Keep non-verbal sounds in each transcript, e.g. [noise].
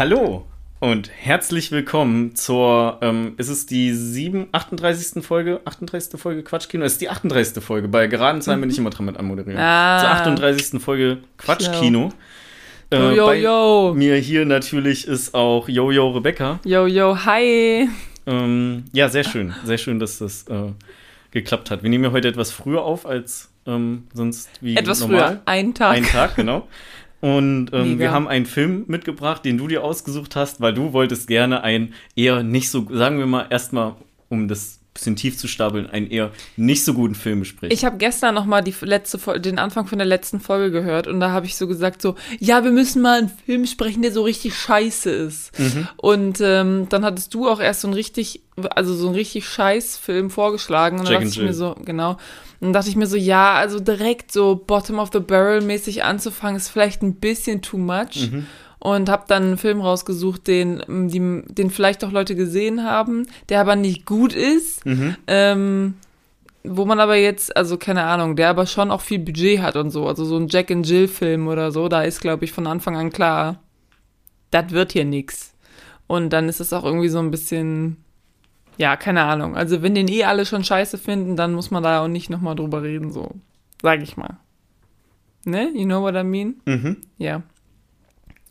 Hallo und herzlich willkommen zur, ähm, ist es die 7, 38. Folge, 38. Folge Quatschkino? Es ist die 38. Folge. Bei geraden Zahlen bin ich immer dran mit anmoderieren. Ah. Zur 38. Folge Quatschkino. Äh, Yo, yo, bei yo. Mir hier natürlich ist auch Yo, yo, Rebecca. Yo, yo, hi. Ähm, ja, sehr schön. Sehr schön, dass das äh, geklappt hat. Wir nehmen ja heute etwas früher auf als ähm, sonst wie Etwas normal. früher. Ein Tag. Ein Tag, genau. [laughs] Und ähm, wir haben einen Film mitgebracht, den du dir ausgesucht hast, weil du wolltest gerne einen eher nicht so, sagen wir mal, erstmal, um das bisschen tief zu stapeln, einen eher nicht so guten Film besprechen. Ich habe gestern noch mal die letzte den Anfang von der letzten Folge gehört und da habe ich so gesagt so, ja, wir müssen mal einen Film sprechen, der so richtig scheiße ist. Mhm. Und ähm, dann hattest du auch erst so einen richtig, also so einen richtig scheiß Film vorgeschlagen und dann Jack dachte ich Jill. mir so, genau. Und dann dachte ich mir so, ja, also direkt so Bottom of the Barrel mäßig anzufangen ist vielleicht ein bisschen too much. Mhm. Und habe dann einen Film rausgesucht, den, die, den vielleicht auch Leute gesehen haben, der aber nicht gut ist. Mhm. Ähm, wo man aber jetzt, also keine Ahnung, der aber schon auch viel Budget hat und so. Also so ein Jack and Jill Film oder so, da ist, glaube ich, von Anfang an klar, das wird hier nix. Und dann ist es auch irgendwie so ein bisschen, ja, keine Ahnung. Also wenn den eh alle schon scheiße finden, dann muss man da auch nicht nochmal drüber reden, so. Sag ich mal. Ne? You know what I mean? Mhm. Ja.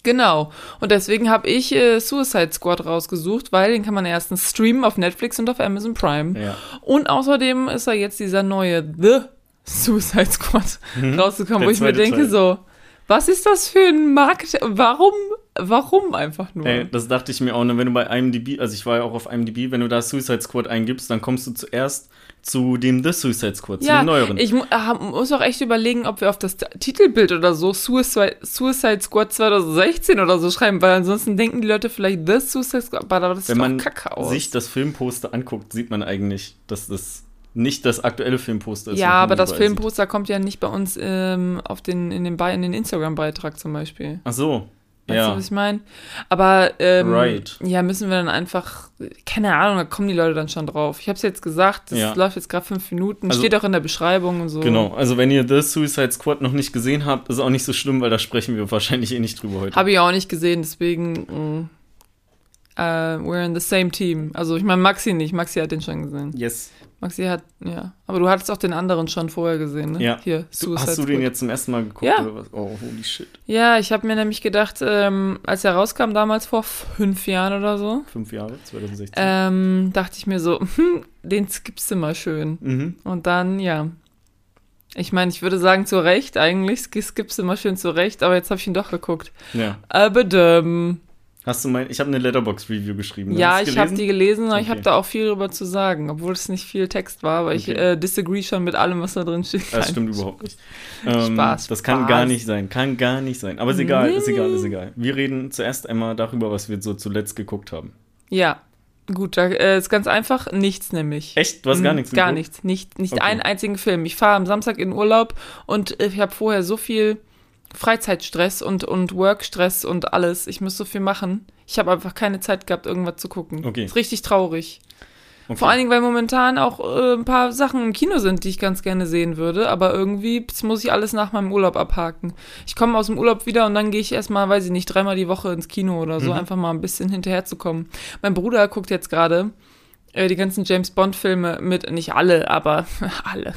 Genau. Und deswegen habe ich äh, Suicide Squad rausgesucht, weil den kann man erstens streamen auf Netflix und auf Amazon Prime. Ja. Und außerdem ist da jetzt dieser neue The Suicide Squad rausgekommen, Mhm. Der wo ich mir denke Teil. so, was ist das für ein Markt? Warum? Warum einfach nur? Ey, das dachte ich mir auch. Und wenn du bei IMDb, also ich war ja auch auf IMDb, wenn du da Suicide Squad eingibst, dann kommst du zuerst zu dem The Suicide Squad, zu ja, dem neueren. ich mu ah, muss auch echt überlegen, ob wir auf das Titelbild oder so Suicide, Suicide Squad 2016 oder so schreiben, weil ansonsten denken die Leute vielleicht The Suicide Squad, aber das wenn man kacke aus. sich das Filmposter anguckt, sieht man eigentlich, dass das nicht das aktuelle Filmposter ist. Ja, aber das überall sieht. Filmposter kommt ja nicht bei uns ähm, auf den, in den, in den Instagram-Beitrag zum Beispiel. Ach so. Weißt ja. du, was ich meine? Aber ähm, Right. ja, müssen wir dann einfach, keine Ahnung, da kommen die Leute dann schon drauf. Ich habe es jetzt gesagt, das Ja. läuft jetzt gerade fünf Minuten, Also- steht auch in der Beschreibung und so. Genau, also wenn ihr The Suicide Squad noch nicht gesehen habt, ist auch nicht so schlimm, weil da sprechen wir wahrscheinlich eh nicht drüber heute. Habe ich auch nicht gesehen, deswegen mh, äh, we're in the same team. Also ich meine Maxi nicht, Maxi hat den schon gesehen. yes. Maxi hat, ja. Aber du hattest auch den anderen schon vorher gesehen, ne? Ja. Hier, Du, hast du den jetzt zum ersten Mal geguckt Ja. oder was? Oh, holy shit. Ja, ich habe mir nämlich gedacht, ähm, als er rauskam, damals vor fünf Jahren oder so, Fünf Jahre, 2016. ähm, dachte ich mir so, hm, den skippst du mal schön. mhm. Und dann, ja. Ich meine, ich würde sagen, zu Recht eigentlich, sk- skippst du mal schön zu Recht, aber jetzt habe ich ihn doch geguckt. Ja. Aber ähm, Hast du mein, ich habe eine Letterbox-Review geschrieben. ne? ja, ich habe die gelesen und ich Okay. habe da auch viel drüber zu sagen, obwohl es nicht viel Text war, aber ich Okay. äh, disagree schon mit allem, was da drin steht. Das Nein. stimmt überhaupt nicht. Ähm, Spaß, Das kann Spaß. gar nicht sein. Kann gar nicht sein. Aber ist egal, Nee. ist egal, ist egal. Wir reden zuerst einmal darüber, was wir so zuletzt geguckt haben. Ja, gut, da äh, ist ganz einfach nichts nämlich. Echt? Du hast gar Mm, nichts Gar geguckt? nichts. Nicht, nicht Okay. einen einzigen Film. Ich fahre am Samstag in Urlaub und ich habe vorher so viel Freizeitstress und, und Workstress und alles. Ich muss so viel machen. Ich habe einfach keine Zeit gehabt, irgendwas zu gucken. Okay. Ist richtig traurig. Okay. Vor allen Dingen, weil momentan auch äh, ein paar Sachen im Kino sind, die ich ganz gerne sehen würde. Aber irgendwie muss ich alles nach meinem Urlaub abhaken. Ich komme aus dem Urlaub wieder und dann gehe ich erstmal, weiß ich nicht, dreimal die Woche ins Kino oder so, Mhm. einfach mal ein bisschen hinterherzukommen. Mein Bruder guckt jetzt gerade äh, die ganzen James Bond-Filme mit, nicht alle, aber [laughs] alle,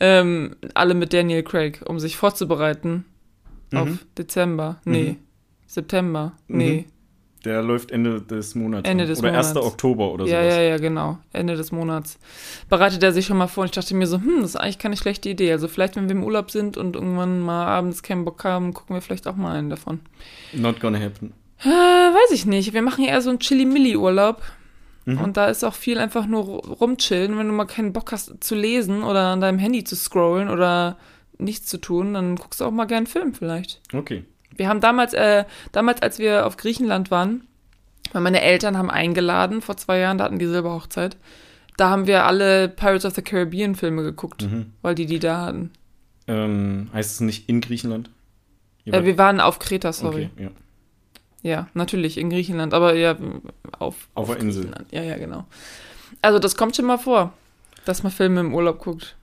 ähm, alle mit Daniel Craig, um sich vorzubereiten auf Mhm. Dezember. Nee. Mhm. September. Mhm. Nee. Der läuft Ende des Monats. Ende des oder 1. Monats. Oktober oder Ja, sowas. ja, ja, genau. Ende des Monats. Bereitet er sich schon mal vor und ich dachte mir so, hm, das ist eigentlich keine schlechte Idee. Also vielleicht, wenn wir im Urlaub sind und irgendwann mal abends keinen Bock haben, gucken wir vielleicht auch mal einen davon. Not gonna happen. Äh, weiß ich nicht. Wir machen ja eher so einen Chili-Milli-Urlaub. Mhm. Und da ist auch viel einfach nur ru- rumchillen. Wenn du mal keinen Bock hast zu lesen oder an deinem Handy zu scrollen oder nichts zu tun, dann guckst du auch mal gern einen Film vielleicht. Okay. Wir haben damals, äh, damals, als wir auf Griechenland waren, weil meine Eltern haben eingeladen, vor zwei Jahren, da hatten die Silberhochzeit, da haben wir alle Pirates of the Caribbean Filme geguckt, Mhm. weil die die da hatten. Ähm, heißt es nicht in Griechenland? Äh, wir waren auf Kreta, sorry. Okay, ja. Ja, natürlich, in Griechenland, aber ja, auf, Auf der Insel. Ja, ja, genau. Also das kommt schon mal vor, dass man Filme im Urlaub guckt.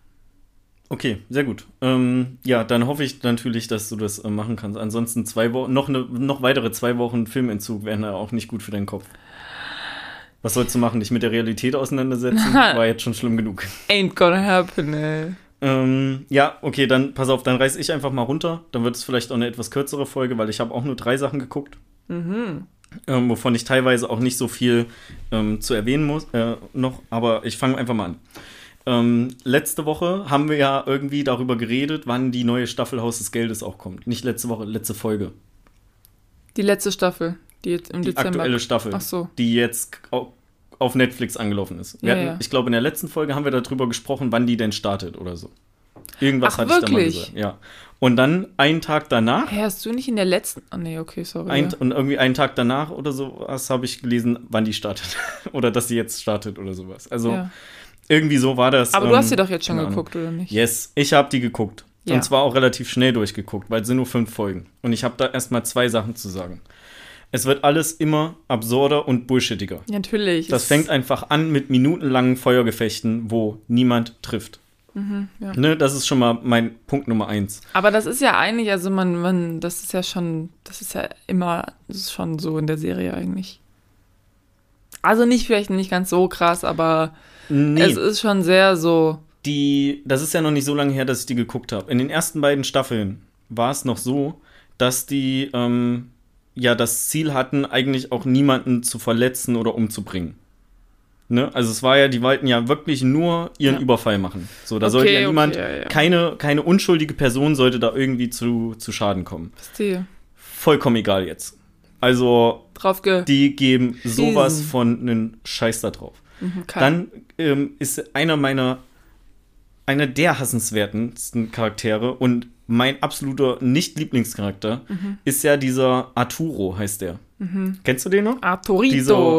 Okay, sehr gut. Ähm, ja, dann hoffe ich natürlich, dass du das äh, machen kannst. Ansonsten zwei Wochen, noch, ne, noch weitere zwei Wochen Filmentzug wären ja auch nicht gut für deinen Kopf. Was sollst du machen? Dich mit der Realität auseinandersetzen? [laughs] War jetzt schon schlimm genug. Ain't gonna happen, ey. Ähm, ja, okay, dann pass auf, dann reiß ich einfach mal runter. Dann wird es vielleicht auch eine etwas kürzere Folge, weil ich habe auch nur drei Sachen geguckt. Mhm. Ähm, wovon ich teilweise auch nicht so viel ähm, zu erwähnen muss äh, noch, aber ich fange einfach mal an. Ähm, letzte Woche haben wir ja irgendwie darüber geredet, wann die neue Staffel Haus des Geldes auch kommt. Nicht letzte Woche, letzte Folge. Die letzte Staffel, die jetzt im Die Dezember. aktuelle Staffel, Ach so. die jetzt au- auf Netflix angelaufen ist. Ja, hatten, ja. Ich glaube, in der letzten Folge haben wir darüber gesprochen, wann die denn startet oder so. Irgendwas Ach, hatte ich da mal wirklich? gesagt. Ja. Und dann einen Tag danach, Hä, hast du nicht in der letzten. Oh nee, okay, sorry. ein, ja. und irgendwie einen Tag danach oder sowas habe ich gelesen, wann die startet. [laughs] oder dass sie jetzt startet oder sowas. Also ja. Irgendwie so war das. Aber du ähm, hast sie doch jetzt schon geguckt, oder nicht? Yes, ich habe die geguckt. Ja. Und zwar auch relativ schnell durchgeguckt, weil es sind nur fünf Folgen. Und ich habe da erstmal zwei Sachen zu sagen. Es wird alles immer absurder und bullshittiger. Natürlich. Das fängt einfach an mit minutenlangen Feuergefechten, wo niemand trifft. Mhm, ja. Ne, das ist schon mal mein Punkt Nummer eins. Aber das ist ja eigentlich, also man, man, das ist ja schon, das ist ja immer, das ist schon so in der Serie eigentlich. Also nicht vielleicht nicht ganz so krass, aber Nee, es ist schon sehr so. die, das ist ja noch nicht so lange her, dass ich die geguckt habe. In den ersten beiden Staffeln war es noch so, dass die ähm, ja das Ziel hatten, eigentlich auch niemanden zu verletzen oder umzubringen. Ne? Also es war ja, die wollten ja wirklich nur ihren Ja. Überfall machen. So, da Okay, sollte ja okay, niemand, ja, ja. keine, keine unschuldige Person sollte da irgendwie zu, zu Schaden kommen. Verstehe. Vollkommen egal jetzt. Also, die geben sowas von einen Scheiß da drauf. Mhm, kann. Dann ähm, ist einer meiner, einer der hassenswertesten Charaktere und mein absoluter Nicht-Lieblingscharakter Mhm. ist ja dieser Arturo, heißt der. Kennst du den noch? Arturito.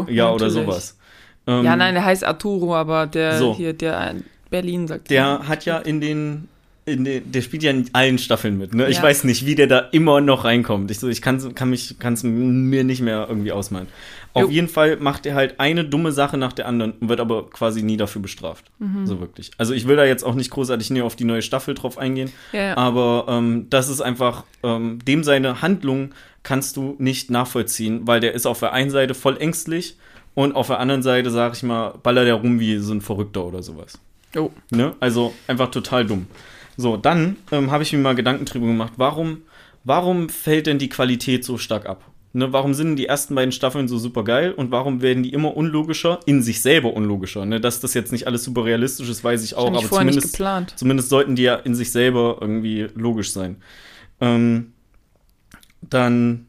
Dieser, ja, oder natürlich. sowas. Ähm, Ja, nein, der heißt Arturo, aber der So. hier, der in Berlin sagt. Der hat ja in den, in den, der spielt ja in allen Staffeln mit. Ne? Ich Ja. weiß nicht, wie der da immer noch reinkommt. Ich, so, ich kann, kann mich, kann es mir nicht mehr irgendwie ausmalen. Auf Jo. jeden Fall macht er halt eine dumme Sache nach der anderen und wird aber quasi nie dafür bestraft. Mhm. So wirklich. Also ich will da jetzt auch nicht großartig näher auf die neue Staffel drauf eingehen. Ja, ja. Aber ähm, das ist einfach, ähm, dem seine Handlung kannst du nicht nachvollziehen, weil der ist auf der einen Seite voll ängstlich und auf der anderen Seite, sag ich mal, ballert der rum wie so ein Verrückter oder sowas. Oh. Ne? Also einfach total dumm. So, dann ähm, habe ich mir mal Gedanken drüber gemacht, warum, warum fällt denn die Qualität so stark ab? Ne, warum sind die ersten beiden Staffeln so super geil und warum werden die immer unlogischer, in sich selber unlogischer? Ne? Dass das jetzt nicht alles super realistisch ist, weiß ich auch, aber zumindest, geplant. zumindest sollten die ja in sich selber irgendwie logisch sein. Ähm, dann,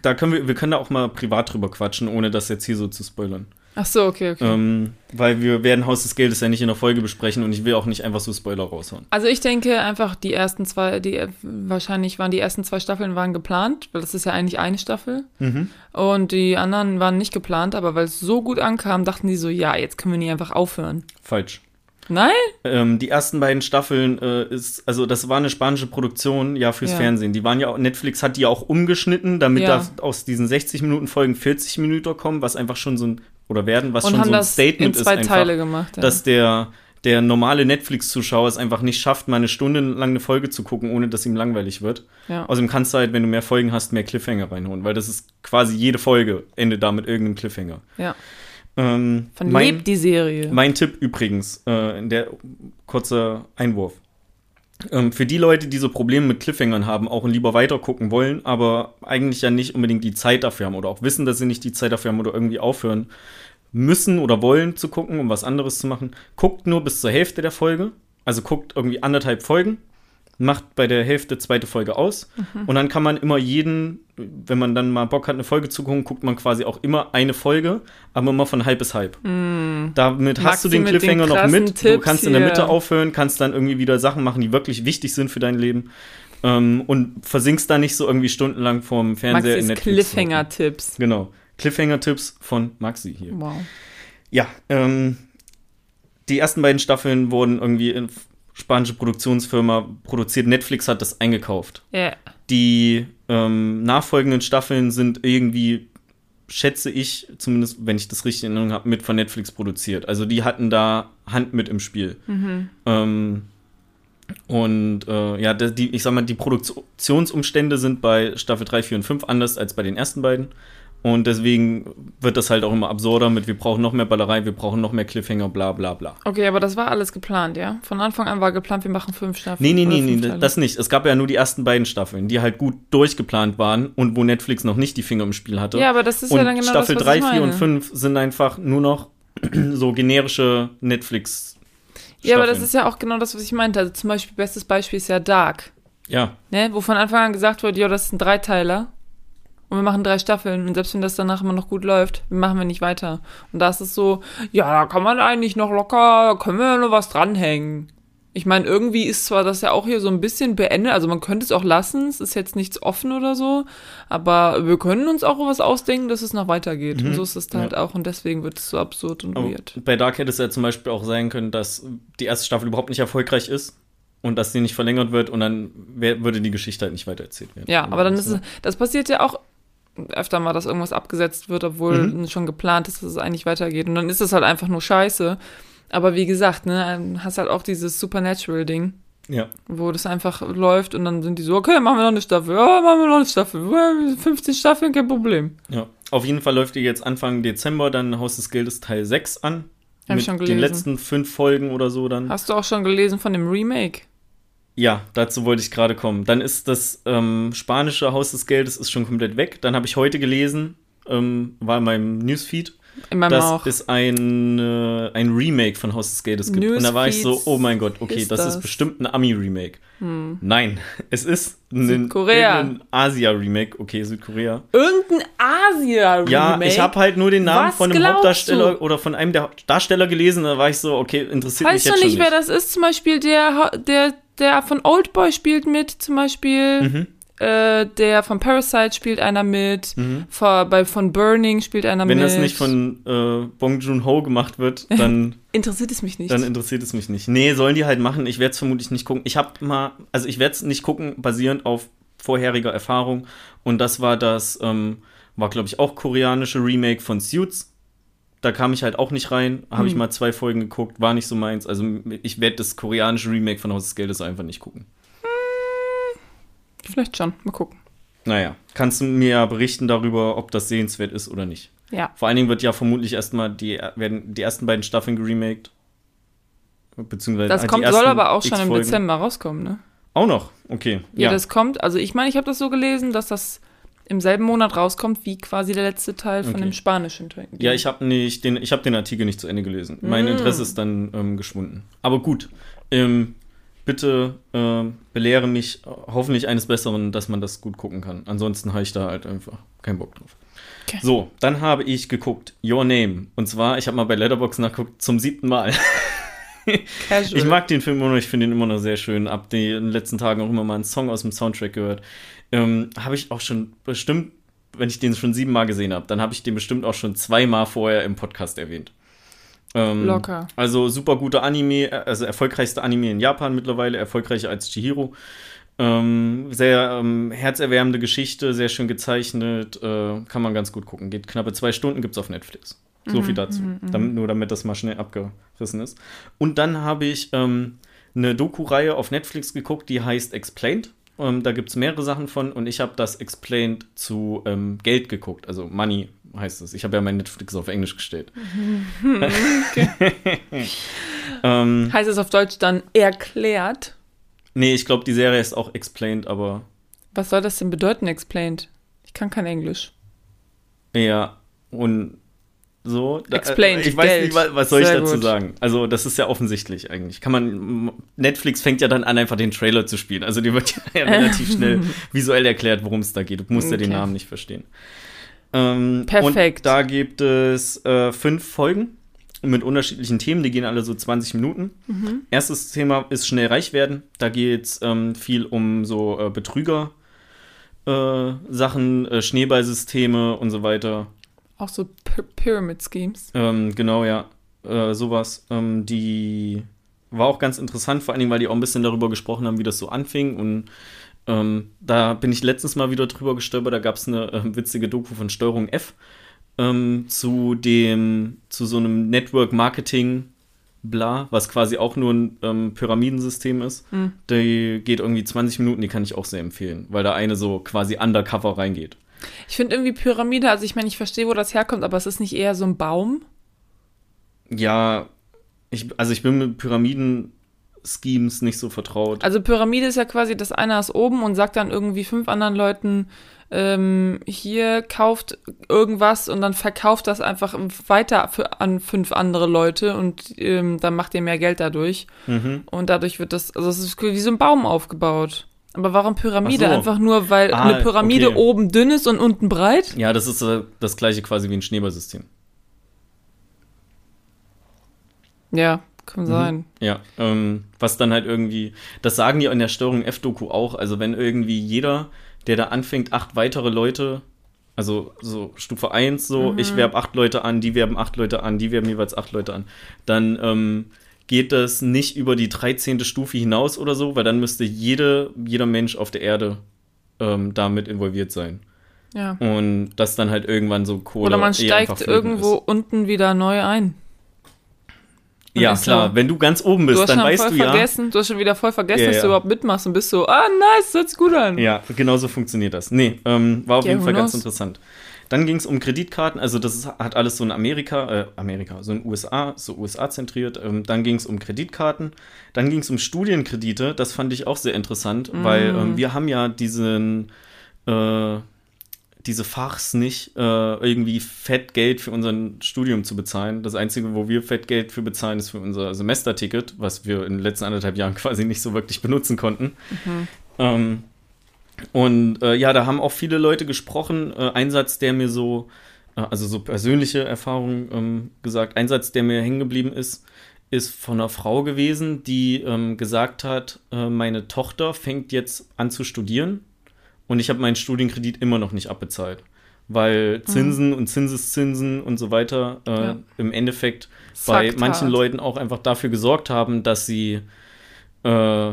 da können wir, wir können da auch mal privat drüber quatschen, ohne das jetzt hier so zu spoilern. Ach so, okay, okay. Ähm, weil wir werden Haus des Geldes ja nicht in der Folge besprechen und ich will auch nicht einfach so Spoiler raushauen. Also ich denke einfach, die ersten zwei, die wahrscheinlich waren die ersten zwei Staffeln waren geplant, weil das ist ja eigentlich eine Staffel. Und die anderen waren nicht geplant, aber weil es so gut ankam, dachten die so, ja, jetzt können wir nie einfach aufhören. Falsch. Nein? Ähm, die ersten beiden Staffeln äh, ist, also das war eine spanische Produktion, ja, fürs Ja. Fernsehen. Die waren ja, auch- Netflix hat die auch umgeschnitten, damit Ja. da aus diesen 60 Minuten Folgen 40 Minuten kommen, was einfach schon so ein, oder werden, was Und schon so ein Statement ist einfach, gemacht. Ja. dass der, der normale Netflix-Zuschauer es einfach nicht schafft, mal eine Stunde lang eine Folge zu gucken, ohne dass ihm langweilig wird. ja. Außerdem kannst du halt, wenn du mehr Folgen hast, mehr Cliffhanger reinholen, weil das ist quasi jede Folge endet da mit irgendeinem Cliffhanger. ja. Ähm, Von mein, lebt die Serie. mein Tipp übrigens, äh, der kurzer Einwurf. Ähm, für die Leute, die so Probleme mit Cliffhangern haben, auch und lieber weiter gucken wollen, aber eigentlich ja nicht unbedingt die Zeit dafür haben oder auch wissen, dass sie nicht die Zeit dafür haben oder irgendwie aufhören müssen oder wollen zu gucken, um was anderes zu machen, guckt nur bis zur Hälfte der Folge. Also guckt irgendwie anderthalb Folgen, macht bei der Hälfte zweite Folge aus und dann kann man immer jeden, wenn man dann mal Bock hat, eine Folge zu gucken, guckt man quasi auch immer eine Folge, aber immer von halb bis halb. Damit hast du den mit den Cliffhanger noch mit. du Tipps kannst in der hier. Mitte aufhören, kannst dann irgendwie wieder Sachen machen, die wirklich wichtig sind für dein Leben. Ähm, und versinkst da nicht so irgendwie stundenlang vorm Fernseher in Maxis Netflix. Cliffhanger-Tipps. Genau. Cliffhanger-Tipps von Maxi hier. Wow. Ja, ähm, die ersten beiden Staffeln wurden irgendwie in spanische Produktionsfirma produziert. Netflix hat das eingekauft. Ja. Die ähm, nachfolgenden Staffeln sind irgendwie, schätze ich, zumindest wenn ich das richtig in Erinnerung habe, mit von Netflix produziert. Also die hatten da Hand mit im Spiel. Ähm, Und äh, ja, die, ich sag mal, die Produktionsumstände sind bei Staffel 3, 4 und 5 anders als bei den ersten beiden. Und deswegen wird das halt auch immer absurder mit, wir brauchen noch mehr Ballerei, wir brauchen noch mehr Cliffhanger, bla bla bla. Okay, aber das war alles geplant, ja? Von Anfang an war geplant, wir machen fünf Staffeln. Nee, nee, nee, nee, Teile. das nicht. Es gab ja nur die ersten beiden Staffeln, die halt gut durchgeplant waren und wo Netflix noch nicht die Finger im Spiel hatte. Ja, aber das ist und ja dann genau Staffel das, was 3, ich 4 und meine. 5 sind einfach nur noch [clears throat] so generische Netflix. Ja, aber das Staffeln. ist ja auch genau das, was ich meinte. Also zum Beispiel, bestes Beispiel ist ja Dark, Ja, ne? Wo von Anfang an gesagt wird, ja, das ist ein Dreiteiler. Und wir machen drei Staffeln. Und selbst wenn das danach immer noch gut läuft, machen wir nicht weiter. Und da ist es so, ja, da kann man eigentlich noch locker, können wir ja noch was dranhängen. Ich meine, irgendwie ist zwar das ja auch hier so ein bisschen beendet, also man könnte es auch lassen, es ist jetzt nichts offen oder so, aber wir können uns auch was ausdenken, dass es noch weitergeht. Und so ist es Mhm. Ja. halt auch und deswegen wird es so absurd und aber weird. bei Dark hätte es ja zum Beispiel auch sein können, dass die erste Staffel überhaupt nicht erfolgreich ist und dass die nicht verlängert wird und dann wär, würde die Geschichte halt nicht weitererzählt werden. Ja, aber dann ist es, das passiert ja auch öfter mal, dass irgendwas abgesetzt wird, obwohl Mhm. schon geplant ist, dass es eigentlich weitergeht. Und dann ist es halt einfach nur scheiße. Aber wie gesagt, ne, hast halt auch dieses Supernatural-Ding, Ja, wo das einfach läuft und dann sind die so, okay, machen wir noch eine Staffel, ja, machen wir noch eine Staffel, Ja, 15 Staffeln, kein Problem. ja. Auf jeden Fall läuft die jetzt Anfang Dezember dann Haus des Geldes Teil 6 an. Hab ich mit schon den gelesen. letzten fünf Folgen oder so dann. Hast du auch schon gelesen von dem Remake? Ja, dazu wollte ich gerade kommen. Dann ist das ähm, spanische Haus des Geldes ist schon komplett weg. Dann habe ich heute gelesen, ähm, war in meinem Newsfeed, In meinem dass auch. es ein, äh, ein Remake von Haus des Geldes gibt. Und da war ich so, Newsfeeds oh mein Gott, okay, ist das, das. ist bestimmt ein Ami-Remake. Nein, [laughs] es ist ein, Asia-Remake. Okay, Südkorea. Irgendein Asia-Remake? Ja, ich habe halt nur den Namen Was von einem Hauptdarsteller du? oder von einem der Darsteller gelesen. Da war ich so, okay, interessiert Weißt mich du jetzt nicht, schon wer das ist? Zum Beispiel der, der, der von Oldboy spielt mit, zum Beispiel. Mhm. Äh, der von Parasite spielt einer mit. Von, bei, von Burning spielt einer Wenn mit. das nicht von äh, Bong Joon-ho gemacht wird, [laughs] dann Interessiert es mich nicht. Dann interessiert es mich nicht. Nee, sollen die halt machen. Ich werde es vermutlich nicht gucken. Ich habe mal, also ich werde es nicht gucken, basierend auf vorheriger Erfahrung. Und das war das, ähm, war glaube ich auch koreanische Remake von Suits. Da kam ich halt auch nicht rein. Habe ich mal zwei Folgen geguckt, war nicht so meins. Also ich werde das koreanische Remake von Haus des Geldes einfach nicht gucken. Vielleicht schon. Mal gucken. Naja, kannst du mir ja berichten darüber, ob das sehenswert ist oder nicht. Ja. Vor allen Dingen wird ja vermutlich erstmal die, werden die ersten beiden Staffeln geremaked. Beziehungsweise Das halt die kommt, soll aber auch schon im. Dezember rauskommen, ne? Auch noch, okay. Ja, das kommt. Also ich meine, ich habe das so gelesen, dass das im selben Monat rauskommt, wie quasi der letzte Teil von Okay. dem spanischen Teil. Ja, ich habe nicht den, ich habe den Artikel nicht zu Ende gelesen. Mein Mm. Interesse ist dann ähm, geschwunden. Aber gut, ähm, bitte ähm, belehre mich äh, hoffentlich eines Besseren, dass man das gut gucken kann. Ansonsten habe ich da halt einfach keinen Bock drauf. Okay. So, dann habe ich geguckt Your Name und zwar, ich habe mal bei Letterbox nachgeguckt zum siebten Mal. [laughs] Casual. Ich mag den Film immer noch, ich finde ihn immer noch sehr schön. Ab den letzten Tagen auch immer mal einen Song aus dem Soundtrack gehört. Ähm, habe ich auch schon bestimmt, wenn ich den schon siebenmal gesehen habe, dann habe ich den bestimmt auch schon zweimal vorher im Podcast erwähnt. Ähm, Locker. Also super guter Anime, äh, also erfolgreichster Anime in Japan mittlerweile, erfolgreicher als Chihiro. Ähm, sehr ähm, herzerwärmende Geschichte, sehr schön gezeichnet, äh, kann man ganz gut gucken. Geht knappe zwei Stunden, gibt's auf Netflix. So viel dazu. Damit, nur damit das mal schnell abgerissen ist. Und dann habe ich ähm, eine Doku-Reihe auf Netflix geguckt, die heißt Explained. Ähm, da gibt es mehrere Sachen von und ich habe das Explained zu ähm, Geld geguckt, also Money heißt es. Ich habe ja mein Netflix auf Englisch gestellt. [laughs] ähm, Heißt es auf Deutsch dann erklärt? nee, ich glaube, die Serie ist auch Explained, aber Was soll das denn bedeuten, explained? Ich kann kein Englisch. ja, und so. Da, Explained, Ich weiß Geld. nicht, wa- was soll ich Sehr dazu gut. sagen? Also, das ist ja offensichtlich eigentlich. Kann man. Netflix fängt ja dann an, einfach den Trailer zu spielen. Also, dir wird ja [laughs] relativ schnell visuell erklärt, worum es da geht. Du musst ja den Okay. Namen nicht verstehen. Ähm, Perfekt. Und da gibt es äh, fünf Folgen mit unterschiedlichen Themen. Die gehen alle so 20 Minuten. Mhm. Erstes Thema ist schnell reich werden. Da geht es ähm, viel um so äh, Betrüger. Äh, Sachen, äh, Schneeballsysteme und so weiter. Auch so Py Pyramid Schemes. Ähm, genau, ja. Äh, sowas. Ähm, die war auch ganz interessant, vor allen Dingen, weil die auch ein bisschen darüber gesprochen haben, wie das so anfing. Und ähm, da bin ich letztens mal wieder drüber gestolpert. Da gab es eine äh, witzige Doku von Steuerung F ähm, zu dem, zu so einem Network Marketing bla, was quasi auch nur ein ähm, Pyramidensystem ist. Hm. Die geht irgendwie 20 Minuten, die kann ich auch sehr empfehlen, weil da eine so quasi undercover reingeht. Ich finde irgendwie Pyramide, also ich meine, ich verstehe, wo das herkommt, aber es ist nicht eher so ein Baum. Ja, ich, also ich bin mit Pyramiden-Schemes nicht so vertraut. Also Pyramide ist ja quasi, dass einer ist oben und sagt dann irgendwie fünf anderen Leuten, ähm, hier kauft irgendwas und dann verkauft das einfach weiter für, an fünf andere Leute und ähm, dann macht ihr mehr Geld dadurch. Mhm. Und dadurch wird das, also es ist wie so ein Baum aufgebaut. Aber warum Pyramide? So. Einfach nur, weil Ah, eine Pyramide okay. oben dünn ist und unten breit? Ja, das ist äh, das gleiche quasi wie ein Schneeballsystem. Ja, kann sein. Ja, ähm, was dann halt irgendwie, das sagen die in der Steuerung F-Doku auch, also wenn irgendwie jeder, der da anfängt, acht weitere Leute, also so Stufe 1, so, ich werbe acht Leute an, die werben acht Leute an, die werben jeweils acht Leute an, dann ähm, geht das nicht über die 13. Stufe hinaus oder so, weil dann müsste jede, jeder Mensch auf der Erde ähm, damit involviert sein. Ja. Und das dann halt irgendwann so Kohle Oder man eh steigt irgendwo ist. unten wieder neu ein. Ja, ist klar, so. wenn du ganz oben bist, dann weißt du ja. du hast schon wieder voll vergessen, Ja, dass ja. du überhaupt mitmachst und bist so, ah, nice, hört gut an. Ja, genau so funktioniert das. Nee, ähm, war auf Ja, jeden Fall ganz interessant. Dann ging es um Kreditkarten, also das ist, hat alles so in Amerika, äh, Amerika, so in USA, so USA zentriert. Ähm, dann ging es um Kreditkarten, dann ging es um Studienkredite, das fand ich auch sehr interessant, Mm. weil ähm, wir haben ja diesen, äh, diese Fachs nicht, äh, irgendwie fett Geld für unser Studium zu bezahlen. Das Einzige, wo wir fett Geld für bezahlen, ist für unser Semesterticket, was wir in den letzten anderthalb Jahren [laughs] quasi nicht so wirklich benutzen konnten. Ähm, und äh, ja, da haben auch viele Leute gesprochen. Äh, ein Satz, der mir so, äh, also so persönliche Erfahrung ähm, gesagt, ein Satz, der mir hängen geblieben ist, ist von einer Frau gewesen, die ähm, gesagt hat, äh, meine Tochter fängt jetzt an zu studieren und ich habe meinen Studienkredit immer noch nicht abbezahlt. Weil Zinsen und Zinseszinsen und so weiter äh, Ja. im Endeffekt bei Sackt manchen hart. Leuten auch einfach dafür gesorgt haben, dass sie äh,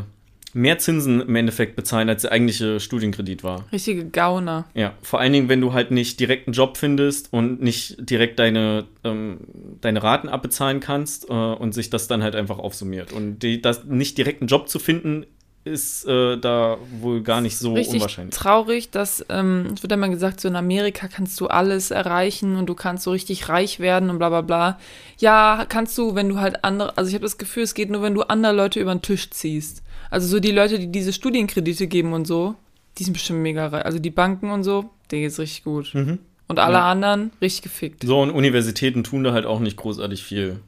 mehr Zinsen im Endeffekt bezahlen, als der eigentliche Studienkredit war. Richtige Gauner. Ja, vor allen Dingen, wenn du halt nicht direkt einen Job findest und nicht direkt deine, ähm, deine Raten abbezahlen kannst äh, und sich das dann halt einfach aufsummiert. Und die, das nicht direkt einen Job zu finden, ist äh, da wohl gar nicht so Richtig unwahrscheinlich. traurig, dass, ähm, es wird immer gesagt, so in Amerika kannst du alles erreichen und du kannst so richtig reich werden und bla bla bla. Ja, kannst du, wenn du halt andere, also ich habe das Gefühl, es geht nur, wenn du andere Leute über den Tisch ziehst. Also so die Leute, die diese Studienkredite geben und so, die sind bestimmt mega reich. Also die Banken und so, denen geht's richtig gut. Mhm. Und alle Ja. anderen richtig gefickt. So, und Universitäten tun da halt auch nicht großartig viel,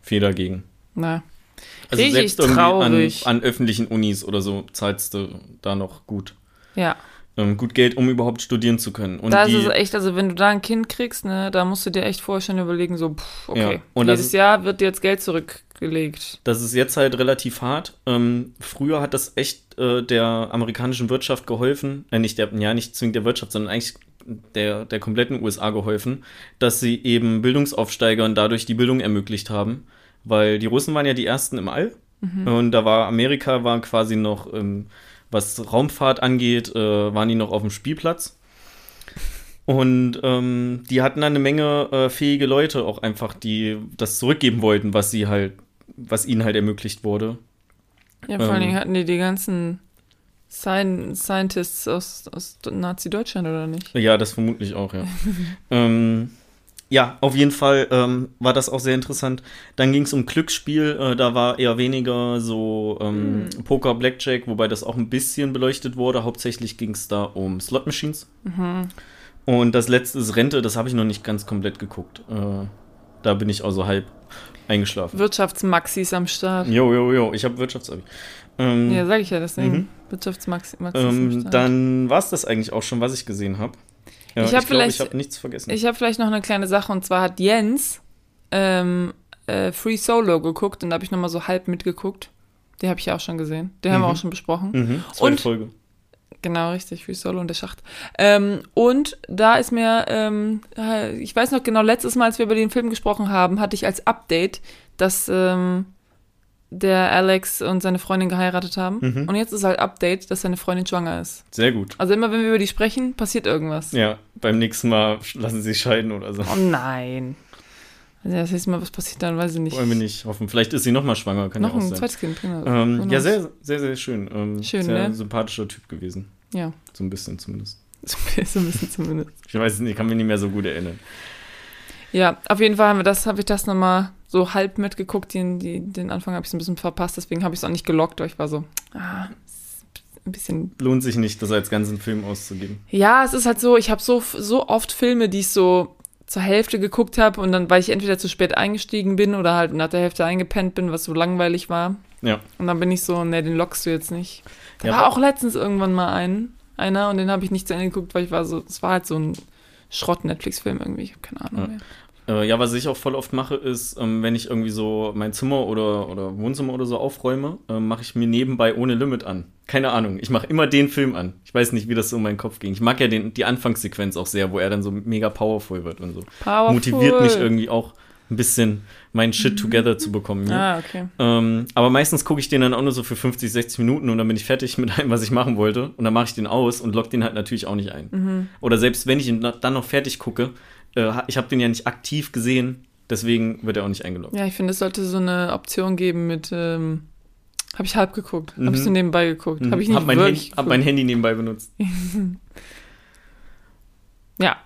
viel dagegen. Na. Also Richtig selbst traurig. an, an öffentlichen Unis oder so zahlst du da noch gut. Ja. Ähm, gut Geld, um überhaupt studieren zu können. Und da ist es echt, also wenn du da ein Kind kriegst, ne, da musst du dir echt vorher schon überlegen, so, pff, okay, Ja, und jedes ist- Jahr wird dir jetzt Geld zurückgelegt. Das ist jetzt halt relativ hart. Ähm, früher hat das echt äh, der amerikanischen Wirtschaft geholfen, äh, nicht der, ja, nicht zwingend der Wirtschaft, sondern eigentlich der, der kompletten USA geholfen, dass sie eben Bildungsaufsteigern dadurch die Bildung ermöglicht haben. Weil die Russen waren ja die ersten im All. Und da war Amerika war quasi noch, ähm, was Raumfahrt angeht, äh, waren die noch auf dem Spielplatz. Und ähm, die hatten dann eine Menge äh, fähige Leute auch einfach, die das zurückgeben wollten, was sie halt, was ihnen halt ermöglicht wurde. Ja, vor allen Ähm. Dingen hatten die die ganzen Scien Scientists aus, aus Nazi-Deutschland, oder nicht? Ja, das vermutlich auch, ja. [laughs] ähm, ja, auf jeden Fall ähm, war das auch sehr interessant. Dann ging es um Glücksspiel, äh, da war eher weniger so ähm, Poker, Blackjack, wobei das auch ein bisschen beleuchtet wurde. Hauptsächlich ging es da um Slot Machines. Und das letzte ist Rente, das habe ich noch nicht ganz komplett geguckt. Äh, da bin ich also halb eingeschlafen. Wirtschaftsmaxis am Start. Jo, jo, jo, ich habe Wirtschaftsabi. Ähm, Ja, sag ich ja deswegen. Mhm. Wirtschaftsmaxis ähm, dann war es das eigentlich auch schon, was ich gesehen habe. Ja, Ich hab glaub, vielleicht- ich habe nichts vergessen. Ich habe vielleicht noch eine kleine Sache und zwar hat Jens ähm, äh, Free Solo geguckt und da habe ich nochmal so halb mitgeguckt. Den habe ich ja auch schon gesehen. Den haben wir Mhm. auch schon besprochen. mhm, zweite Und- Folge. Genau, richtig, Free Solo und der Schacht. Ähm, und da ist mir, ähm, äh, ich weiß noch genau, letztes Mal, als wir über den Film gesprochen haben, hatte ich als Update, dass ähm, der Alex und seine Freundin geheiratet haben. Mhm. Und jetzt ist halt Update, dass seine Freundin schwanger ist. Sehr gut. Also immer, wenn wir über die sprechen, passiert irgendwas. Ja, beim nächsten Mal lassen sie sich scheiden oder so. Oh nein. Also das nächste Mal, was passiert dann, weiß ich nicht. Wollen wir nicht hoffen. Vielleicht ist sie noch mal schwanger, kann Noch ja auch ein sein. zweites Kind, genau. Ähm, ja, sehr, sehr, sehr schön. Ähm, Schön, sehr ne? sympathischer Typ gewesen. Ja, So ein bisschen zumindest. [laughs] so ein bisschen zumindest. Ich weiß es nicht, kann mich nicht mehr so gut erinnern. Ja, auf jeden Fall haben wir das, habe ich das nochmal so halb mitgeguckt. Den, die, den Anfang habe ich so ein bisschen verpasst, deswegen habe ich es auch nicht gelockt, weil ich war so, ah, ein bisschen. Lohnt sich nicht, das als ganzen Film auszugeben. Ja, es ist halt so, ich habe so, so oft Filme, die ich so zur Hälfte geguckt habe und dann, weil ich entweder zu spät eingestiegen bin oder halt nach der Hälfte eingepennt bin, was so langweilig war. Ja. Und dann bin ich so, nee, den lockst du jetzt nicht. Da Ja, war auch letztens irgendwann mal ein, einer und den habe ich nicht zu Ende geguckt, weil ich war so, es war halt so ein Schrott-Netflix-Film irgendwie, ich habe keine Ahnung Ja. mehr. Äh, ja, was ich auch voll oft mache, ist, ähm, wenn ich irgendwie so mein Zimmer oder, oder Wohnzimmer oder so aufräume, ähm, mache ich mir nebenbei ohne Limit an. Keine Ahnung. Ich mache immer den Film an. Ich weiß nicht, wie das so in meinen Kopf ging. Ich mag ja den, die Anfangssequenz auch sehr, wo er dann so mega powerful wird und so. Powerful. Motiviert mich irgendwie auch ein bisschen mein Shit together zu bekommen. Ja? Ah, okay. Ähm, aber meistens gucke ich den dann auch nur so für 50, 60 Minuten und dann bin ich fertig mit allem, was ich machen wollte. Und dann mache ich den aus und lock den halt natürlich auch nicht ein. Oder selbst wenn ich ihn dann noch fertig gucke, äh, ich habe den ja nicht aktiv gesehen, deswegen wird er auch nicht eingeloggt. Ja, ich finde, es sollte so eine Option geben mit, ähm, habe ich halb geguckt, habe ich Mhm. so nebenbei geguckt, Mhm. habe ich nicht hab mein, wirklich Handy, hab mein. Handy nebenbei benutzt. [laughs] Ja,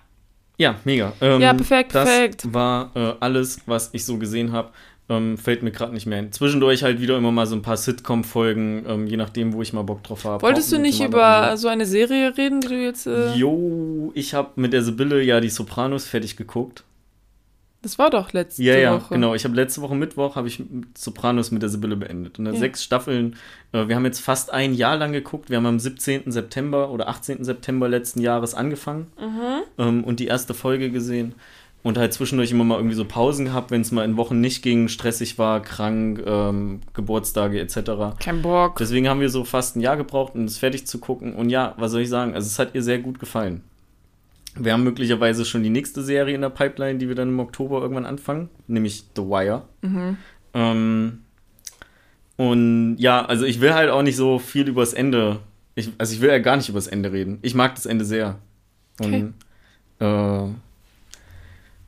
Ja, mega. Ähm, Ja, perfekt, das perfekt. war äh, alles, was ich so gesehen habe. Ähm, fällt mir gerade nicht mehr ein. Zwischendurch halt wieder immer mal so ein paar Sitcom-Folgen, ähm, je nachdem, wo ich mal Bock drauf habe. wolltest du nicht über so eine Serie reden, die du jetzt, äh, Jo, ich habe mit der Sibylle ja die Sopranos fertig geguckt. das war doch letzte Ja, ja, Woche. genau. Ich habe letzte Woche Mittwoch habe ich Sopranos mit der Sibylle beendet. Und dann Ja. sechs Staffeln. Äh, wir haben jetzt fast ein Jahr lang geguckt. Wir haben am 17. September oder 18. September letzten Jahres angefangen Mhm. ähm, und die erste Folge gesehen. Und halt zwischendurch immer mal irgendwie so Pausen gehabt, wenn es mal in Wochen nicht ging, stressig war, krank, ähm, Geburtstage etc. Kein Bock. Deswegen haben wir so fast ein Jahr gebraucht, um es fertig zu gucken. Und ja, was soll ich sagen? Also es hat ihr sehr gut gefallen. Wir haben möglicherweise schon die nächste Serie in der Pipeline, die wir dann im Oktober irgendwann anfangen, nämlich The Wire. Mhm. Ähm, und ja, also ich will halt auch nicht so viel übers Ende. Ich, also ich will ja gar nicht übers Ende reden. Ich mag das Ende sehr. Und äh,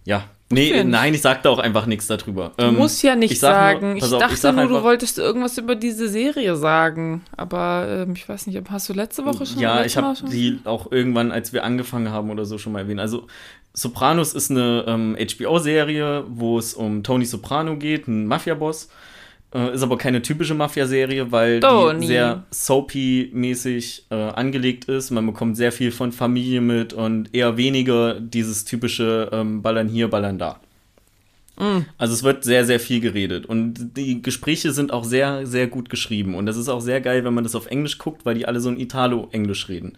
ja. Nee, Schön. nein, ich sag da auch einfach nichts darüber. Du musst ja nicht ich sag nur- sagen. ich auf, ich dachte sag nur, du einfach- wolltest irgendwas über diese Serie sagen. Aber ähm, ich weiß nicht, hast du letzte Woche schon? Ja, ich habe die auch irgendwann, als wir angefangen haben oder so, schon mal erwähnt. Also, Sopranos ist eine ähm, HBO-Serie, wo es um Tony Soprano geht, ein Mafia-Boss. Äh, ist aber keine typische Mafia-Serie, weil Tony. die sehr soapy-mäßig äh, angelegt ist. Man bekommt sehr viel von Familie mit und eher weniger dieses typische ähm, Ballern hier, Ballern da. Also es wird sehr, sehr viel geredet. Und die Gespräche sind auch sehr, sehr gut geschrieben. Und das ist auch sehr geil, wenn man das auf Englisch guckt, weil die alle so ein Italo-Englisch reden.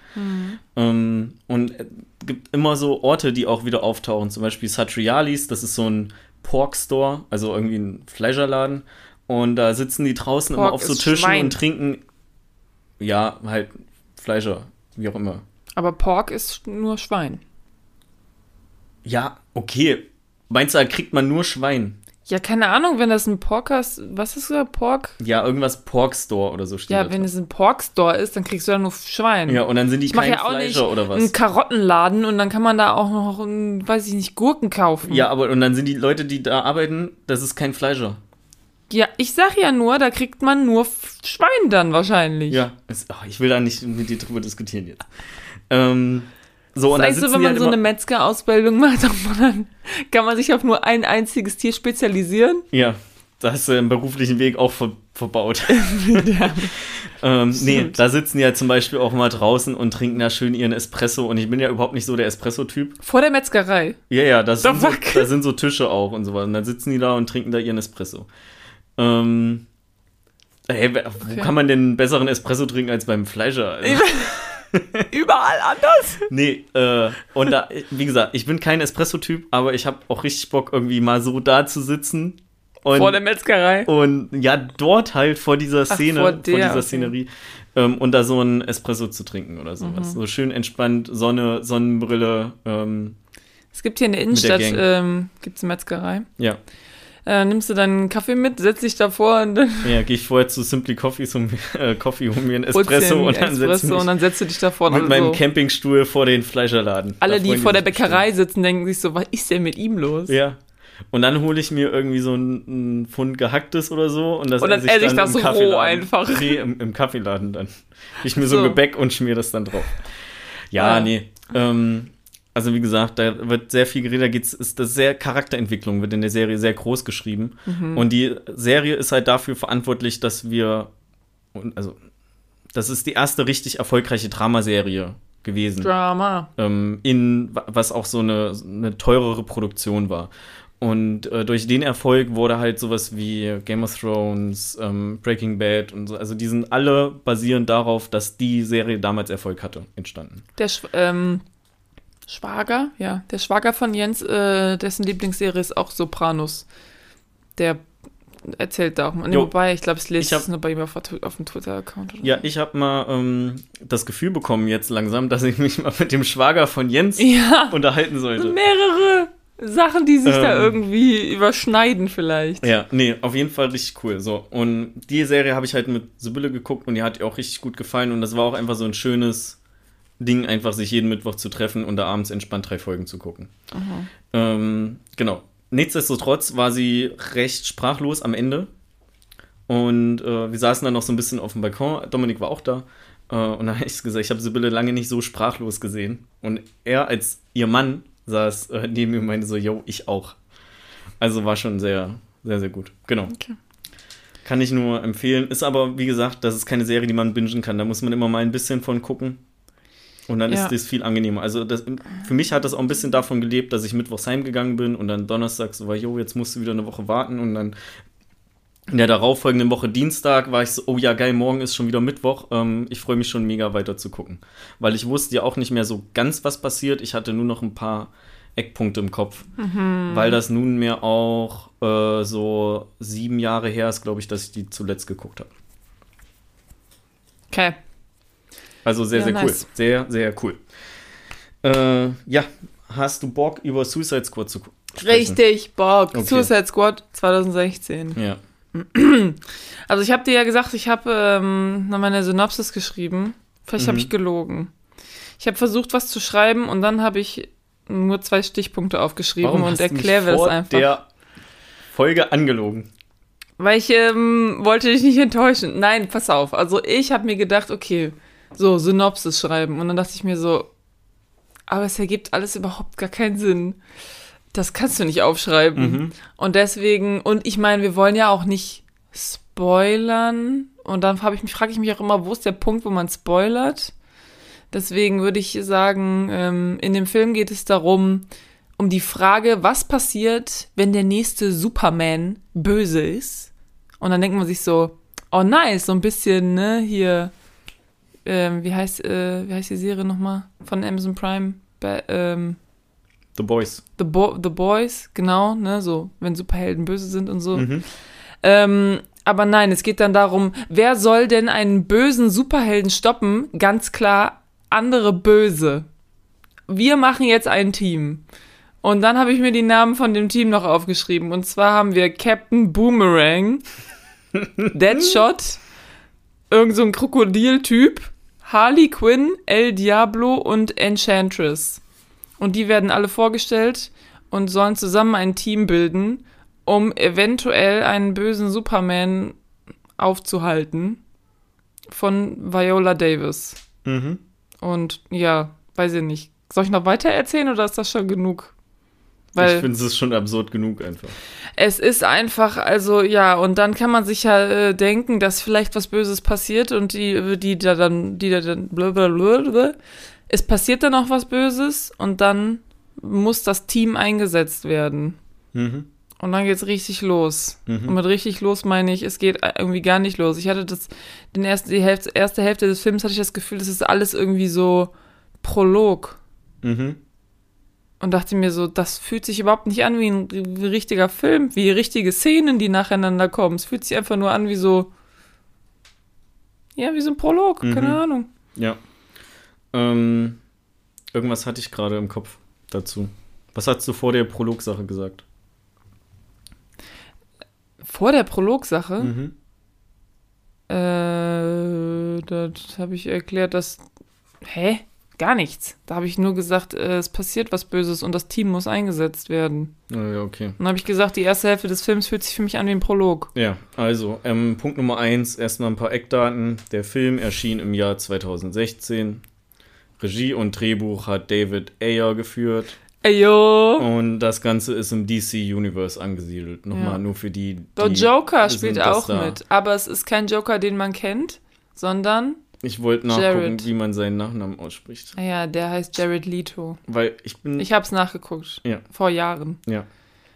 Ähm, und es gibt immer so Orte, die auch wieder auftauchen. Zum Beispiel Satrialis, das ist so ein Pork-Store, also irgendwie ein Fleischerladen. Und da sitzen die draußen immer Pork auf so Tischen Schwein. und trinken, ja, halt Fleischer, wie auch immer. Aber Pork ist nur Schwein. Ja, okay. Meinst du, da kriegt man nur Schwein? Ja, keine Ahnung, wenn das ein Porkers, was ist das, Pork? Ja, irgendwas Pork Store oder so steht Ja, da wenn drauf. es ein Pork-Store ist, dann kriegst du ja nur Schwein. Ja, und dann sind die ich kein ja auch nicht Fleischer oder was? Karottenladen und dann kann man da auch noch, ein, weiß ich nicht, Gurken kaufen. Ja, aber und dann sind die Leute, die da arbeiten, das ist kein Fleischer. Ja, ich sag ja nur, da kriegt man nur Schwein dann wahrscheinlich. Ja, es, ach, ich will da nicht mit dir drüber diskutieren jetzt. Ähm, so, und Das heißt so, sitzen wenn man halt so eine Metzger-Ausbildung macht, [laughs] dann kann man- sich auf nur ein einziges Tier spezialisieren. Ja, da hast du im beruflichen Weg auch ver, verbaut. [laughs] ähm, nee, da sitzen ja zum Beispiel auch mal draußen und trinken da schön ihren Espresso. Und ich bin ja überhaupt nicht so der Espresso-Typ. Vor der Metzgerei. Ja, ja, das The sind, so, da sind so Tische auch und so was. Und dann sitzen die da und trinken da ihren Espresso. Ähm, hey, wo Okay. kann man denn einen besseren Espresso trinken als beim Fleischer? Also, [laughs] Überall anders. nee, äh, und da, wie gesagt, ich bin kein Espresso-Typ, aber ich habe auch richtig Bock, irgendwie mal so da zu sitzen. Und, Vor der Metzgerei. und ja, dort halt vor dieser Ach, Szene, vor vor, der, dieser okay. Szenerie ähm, und da so ein Espresso zu trinken oder sowas. Mhm. So schön entspannt, Sonne, Sonnenbrille, ähm, Es gibt hier in der Innenstadt, Gang. ähm, gibt's eine Metzgerei. ja. Äh, nimmst du deinen Kaffee mit, setzt dich davor und dann Ja, gehe ich vorher zu Simply Coffee, zum [laughs] äh, Coffee, hol mir einen dir Espresso und dann setze Espresso ich und dann setzt du dich davor. mit und meinem so. Campingstuhl vor den Fleischerladen. Alle, die vor der Bäckerei sitzen, denken sich so, was ist denn mit ihm los? Ja. Und dann hole ich mir irgendwie so einen Pfund gehacktes oder so und das Und dann esse ich das im so roh einfach. Nee, im, im Kaffeeladen dann. Ich mir so, So. ein Gebäck und schmier das dann drauf. Ja, Ah. nee. Ähm, also wie gesagt, da wird sehr viel geredet, da geht's, ist das sehr Charakterentwicklung wird in der Serie sehr groß geschrieben. Mhm. Und die Serie ist halt dafür verantwortlich, dass wir, also, das ist die erste richtig erfolgreiche Dramaserie gewesen Drama. ähm, in wa- was auch so eine, eine teurere Produktion war. Und äh, durch den Erfolg wurde halt sowas wie Game of Thrones, ähm, Breaking Bad und so, also die sind alle basierend darauf, dass die Serie damals Erfolg hatte, entstanden. Der Sch ähm, Schwager, ja, der Schwager von Jens, äh, dessen Lieblingsserie ist auch Sopranos. Der erzählt da auch mal. Nee, wobei, ich glaube, es lese Ich hab- es nur bei ihm auf, auf dem Twitter-Account. Ja, ich habe mal ähm, das Gefühl bekommen jetzt langsam, dass ich mich mal mit dem Schwager von Jens so. [laughs] Ja, unterhalten so sollte. mehrere Sachen, die sich da Ähm. irgendwie überschneiden vielleicht. Ja, nee, auf jeden Fall richtig cool. So, und die Serie habe ich halt mit Sibylle geguckt und die hat ihr auch richtig gut gefallen und das war auch einfach so ein schönes Ding, einfach sich jeden Mittwoch zu treffen und da abends entspannt drei Folgen zu gucken. Ähm, genau. Nichtsdestotrotz war sie recht sprachlos am Ende und äh, wir saßen dann noch so ein bisschen auf dem Balkon. Dominik war auch da. Äh, und da habe ich gesagt, ich habe Sibylle lange nicht so sprachlos gesehen. Und er als ihr Mann saß äh, neben mir und meinte so, yo, ich auch. Also war schon sehr, sehr, sehr gut. Genau. Okay. Kann ich nur empfehlen. Ist aber, wie gesagt, das ist keine Serie, die man bingen kann. Da muss man immer mal ein bisschen von gucken. Und dann Ja. ist das viel angenehmer. Also das, für mich hat das auch ein bisschen davon gelebt, dass ich mittwochs heimgegangen bin und dann Donnerstag so war, jo, jetzt musst du wieder eine Woche warten. Und dann in der darauffolgenden Woche Dienstag war ich so, oh ja, geil, morgen ist schon wieder Mittwoch. Ähm, ich freue mich schon mega weiter zu gucken. Weil ich wusste ja auch nicht mehr so ganz, was passiert. Ich hatte nur noch ein paar Eckpunkte im Kopf. Weil das nunmehr auch äh, so sieben Jahre her ist, glaube ich, dass ich die zuletzt geguckt habe. Okay. Also sehr, Ja, sehr nice. cool. Sehr, sehr cool. Äh, ja, hast du Bock, über Suicide Squad zu sprechen? Richtig, Bock. Okay. Suicide Squad 2016. Ja. [clears throat] Also ich habe dir ja gesagt, ich habe ähm, noch meine Synopsis geschrieben. Vielleicht habe Mhm. ich gelogen. Ich habe versucht, was zu schreiben und dann habe ich nur zwei Stichpunkte aufgeschrieben Warum und erkläre das einfach. der Folge angelogen? Weil ich ähm, wollte dich nicht enttäuschen. Nein, pass auf. Also ich habe mir gedacht, okay, so Synopsis schreiben. Und dann dachte ich mir so, aber es ergibt alles überhaupt gar keinen Sinn. Das kannst du nicht aufschreiben. Mhm. Und deswegen, und ich meine, wir wollen ja auch nicht spoilern. Und dann habe ich mich, frage ich mich auch immer, wo ist der Punkt, wo man spoilert? Deswegen würde ich sagen, ähm, in dem Film geht es darum, um die Frage, was passiert, wenn der nächste Superman böse ist? Und dann denkt man sich so, oh nice, so ein bisschen, ne, hier, ähm, wie heißt, äh, wie heißt die Serie nochmal von Amazon Prime? Ba ähm, The Boys. The, Bo The Boys, genau, ne, so, wenn Superhelden böse sind und so. Mhm. Ähm, aber nein, es geht dann darum, wer soll denn einen bösen Superhelden stoppen? Ganz klar, andere Böse. Wir machen jetzt ein Team. Und dann habe ich mir die Namen von dem Team noch aufgeschrieben. Und zwar haben wir Captain Boomerang, [laughs] Deadshot, irgend so ein Krokodiltyp, Harley Quinn, El Diablo und Enchantress. Und die werden alle vorgestellt und sollen zusammen ein Team bilden, um eventuell einen bösen Superman aufzuhalten von Viola Davis. Mhm. Und ja, weiß ich nicht. Soll ich noch weiter erzählen oder ist das schon genug? Ich Weil finde, es ist schon absurd genug einfach. es ist einfach, also ja, und dann kann man sich ja äh, denken, dass vielleicht was Böses passiert und die, die da dann, die da dann, blablabla, es passiert dann auch was Böses und dann muss das Team eingesetzt werden. Mhm. Und dann geht's richtig los. Mhm. Und mit richtig los meine ich, es geht irgendwie gar nicht los. Ich hatte das, den ersten, die Hälfte, erste Hälfte des Films hatte ich das Gefühl, das ist alles irgendwie so Prolog. Mhm. Und dachte mir so, das fühlt sich überhaupt nicht an wie ein, richtiger Film, wie richtige Szenen, die nacheinander kommen. Es fühlt sich einfach nur an wie so, ja, wie so ein Prolog, Mhm. keine Ahnung. Ja. Ähm, irgendwas hatte ich gerade im Kopf dazu. Was hast du vor der Prolog-Sache gesagt? Vor der Prolog-Sache, Mhm. äh, das habe ich erklärt, dass, hä? Gar nichts. Da habe ich nur gesagt, äh, es passiert was Böses und das Team muss eingesetzt werden. Ah, Ja, okay. Und dann habe ich gesagt, die erste Hälfte des Films fühlt sich für mich an wie ein Prolog. Ja, also, ähm, Punkt Nummer eins, erstmal ein paar Eckdaten. Der Film erschien im Jahr 2016. Regie und Drehbuch hat David Ayer geführt. Ey, yo. Und das Ganze ist im DC Universe angesiedelt. Nochmal Ja. nur für die. Der die Joker wissen, spielt auch da- mit. Aber es ist kein Joker, den man kennt, sondern, Ich wollte nachgucken, Jared. wie man seinen Nachnamen ausspricht. naja, der heißt Jared Leto. Weil ich bin. Ich habe es nachgeguckt. Ja. Vor Jahren. ja.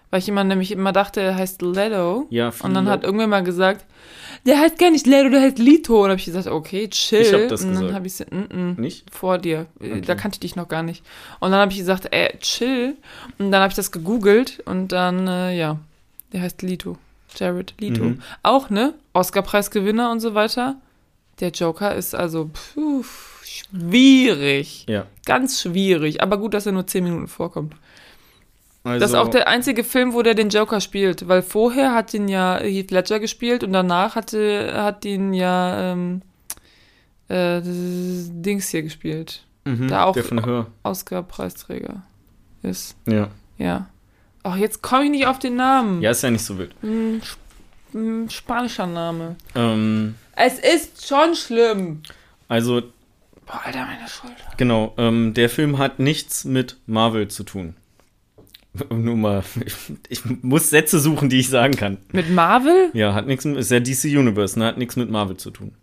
Weil ich immer nämlich immer dachte, er heißt Leto. Ja, Und dann hat irgendwer mal gesagt, der heißt gar nicht Leto, der heißt Lito. Und dann habe ich gesagt, okay, chill. Ich hab das und dann habe ich gesagt, mm -mm, Nicht? vor dir. Äh, Okay. Da kannte ich dich noch gar nicht. Und dann habe ich gesagt, ey, chill. Und dann habe ich das gegoogelt und dann, äh, ja, der heißt Lito. Jared Leto. Mhm. Auch, ne? Oscar-Preisgewinner und so weiter. Der Joker ist also puh, schwierig. Ja. Ganz schwierig. Aber gut, dass er nur 10 Minuten vorkommt. Also, Das ist auch der einzige Film, wo der den Joker spielt, weil vorher hat ihn ja Heath Ledger gespielt und danach hatte, hat ihn ja ähm, äh, Dings hier gespielt. mhm, da auch- der von Hör. Oscar-Preisträger ist. Ja. Ja. Ach, jetzt komme ich nicht auf den Namen. Ja, ist ja nicht so wild. Sp ein spanischer Name. Ähm, Es ist schon schlimm. also, Boah, Alter, meine Schulter. genau, ähm, der Film hat nichts mit Marvel zu tun. [laughs] Nur mal, ich muss Sätze suchen, die ich sagen kann. Mit Marvel? Ja, hat nichts, mit- ist ja DC Universe, ne, hat nichts mit Marvel zu tun.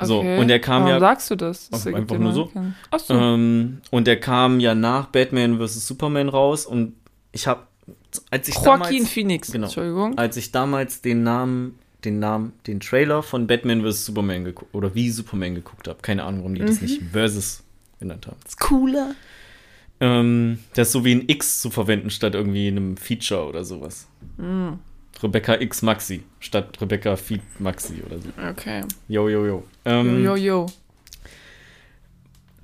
So, Okay. und der kam Warum ja, sagst du das? das einfach nur so. Ach so. ähm, und der kam ja nach Batman vs. Superman raus und ich habe, als ich Joaquin damals, Phoenix. genau. Entschuldigung. als ich damals den Namen, den Namen, den Trailer von Batman vs. Superman geguckt, oder wie Superman geguckt habe, keine Ahnung, warum die das Mhm. nicht Versus genannt haben. ist cooler. Ähm, das ist so wie ein X zu verwenden statt irgendwie einem Feature oder sowas. Mm, Rebecca X Maxi statt Rebecca Feed Maxi oder so. okay. Jo, jo, jo. Ähm, Jo, jo, jo.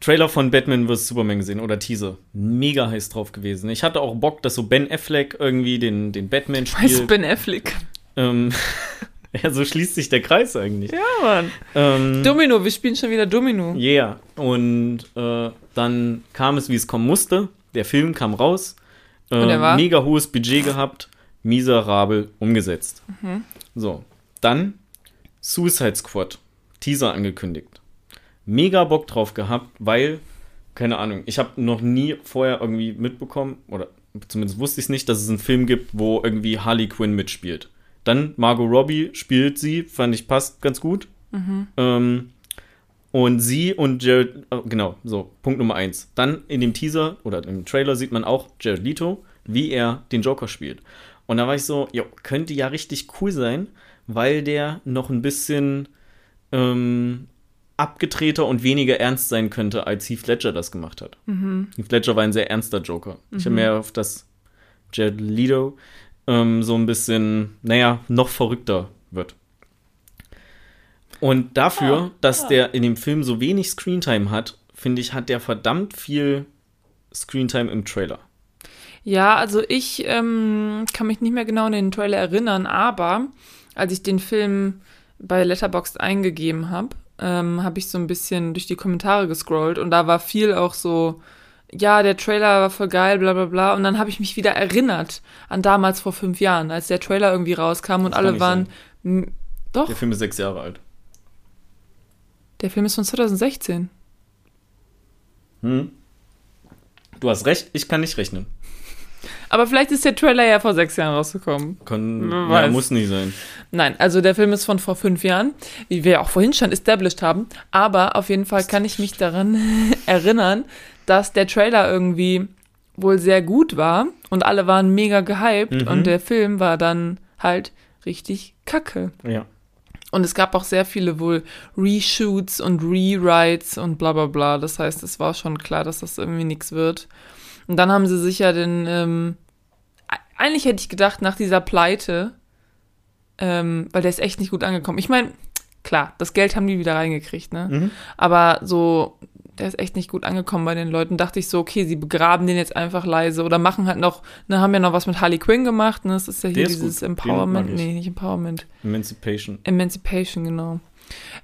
Trailer von Batman vs. Superman gesehen oder Teaser. Mega heiß drauf gewesen. Ich hatte auch Bock, dass so Ben Affleck irgendwie den, den Batman Heißt spielt. Ben Affleck. Ähm, [laughs] ja, so schließt sich der Kreis eigentlich. Ja, Mann. Ähm, Domino, wir spielen schon wieder Domino. Yeah. Und äh, dann kam es, wie es kommen musste. Der Film kam raus. Äh, Und er war? Mega hohes Budget gehabt. Miserabel umgesetzt. Mhm. So. Dann Suicide Squad. Teaser angekündigt. Mega Bock drauf gehabt, weil, keine Ahnung, ich habe noch nie vorher irgendwie mitbekommen, oder zumindest wusste ich es nicht, dass es einen Film gibt, wo irgendwie Harley Quinn mitspielt. Dann Margot Robbie spielt sie, fand ich passt ganz gut. Ähm, und sie und Jared, äh, genau, so, Punkt Nummer eins. Dann in dem Teaser oder im Trailer sieht man auch Jared Leto, wie er den Joker spielt. Und da war ich so, jo, könnte ja richtig cool sein, weil der noch ein bisschen ähm, abgedrehter und weniger ernst sein könnte, als Heath Ledger das gemacht hat. Heath Ledger war ein sehr ernster Joker. Ich habe mehr auf das Jared Leto ähm, so ein bisschen, naja, noch verrückter wird. Und dafür, dass der in dem Film so wenig Screentime hat, finde ich, hat der verdammt viel Screentime im Trailer. Ja, also ich ähm, kann mich nicht mehr genau an den Trailer erinnern, aber als ich den Film bei Letterboxd eingegeben habe, ähm, habe ich so ein bisschen durch die Kommentare gescrollt und da war viel auch so, ja, der Trailer war voll geil, bla bla bla. Und dann habe ich mich wieder erinnert an damals vor fünf Jahren, als der Trailer irgendwie rauskam und alle waren. Doch, Der Film ist sechs Jahre alt. der Film ist von 2016. Hm? Du hast recht, ich kann nicht rechnen. Aber vielleicht ist der Trailer ja vor sechs Jahren rausgekommen. Kann, ja, muss nicht sein. Nein, also der Film ist von vor fünf Jahren, wie wir auch vorhin schon established haben. Aber auf jeden Fall kann ich mich daran [laughs] erinnern, dass der Trailer irgendwie wohl sehr gut war und alle waren mega gehypt Mhm. und der Film war dann halt richtig kacke. Ja. Und es gab auch sehr viele wohl Reshoots und Rewrites und bla bla bla. Das heißt, es war schon klar, dass das irgendwie nichts wird. Und dann haben sie sich ja den, ähm, e- eigentlich hätte ich gedacht, nach dieser Pleite, ähm, weil der ist echt nicht gut angekommen. Ich meine, klar, das Geld haben die wieder reingekriegt, ne? Mhm. Aber so, der ist echt nicht gut angekommen bei den Leuten. Dachte ich so, okay, sie begraben den jetzt einfach leise oder machen halt noch, ne, haben ja noch was mit Harley Quinn gemacht, ne? Das ist ja hier Der dieses Empowerment, nee, nicht Empowerment. Emancipation. Emancipation, genau.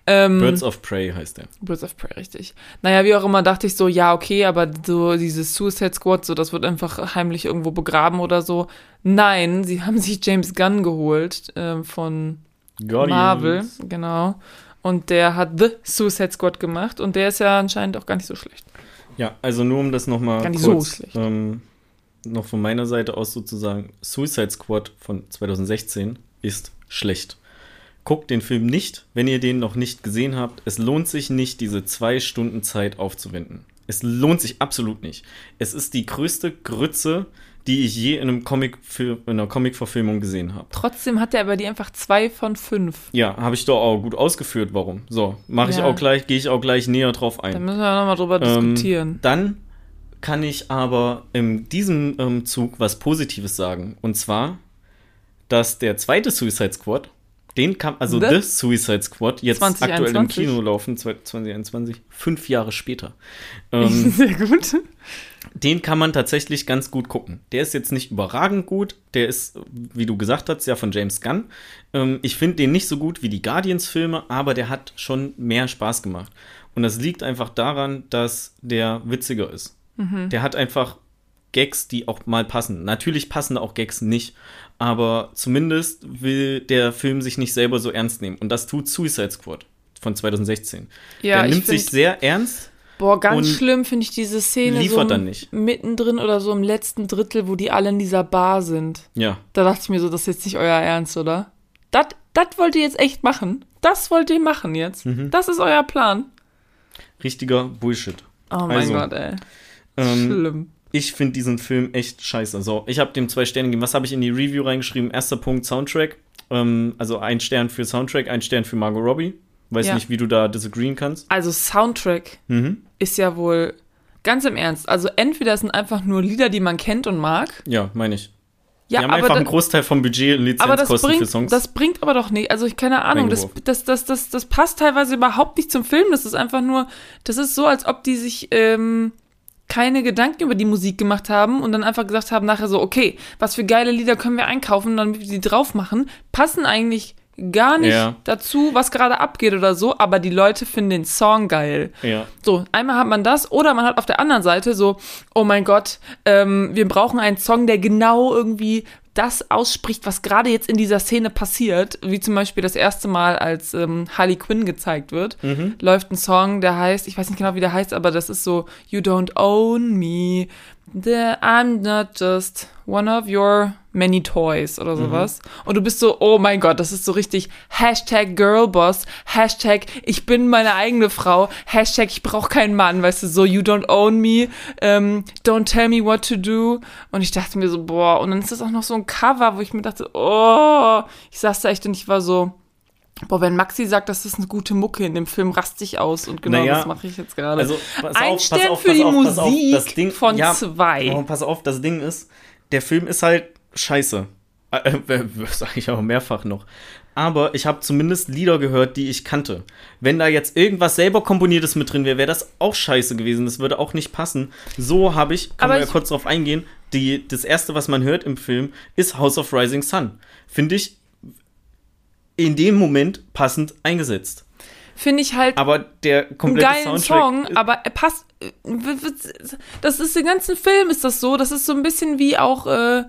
Ähm, Birds of Prey heißt der. Birds of Prey, richtig. Naja, wie auch immer, dachte ich so, ja, okay, aber so dieses Suicide Squad, so, das wird einfach heimlich irgendwo begraben oder so. Nein, sie haben sich James Gunn geholt ähm, von Guardians. Marvel, genau. Und der hat The Suicide Squad gemacht und der ist ja anscheinend auch gar nicht so schlecht. Ja, also nur um das nochmal kurz, so schlecht. ähm, noch von meiner Seite aus sozusagen, Suicide Squad von 2016 ist schlecht. Guckt den Film nicht, wenn ihr den noch nicht gesehen habt. Es lohnt sich nicht, diese zwei Stunden Zeit aufzuwenden. Es lohnt sich absolut nicht. Es ist die größte Grütze, die ich je in, einem Comic in einer Comic-Verfilmung gesehen habe. Trotzdem hat er aber die einfach zwei von fünf. Ja, habe ich doch auch gut ausgeführt, warum. So, mache ich Ja. auch gleich, gehe ich auch gleich näher drauf ein. Da müssen wir nochmal drüber Ähm, diskutieren. Dann kann ich aber in diesem ähm, Zug was Positives sagen. Und zwar, dass der zweite Suicide Squad, den kam, also The? The, Suicide Squad, jetzt aktuell im 2021. Kino laufen, 2021, fünf Jahre später. [laughs] Ähm, Sehr gut. den kann man tatsächlich ganz gut gucken. Der ist jetzt nicht überragend gut. Der ist, wie du gesagt hast, ja von James Gunn. Ähm, ich finde den nicht so gut wie die Guardians-Filme, aber der hat schon mehr Spaß gemacht. Und das liegt einfach daran, dass der witziger ist. Der hat einfach Gags, die auch mal passen. Natürlich passen auch Gags nicht, aber zumindest will der Film sich nicht selber so ernst nehmen. Und das tut Suicide Squad von 2016. Ja, der nimmt sich sehr ernst. Boah, ganz schlimm finde ich diese Szene liefert so dann nicht. mittendrin oder so im letzten Drittel, wo die alle in dieser Bar sind. Ja, Da dachte ich mir so, das ist jetzt nicht euer Ernst, oder? Das das wollt ihr jetzt echt machen? Das wollt ihr machen jetzt? Mhm. Das ist euer Plan? richtiger Bullshit. Oh mein Also, Gott, ey. Ähm, Schlimm. Ich finde diesen Film echt scheiße. So, ich habe dem zwei Sterne gegeben. Was habe ich in die Review reingeschrieben? Erster Punkt Soundtrack. Ähm, also ein Stern für Soundtrack, ein Stern für Margot Robbie. Weiß Ja. nicht, wie du da disagreeen kannst. Also Soundtrack Mhm. ist ja wohl ganz im Ernst. Also entweder es sind einfach nur Lieder, die man kennt und mag. Ja, meine ich. Ja, Die haben aber, einfach da, einen Großteil vom Budget und Lizenzkosten für bringt, Songs. das bringt aber doch nicht. Also ich keine Ahnung, das, das, das, das, das passt teilweise überhaupt nicht zum Film. Das ist einfach nur, das ist so, als ob die sich ähm, keine Gedanken über die Musik gemacht haben und dann einfach gesagt haben nachher so, okay, was für geile Lieder können wir einkaufen, damit wir die drauf machen, passen eigentlich gar nicht Ja. dazu, was gerade abgeht oder so, aber die Leute finden den Song geil. ja. So, einmal hat man das oder man hat auf der anderen Seite so, oh mein Gott, ähm, wir brauchen einen Song, der genau irgendwie das ausspricht, was gerade jetzt in dieser Szene passiert, wie zum Beispiel das erste Mal, als ähm, Harley Quinn gezeigt wird, läuft ein Song, der heißt, ich weiß nicht genau, wie der heißt, aber das ist so, You don't own me, the, I'm not just one of your many toys oder sowas. Und du bist so, oh mein Gott, das ist so richtig Hashtag Girlboss, Hashtag ich bin meine eigene Frau, Hashtag ich brauche keinen Mann, weißt du, so you don't own me, ähm, don't tell me what to do. Und ich dachte mir so, boah, und dann ist das auch noch so ein Cover, wo ich mir dachte, oh, ich saß da echt und ich war so, boah, wenn Maxi sagt, das ist eine gute Mucke in dem Film, raste ich aus und genau Naja, das mache ich jetzt gerade. Also, pass Ein auf, pass Stern auf, für pass die auf, pass auf. Musik Das Ding, von ja, zwei. Oh, pass auf, das Ding ist, der Film ist halt scheiße. Äh, äh, [laughs] sag ich auch mehrfach noch. Aber ich habe zumindest Lieder gehört, die ich kannte. Wenn da jetzt irgendwas selber komponiertes mit drin wäre, wäre das auch scheiße gewesen. Das würde auch nicht passen. So habe ich, kann man ja kurz drauf eingehen, die, das erste, was man hört im Film, ist House of Rising Sun. Finde ich in dem Moment passend eingesetzt. Finde ich halt Aber der einen komplette geilen Soundtrack Song, aber er passt. äh, Das ist den ganzen Film ist das so. Das ist so ein bisschen wie auch äh,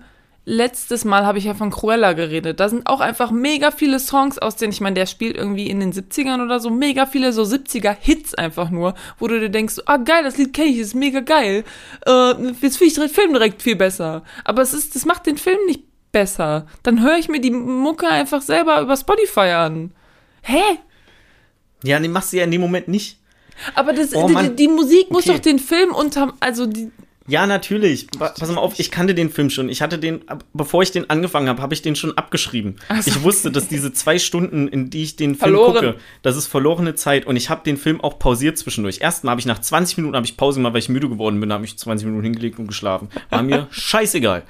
letztes Mal habe ich ja von Cruella geredet. Da sind auch einfach mega viele Songs aus den, ich meine, der spielt irgendwie in den 70ern oder so, mega viele so 70er Hits einfach nur, wo du dir denkst, ah geil, das Lied kenne ich, ist mega geil. Äh, jetzt finde ich den Film direkt viel besser. Aber es ist, das macht den Film nicht besser. Dann höre ich mir die Mucke einfach selber über Spotify an. Hä? Ja, die machst du ja in dem Moment nicht. Aber das, Oh, die, die, Musik muss Okay. doch den Film unter, also die, Ja, natürlich. Pa- Pass mal auf, ich kannte den Film schon. Ich hatte den, bevor ich den angefangen habe, habe ich den schon abgeschrieben. Ach so. Ich wusste, dass diese zwei Stunden, in die ich den Film Verloren. gucke, das ist verlorene Zeit. Und ich habe den Film auch pausiert zwischendurch. Erstmal habe ich nach 20 Minuten habe ich Pause gemacht, weil ich müde geworden bin, habe ich 20 Minuten hingelegt und geschlafen. War mir [laughs] scheißegal.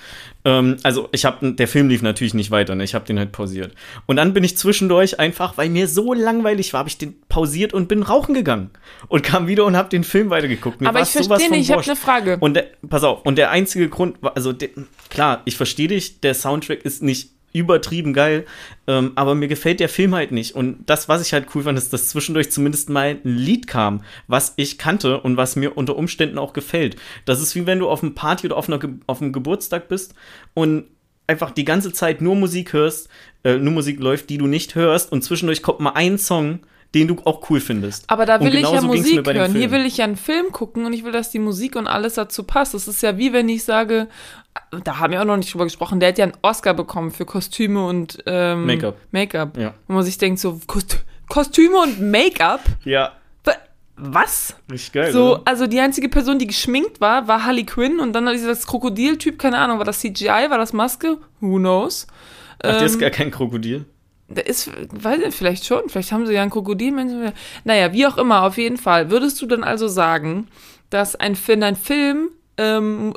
Ähm, also ich habe, der Film lief natürlich nicht weiter. Ne? Ich habe den halt pausiert. Und dann bin ich zwischendurch einfach, weil mir so langweilig war, habe ich den pausiert und bin rauchen gegangen und kam wieder und habe den Film weitergeguckt. Mir aber ich verstehe nicht, ich habe eine Frage. Und der, pass auf, und der einzige Grund, also der, klar, ich verstehe dich, der Soundtrack ist nicht übertrieben geil. Ähm, aber mir gefällt der Film halt nicht. Und das, was ich halt cool fand, ist, dass zwischendurch zumindest mal ein Lied kam, was ich kannte und was mir unter Umständen auch gefällt. Das ist wie wenn du auf einem Party oder auf, einer, auf einem Geburtstag bist und einfach die ganze Zeit nur Musik hörst, äh, nur Musik läuft, die du nicht hörst und zwischendurch kommt mal ein Song, den du auch cool findest. Aber da will ich ja Musik hören. Hier will ich ja einen Film gucken und ich will, dass die Musik und alles dazu passt. Das ist ja wie wenn ich sage, da haben wir auch noch nicht drüber gesprochen, der hat ja einen Oscar bekommen für Kostüme und ähm, Make-up. Make-up. Ja. Wo man sich denkt, so Kost Kostüme und Make-up? Ja, Wa- Was? richtig geil. So, oder? also die einzige Person, die geschminkt war, war Harley Quinn und dann dieser Krokodiltyp, keine Ahnung, war das CGI, war das Maske? Who knows? Ach, der ist ähm, gar kein Krokodil. Der ist, weiß ich, vielleicht schon, vielleicht haben sie ja einen Krokodilmenschen. Naja, wie auch immer, auf jeden Fall. Würdest du dann also sagen, dass ein, wenn ein Film ähm,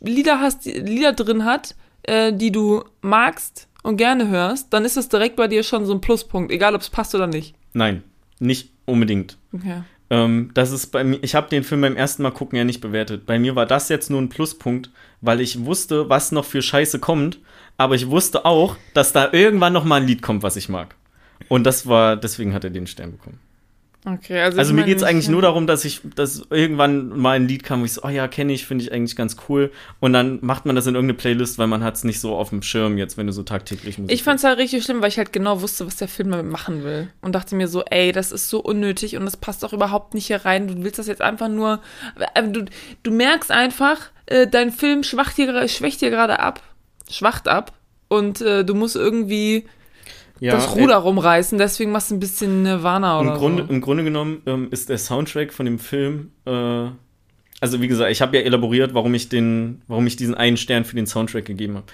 Lieder, hast, Lieder drin hat, äh, die du magst und gerne hörst, dann ist das direkt bei dir schon so ein Pluspunkt, egal ob es passt oder nicht. Nein, nicht unbedingt. Okay. Ähm, das ist bei mir, ich habe den Film beim ersten Mal gucken ja nicht bewertet. Bei mir war das jetzt nur ein Pluspunkt, weil ich wusste, was noch für Scheiße kommt, aber ich wusste auch, dass da irgendwann noch mal ein Lied kommt, was ich mag. Und das war, deswegen hat er den Stern bekommen. Okay, also, Also mir geht es eigentlich ich- nur darum, dass ich, dass irgendwann mal ein Lied kam, wo ich so, oh ja, kenne ich, finde ich eigentlich ganz cool. Und dann macht man das in irgendeine Playlist, weil man hat es nicht so auf dem Schirm jetzt, wenn du so tagtäglich Musik Ich fand es halt richtig schlimm, weil ich halt genau wusste, was der Film damit machen will. Und dachte mir so, ey, das ist so unnötig und das passt doch überhaupt nicht hier rein. Du willst das jetzt einfach nur. äh, Du, du merkst einfach, äh, dein Film schwacht hier, schwächt hier gerade ab. Schwacht ab. Und äh, du musst irgendwie Ja, das Ruder rumreißen, deswegen machst du ein bisschen Nirvana Im oder Grunde, so. Im Grunde genommen ähm, ist der Soundtrack von dem Film, äh, also wie gesagt, ich habe ja elaboriert, warum ich den, warum ich diesen einen Stern für den Soundtrack gegeben habe.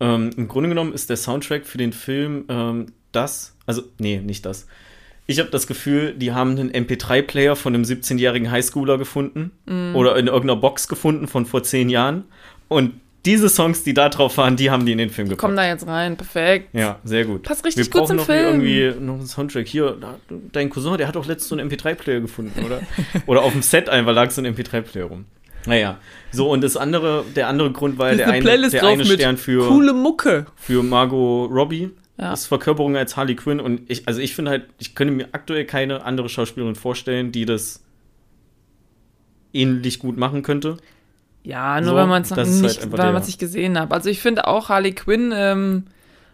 Ähm, Im Grunde genommen ist der Soundtrack für den Film ähm, das, also nee, nicht das. Ich habe das Gefühl, die haben einen MP3-Player von einem 17-jährigen Highschooler gefunden Mhm. oder in irgendeiner Box gefunden von vor zehn Jahren und diese Songs, die da drauf waren, die haben die in den Film Komm gepackt. da jetzt rein, perfekt. Ja, sehr gut. Passt richtig Wir gut brauchen zum noch Film. irgendwie noch einen Soundtrack. Hier, dein Cousin, der hat doch letztens so einen MP3-Player gefunden, oder? [laughs] oder auf dem Set einfach lag so ein MP3-Player rum. Naja, so und das andere, der andere Grund war ist der Playlist der eine Stern für, Coole Mucke. für Margot Robbie. Ja. Das Verkörperung als Harley Quinn und ich, also ich finde halt, ich könnte mir aktuell keine andere Schauspielerin vorstellen, die das ähnlich gut machen könnte. Ja, nur So, weil man es noch halt nicht, einfach weil man es nicht gesehen hat. Also ich finde auch Harley Quinn ähm,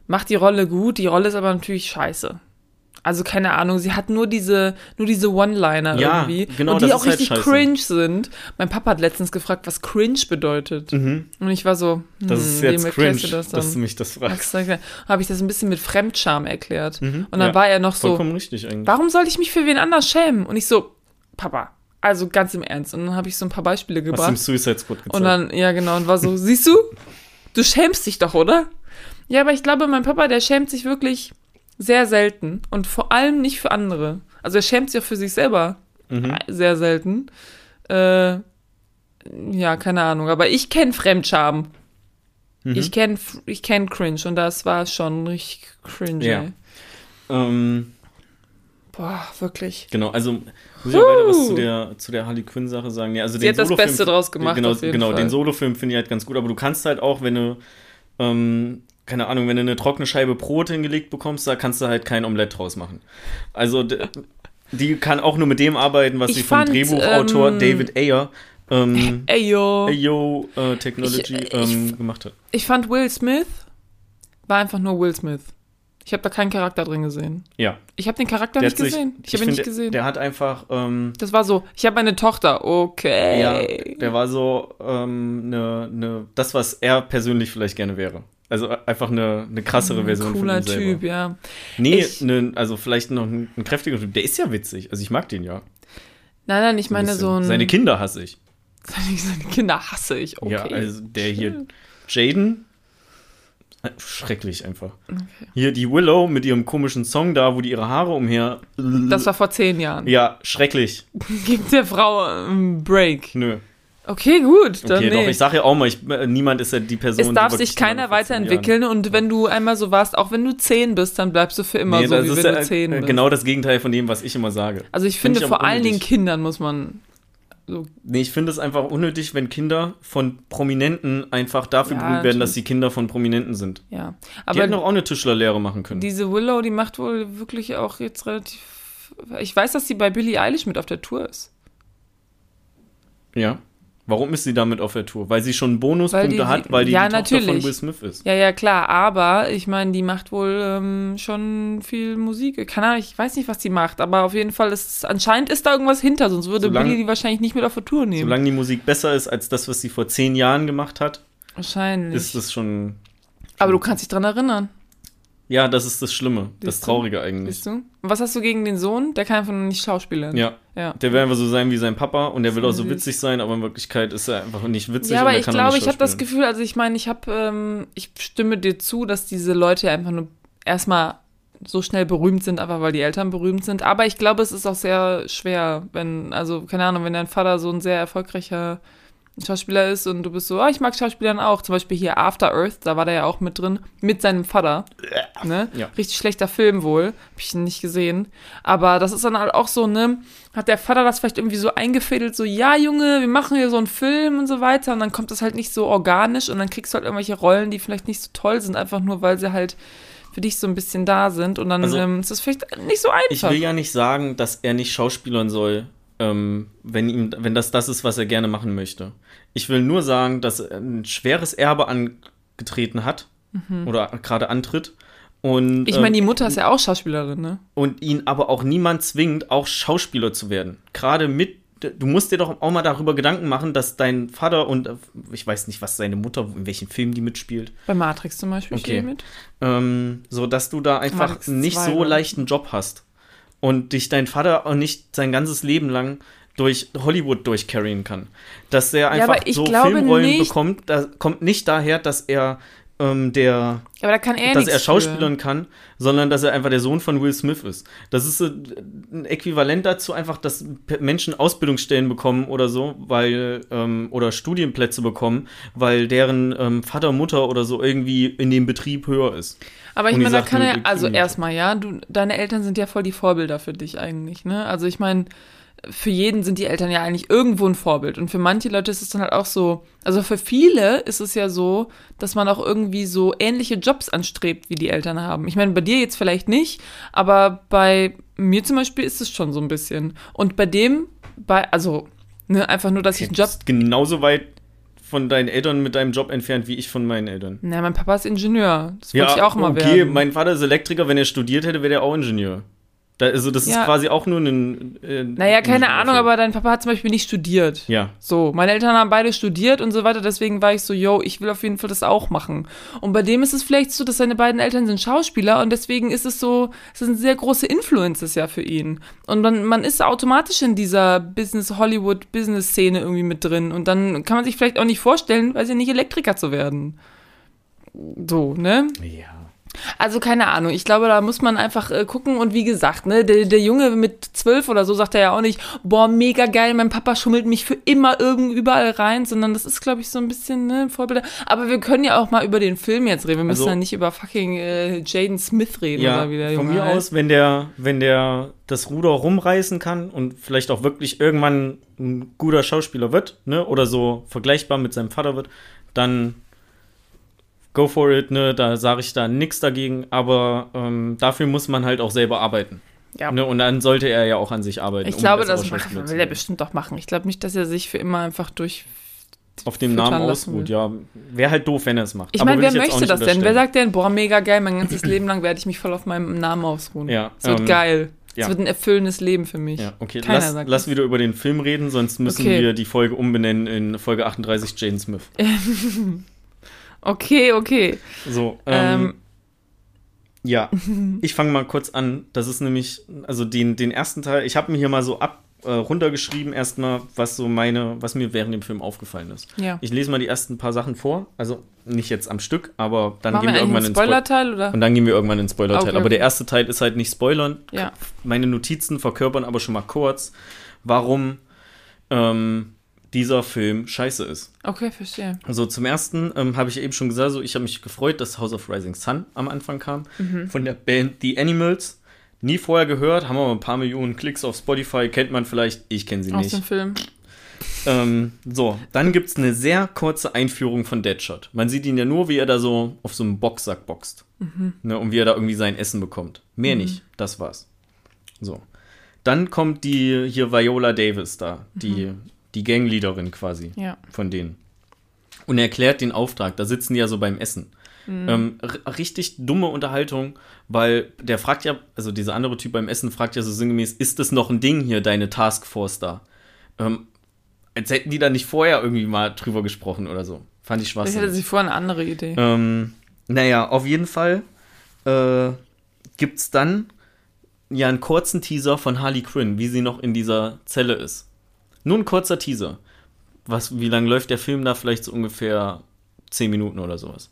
macht die Rolle gut. Die Rolle ist aber natürlich scheiße. Also keine Ahnung, sie hat nur diese, nur diese One-Liner Ja, irgendwie. genau, und die auch halt richtig scheiße. cringe sind. Mein Papa hat letztens gefragt, was cringe bedeutet. Und ich war so, hm, Das ist wem jetzt cringe, du das dass du mich das fragst. Habe ich das ein bisschen mit Fremdscham erklärt. und dann Mhm. ja. war er noch so, warum sollte ich mich für wen anders schämen? Und ich so, Papa, also ganz im Ernst. Und dann habe ich so ein paar Beispiele Hast du gebracht. im Suicide Squad gezeigt. Und dann, ja genau, und war so, [laughs] siehst du, du schämst dich doch, oder? Ja, aber ich glaube, mein Papa, der schämt sich wirklich sehr selten und vor allem nicht für andere. Also er schämt sich auch für sich selber Mhm. sehr selten. Äh, ja, keine Ahnung, aber ich kenne Fremdscham. Mhm. Ich kenne ich kenn Cringe und das war schon richtig cringe. Ja. ähm, Boah, wirklich. Genau, also muss ich auch weiter was zu der, zu der Harley Quinn-Sache sagen. Ja, also Sie hat das Beste draus gemacht, Genau, genau den Solofilm finde ich halt ganz gut, aber du kannst halt auch, wenn du, ähm, keine Ahnung, wenn du eine trockene Scheibe Brot hingelegt bekommst, da kannst du halt kein Omelett draus machen. Also die kann auch nur mit dem arbeiten, was Ich sie vom fand, Drehbuchautor ähm, David Ayer ähm, [laughs] Ey, yo. Ayo äh, Technology Ich- ich- ähm, gemacht hat. Ich fand Will Smith war einfach nur Will Smith. Ich habe da keinen Charakter drin gesehen. Ja. Ich habe den Charakter Der nicht hat sich- gesehen. Ich habe ihn nicht gesehen. Der hat einfach ähm, das war so, ich habe eine Tochter, okay. Ja, der war so ähm, ne, ne, das, was er persönlich vielleicht gerne wäre. Also äh, einfach eine, eine krassere Version Cooler von ihm selber. Typ, ja. Nee, Ich- ne, also vielleicht noch ein, ein kräftiger Typ. Der ist ja witzig. Also ich mag den ja. Nein, nein, ich ein meine so ein. Seine Kinder hasse ich. Seine, [laughs] seine Kinder hasse ich, okay. Ja, also der hier, Jaden, schrecklich einfach. Hier die Willow mit ihrem komischen Song da, wo die ihre Haare umher. das war vor zehn Jahren. ja, schrecklich. [laughs] Gib der Frau einen Break. Nö. Okay, gut. Dann Okay, nee. doch, ich sag ja auch mal, ich, äh, niemand ist ja die Person. es darf sich keiner weiterentwickeln und wenn du einmal so warst, auch wenn du zehn bist, dann bleibst du für immer Nee, so, wie wenn ja du zehn äh, bist. genau das Gegenteil von dem, was ich immer sage. Also ich Find finde, ich vor allen Dingen. Kindern muss man so Nee, ich finde es einfach unnötig, wenn Kinder von Prominenten einfach dafür Ja, berühmt werden, dass sie Kinder von Prominenten sind. ja. die Aber hätten doch auch eine Tischlerlehre machen können. diese Willow, die macht wohl wirklich auch jetzt relativ. Ich weiß, dass sie bei Billie Eilish mit auf der Tour ist. ja. Warum ist sie damit auf der Tour? Weil sie schon Weil Bonuspunkte die- hat, weil die, ja, die Tochter von. Will Smith ist. Ja, ja, klar, aber ich meine, die macht wohl ähm, schon viel Musik. Keine Ahnung, ich weiß nicht, was die macht, aber auf jeden Fall ist anscheinend ist da irgendwas hinter, sonst würde Solange- Billie die wahrscheinlich nicht mit auf der Tour nehmen. Solange die Musik besser ist als das, was sie vor zehn Jahren gemacht hat, wahrscheinlich. ist es schon. aber du kannst dich dran erinnern, Ja, das ist das Schlimme. Das Siehst du? Traurige eigentlich. siehst du? Und was hast du gegen den Sohn? Der kann einfach nur nicht schauspielern. Ja. Ja. Der will einfach so sein wie sein Papa und der will auch so Süß. witzig sein, aber in Wirklichkeit ist er einfach nicht witzig. Ja, aber er ich glaube, ich habe das. Gefühl, also ich meine, ich habe, ähm, ich stimme dir zu, dass diese Leute einfach nur erstmal so schnell berühmt sind, einfach weil die Eltern berühmt sind. Aber ich glaube, es ist auch sehr schwer, wenn, also keine Ahnung, wenn dein Vater so ein sehr erfolgreicher Schauspieler ist und du bist so, oh, ich mag Schauspielern auch. Zum Beispiel hier After Earth, da war der ja auch mit drin, mit seinem Vater. Ne? Ja. Richtig schlechter Film wohl, hab ich nicht gesehen. Aber das ist dann halt auch so, ne, hat der Vater das vielleicht irgendwie so eingefädelt, so, ja, Junge, wir machen hier so einen Film und so weiter. Und dann kommt das halt nicht so organisch und dann kriegst du halt irgendwelche Rollen, die vielleicht nicht so toll sind, einfach nur, weil sie halt für dich so ein bisschen da sind. Und dann Also, ähm, ist das vielleicht nicht so Ich einfach. will ja nicht sagen, dass er nicht schauspielern soll, ähm, wenn, ihm, wenn das das ist, was er gerne machen möchte. Ich will nur sagen, dass er ein schweres Erbe angetreten hat oder gerade antritt. Und, Mhm. ich ähm, meine, die Mutter ist ja auch Schauspielerin, ne? und ihn aber auch niemand zwingt, auch Schauspieler zu werden. Gerade mit, du musst dir doch auch mal darüber Gedanken machen, dass dein Vater und äh, ich weiß nicht, was seine Mutter, in welchem Film die mitspielt, Bei Matrix zum Beispiel Okay. mit. ähm, so dass du da einfach Matrix nicht 2, so oder? leichten Job hast und dich dein Vater auch nicht sein ganzes Leben lang durch Hollywood durchcarryen kann. Dass er einfach ich so Filmrollen nicht- bekommt, das kommt nicht daher, dass er ähm, der Aber da kann er dass er für. schauspielern kann, sondern dass er einfach der Sohn von Will Smith ist. Das ist so ein Äquivalent dazu einfach, dass Menschen Ausbildungsstellen bekommen oder so, weil ähm, oder Studienplätze bekommen, weil deren ähm, Vater, Mutter oder so irgendwie in dem Betrieb höher ist. Aber ich meine, da kann er, also erstmal, ja, du, deine Eltern sind ja voll die Vorbilder für dich eigentlich, ne? Also ich meine, für jeden sind die Eltern ja eigentlich irgendwo ein Vorbild. Und für manche Leute ist es dann halt auch so, also für viele ist es ja so, dass man auch irgendwie so ähnliche Jobs anstrebt, wie die Eltern haben. Ich meine, bei dir jetzt vielleicht nicht, aber bei mir zum Beispiel ist es schon so ein bisschen. Und bei dem, bei, also, ne, einfach nur, dass ich einen Du Job bist genauso weit von deinen Eltern mit deinem Job entfernt wie ich von meinen Eltern. Na, mein Papa ist Ingenieur. Das wollte ich auch mal okay, werden. mein Vater ist Elektriker, wenn er studiert hätte, wäre er auch Ingenieur. Da, also das ist Ja. quasi auch nur ein äh, naja, keine. Ahnung, aber dein Papa hat zum Beispiel nicht studiert. ja, So, meine Eltern haben beide studiert und so weiter, deswegen war ich so, yo, ich will auf jeden Fall das auch machen. Und bei dem ist es vielleicht so, dass seine beiden Eltern sind Schauspieler und deswegen ist es so, es sind sehr große Influences ja für ihn. Und man, man ist automatisch in dieser Business, Hollywood-Business-Szene irgendwie mit drin und dann kann man sich vielleicht auch nicht vorstellen, weiß ich nicht, Elektriker zu werden. So, ne? ja. Also keine Ahnung, ich glaube, da muss man einfach äh, gucken und wie gesagt, ne, der, der Junge mit zwölf oder so sagt er ja auch nicht, boah, mega geil, mein Papa schummelt mich für immer irgend überall rein, sondern das ist, glaube ich, so ein bisschen, ne, Vorbilder. Aber wir können ja auch mal über den Film jetzt reden, wir müssen Also- ja nicht über fucking äh, Jaden Smith reden Ja, oder wie der von Junge mir heißt. aus, wenn der, wenn der das Ruder rumreißen kann und vielleicht auch wirklich irgendwann ein guter Schauspieler wird, ne, oder so vergleichbar mit seinem Vater wird, dann go for it, ne, da sage ich da nichts dagegen, aber ähm, dafür muss man halt auch selber arbeiten. Ja. Ne, und dann sollte er ja auch an sich arbeiten. Ich um glaube, das [laughs] zu will er bestimmt doch machen. Ich glaube nicht, dass er sich für immer einfach durch. Auf dem Namen ausruht, ja. Wäre halt doof, wenn er es macht. Ich Aber meine, wer möchte das denn? Wer sagt denn, boah, mega geil, mein ganzes Leben lang werde ich mich voll auf meinem Namen ausruhen. Ja, Es wird ähm, geil. Es ja. wird ein erfüllendes Leben für mich. Ja, okay, Keiner lass, sagt lass das. wieder über den Film reden, sonst müssen Okay. wir die Folge umbenennen in Folge 38 Jane Smith. [laughs] Okay, okay. So, ähm, Ähm, ja, [laughs] ich fange mal kurz an. Das ist nämlich, also den, den ersten Teil, ich habe mir hier mal so ab äh, runtergeschrieben, erstmal, was so meine, was mir während dem Film aufgefallen ist. ja. Ich lese mal die ersten paar Sachen vor, also nicht jetzt am Stück, aber dann Machen gehen wir wir irgendwann Spoiler. Spoiler-Teil oder? Und dann gehen wir irgendwann ins Spoiler-Teil. Okay, aber der erste Teil ist halt nicht spoilern. Ja. Meine Notizen verkörpern aber schon mal kurz, warum ähm, dieser Film scheiße ist. Okay, verstehe. Also zum ersten ähm, habe ich eben schon gesagt, so ich habe mich gefreut, dass House of Rising Sun am Anfang kam. Mhm. Von der Band The Animals. Nie vorher gehört, haben aber ein paar Millionen Klicks auf Spotify, kennt man vielleicht, ich kenne sie Aus nicht. dem Film. Ähm, so, dann gibt es eine sehr kurze Einführung von Deadshot. Man sieht ihn ja nur, wie er da so auf so einem Boxsack boxt. Ne, und wie er da irgendwie sein Essen bekommt. Mehr nicht. Das war's. So. Dann kommt die hier Viola Davis da, die, die Gangleaderin quasi Ja. von denen. Und er erklärt den Auftrag. Da sitzen die ja so beim Essen. Ähm, r- richtig dumme Unterhaltung, weil der fragt ja, also dieser andere Typ beim Essen fragt ja so sinngemäß, ist das noch ein Ding hier, deine Taskforce da? Ähm, als hätten die da nicht vorher irgendwie mal drüber gesprochen oder so. Fand ich Ich hätte sie vorher eine andere Idee. Ähm, naja, auf jeden Fall äh, gibt es dann ja einen kurzen Teaser von Harley Quinn, wie sie noch in dieser Zelle ist. Nur ein kurzer Teaser. Was, wie lange läuft der Film da? Vielleicht so ungefähr 10 Minuten oder sowas.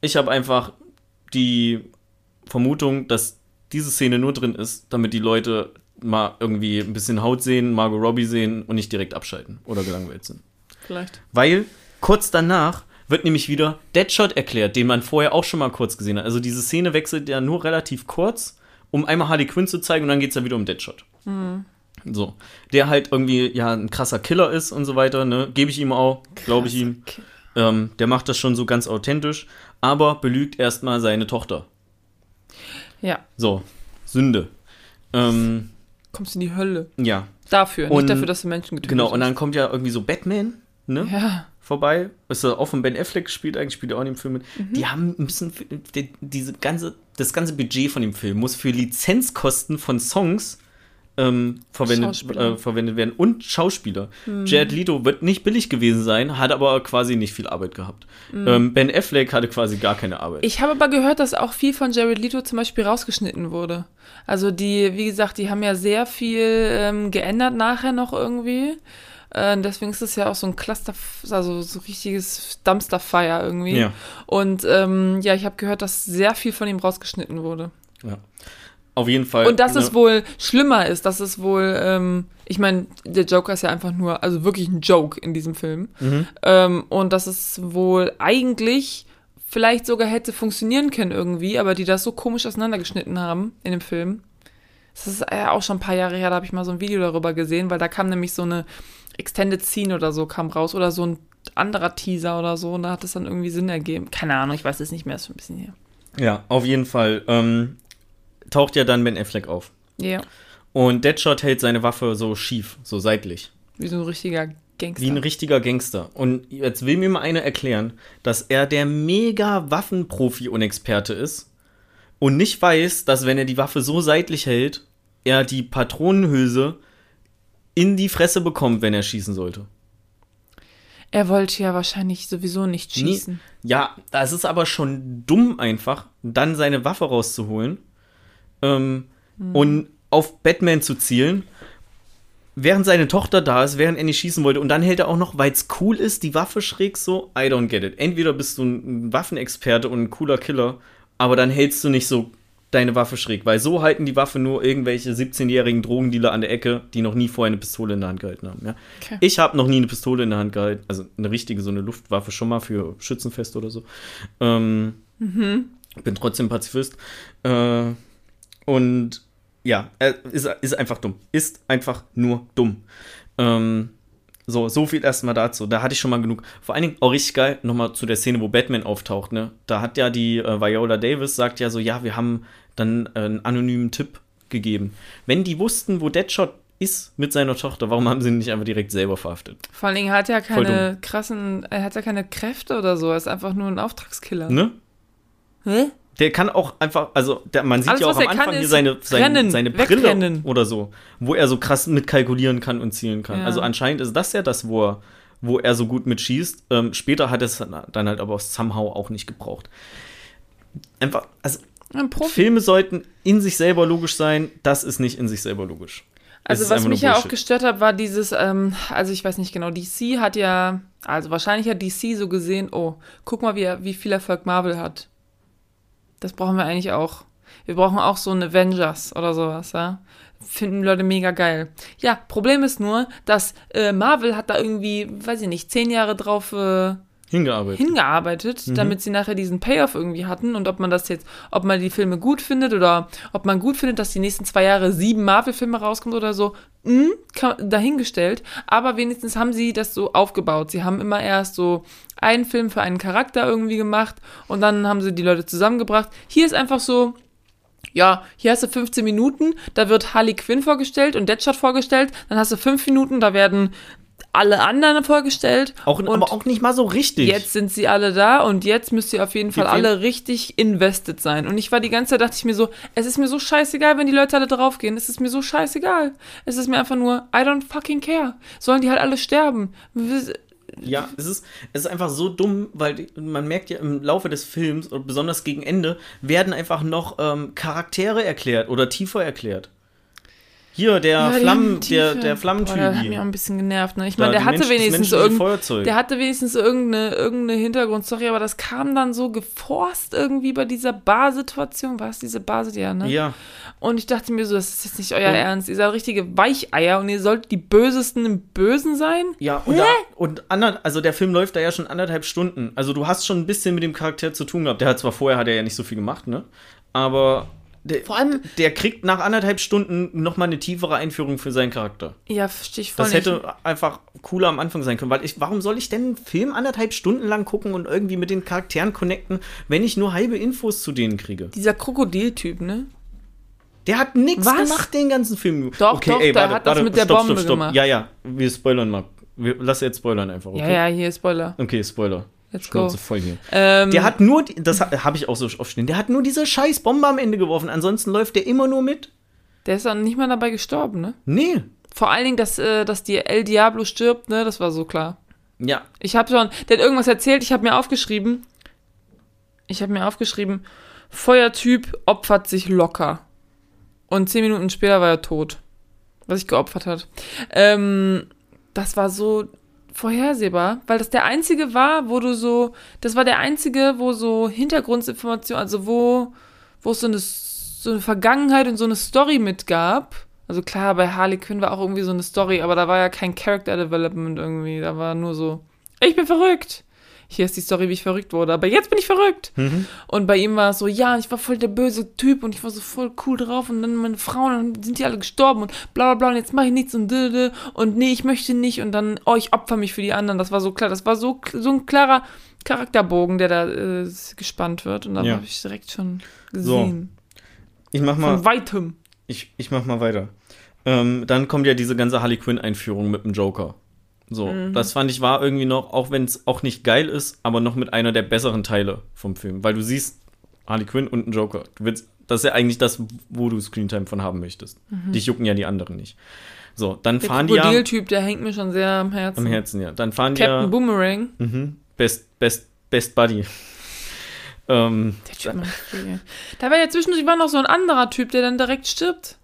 Ich habe einfach die Vermutung, dass diese Szene nur drin ist, damit die Leute mal irgendwie ein bisschen Haut sehen, Margot Robbie sehen und nicht direkt abschalten oder gelangweilt sind. Vielleicht. Weil kurz danach wird nämlich wieder Deadshot erklärt, den man vorher auch schon mal kurz gesehen hat. Also diese Szene wechselt ja nur relativ kurz, um einmal Harley Quinn zu zeigen und dann geht es ja wieder um Deadshot. So. Der halt irgendwie ja ein krasser Killer ist und so weiter, ne? Gebe ich ihm auch, glaube ich ihm. Ähm, der macht das schon so ganz authentisch, aber belügt erstmal seine Tochter. Ja. So, Sünde. Ähm, Kommst in die Hölle. ja, Dafür, Und- nicht dafür, dass du Menschen getötet genau. Und hast. dann kommt ja irgendwie so Batman, ne? Ja. vorbei. Ist er auch von Ben Affleck gespielt, eigentlich spielt er auch in dem Film mit. Mhm. Die haben ein bisschen, die, diese ganze, das ganze Budget von dem Film muss für Lizenzkosten von Songs ähm, verwendet. Mhm. äh, verwendet werden und Schauspieler. Jared Leto wird nicht billig gewesen sein, hat aber quasi nicht viel Arbeit gehabt. Ähm, ben Affleck hatte quasi gar keine Arbeit. Mhm. Ich habe aber gehört, dass auch viel von Jared Leto zum Beispiel rausgeschnitten wurde. Also die, wie gesagt, die haben ja sehr viel ähm, geändert nachher noch irgendwie. Äh, deswegen ist es ja auch so ein Cluster, also so richtiges Dumpster-Fire irgendwie. Ja. Und ähm, ja, ich habe gehört, dass sehr viel von ihm rausgeschnitten wurde. ja. Auf jeden Fall. Und dass ne, es wohl schlimmer ist, dass es wohl, ähm, ich meine, der Joker ist ja einfach nur, also wirklich ein Joke in diesem Film. Mhm. Ähm, und dass es wohl eigentlich vielleicht sogar hätte funktionieren können irgendwie, aber die das so komisch auseinandergeschnitten haben in dem Film. Das ist ja auch schon ein paar Jahre her, da habe ich mal so ein Video darüber gesehen, weil da kam nämlich so eine Extended Scene oder so kam raus oder so ein anderer Teaser oder so und da hat es dann irgendwie Sinn ergeben. Keine Ahnung, ich weiß es nicht mehr, ist schon ein bisschen her. Ja, auf jeden Fall. Ähm, taucht ja dann Ben Affleck auf. Ja, Und Deadshot hält seine Waffe so schief, so seitlich. wie so ein richtiger Gangster. Wie ein richtiger Gangster. Und jetzt will mir mal einer erklären, dass er der mega Waffenprofi und Experte ist und nicht weiß, dass wenn er die Waffe so seitlich hält, er die Patronenhülse in die Fresse bekommt, wenn er schießen sollte. Er wollte ja wahrscheinlich sowieso nicht Nee. schießen. Ja, das ist aber schon dumm einfach, dann seine Waffe rauszuholen ähm, und auf Batman zu zielen, während seine Tochter da ist, während er nicht schießen wollte. Und dann hält er auch noch, weil es cool ist, die Waffe schräg so. I don't get it. Entweder bist du ein Waffenexperte und ein cooler Killer, aber dann hältst du nicht so deine Waffe schräg, weil so halten die Waffe nur irgendwelche 17-jährigen Drogendealer an der Ecke, die noch nie vorher eine Pistole in der Hand gehalten haben. Ja? Okay. Ich habe noch nie eine Pistole in der Hand gehalten, also eine richtige, so eine Luftwaffe schon mal für Schützenfest oder so. Ähm, Bin trotzdem Pazifist. Äh, und ja, er ist, ist einfach dumm. Ist einfach nur dumm. Ähm, so, so viel erstmal dazu. Da hatte ich schon mal genug. Vor allen Dingen auch richtig geil, nochmal zu der Szene, wo Batman auftaucht, ne? Da hat ja die äh, Viola Davis sagt ja so, ja, wir haben dann äh, einen anonymen Tipp gegeben. Wenn die wussten, wo Deadshot ist mit seiner Tochter, warum haben sie ihn nicht einfach direkt selber verhaftet? Vor allen Dingen hat er keine krassen, er hat ja keine Kräfte oder so, er ist einfach nur ein Auftragskiller. Ne? Hä? Der kann auch einfach, also der, man sieht Alles, ja auch am er Anfang hier seine, seine, rennen, seine Brille wegrennen. oder so, wo er so krass mitkalkulieren kann und zielen kann. Ja. Also anscheinend ist das ja das, wo er, wo er so gut mitschießt. Ähm, später hat es dann halt aber somehow auch nicht gebraucht. Einfach, also. Filme sollten in sich selber logisch sein, das ist nicht in sich selber logisch. Also was mich ja auch gestört hat, war dieses, ähm, also ich weiß nicht genau, DC hat ja, also wahrscheinlich hat DC so gesehen, oh, guck mal, wie, wie viel Erfolg Marvel hat. Das brauchen wir eigentlich auch. Wir brauchen auch so einen Avengers oder sowas, ja. Finden Leute mega geil. Ja, Problem ist nur, dass äh, Marvel hat da irgendwie, weiß ich nicht, zehn Jahre drauf äh, Hingearbeitet. hingearbeitet, Mhm. damit sie nachher diesen Payoff irgendwie hatten und ob man das jetzt, ob man die Filme gut findet oder ob man gut findet, dass die nächsten zwei Jahre sieben Marvel-Filme rauskommt oder so, mh, kann, dahingestellt. Aber wenigstens haben sie das so aufgebaut. Sie haben immer erst so einen Film für einen Charakter irgendwie gemacht und dann haben sie die Leute zusammengebracht. Hier ist einfach so, ja, hier hast du 15 Minuten, da wird Harley Quinn vorgestellt und Deadshot vorgestellt, dann hast du fünf Minuten, da werden alle anderen vorgestellt. Auch, und aber auch nicht mal so richtig. Jetzt sind sie alle da und jetzt müsst ihr auf jeden Fall alle richtig invested sein. Und ich war die ganze Zeit, dachte ich mir so, es ist mir so scheißegal, wenn die Leute alle draufgehen. Es ist mir so scheißegal. Es ist mir einfach nur, I don't fucking care. Sollen die halt alle sterben. Ja, es ist, es ist einfach so dumm, weil man merkt ja im Laufe des Films, und besonders gegen Ende, werden einfach noch ähm, Charaktere erklärt oder tiefer erklärt. Hier, der Ja, Flammen, der, der Boah, der hat mich auch Flammentyp. ein bisschen genervt. Ne? Ich meine, der hatte Mensch- wenigstens Feuerzeug. der hatte wenigstens irgendeine, irgendeine Hintergrundstory, aber das kam dann so geforst irgendwie bei dieser Bar-Situation. War es diese Bar? Ja, ne? Ja, Und ich dachte mir so, das ist jetzt nicht euer Und- Ernst. Ihr seid richtige Weicheier und ihr sollt die Bösesten im Bösen sein? ja, und, da, und ander, also der Film läuft da ja schon anderthalb Stunden. Also du hast schon ein bisschen mit dem Charakter zu tun gehabt. Der hat zwar vorher hat er ja nicht so viel gemacht, ne? Aber der, Vor allem- der kriegt nach anderthalb Stunden nochmal eine tiefere Einführung für seinen Charakter. Ja, verstehe ich voll Das nicht. hätte einfach cooler am Anfang sein können, weil ich, warum soll ich denn einen Film anderthalb Stunden lang gucken und irgendwie mit den Charakteren connecten, wenn ich nur halbe Infos zu denen kriege? Dieser Krokodiltyp, ne? Der hat nichts gemacht den ganzen Film. Doch, doch, der hat das mit der Bombe gemacht. Ja, ja, wir spoilern mal. Wir, lass jetzt spoilern einfach, okay? Ja, ja, hier, Spoiler. Okay, Spoiler. Let's go. Voll hier. Ähm, Der hat nur, das habe ich auch so aufstehen, der hat nur diese scheiß Bombe am Ende geworfen, ansonsten läuft der immer nur mit. der ist dann nicht mal dabei gestorben, ne? Nee. Vor allen Dingen, dass, äh, dass die El Diablo stirbt, ne? Das war so klar. Ja, Ich habe schon, der hat irgendwas erzählt, ich habe mir aufgeschrieben, ich habe mir aufgeschrieben, Feuertyp opfert sich locker. Und zehn Minuten später war er tot. Was sich geopfert hat. Ähm, das war so vorhersehbar, weil das der einzige war, wo du so, das war der einzige, wo so Hintergrundinformation, also wo, wo es so eine, so eine Vergangenheit und so eine Story mitgab. Also klar, bei Harley Quinn war auch irgendwie so eine Story, aber da war ja kein Character Development irgendwie. Da war nur so, ich bin verrückt. Hier ist die Story, wie ich verrückt wurde, aber jetzt bin ich verrückt. Und bei ihm war es so, ja, ich war voll der böse Typ und ich war so voll cool drauf und dann meine Frauen, dann sind die alle gestorben und bla bla bla und jetzt mache ich nichts und dö, dö, und nee, ich möchte nicht und dann, oh, ich opfer mich für die anderen. Das war so klar, das war so, so ein klarer Charakterbogen, der da äh, gespannt wird und da Ja. habe ich direkt schon So, gesehen. ich mach mal. Von weitem. Ich, ich mach mal weiter. Ähm, dann kommt ja diese ganze Harley Quinn-Einführung mit dem Joker. So, das fand ich war irgendwie noch, auch wenn es auch nicht geil ist, aber noch mit einer der besseren Teile vom Film. Weil du siehst Harley Quinn und einen Joker. Du willst, das ist ja eigentlich das, wo du Screentime von haben möchtest. Dich jucken ja die anderen nicht. So, dann Der fahren die ja Krokodiltyp, der hängt mir schon sehr am Herzen. am Herzen, ja. Dann fahren die Captain ja Boomerang. mhm, Best, Best, Best Buddy. [laughs] ähm, Der Typ macht viel. Da war ja zwischendurch war noch so ein anderer Typ, der dann direkt stirbt.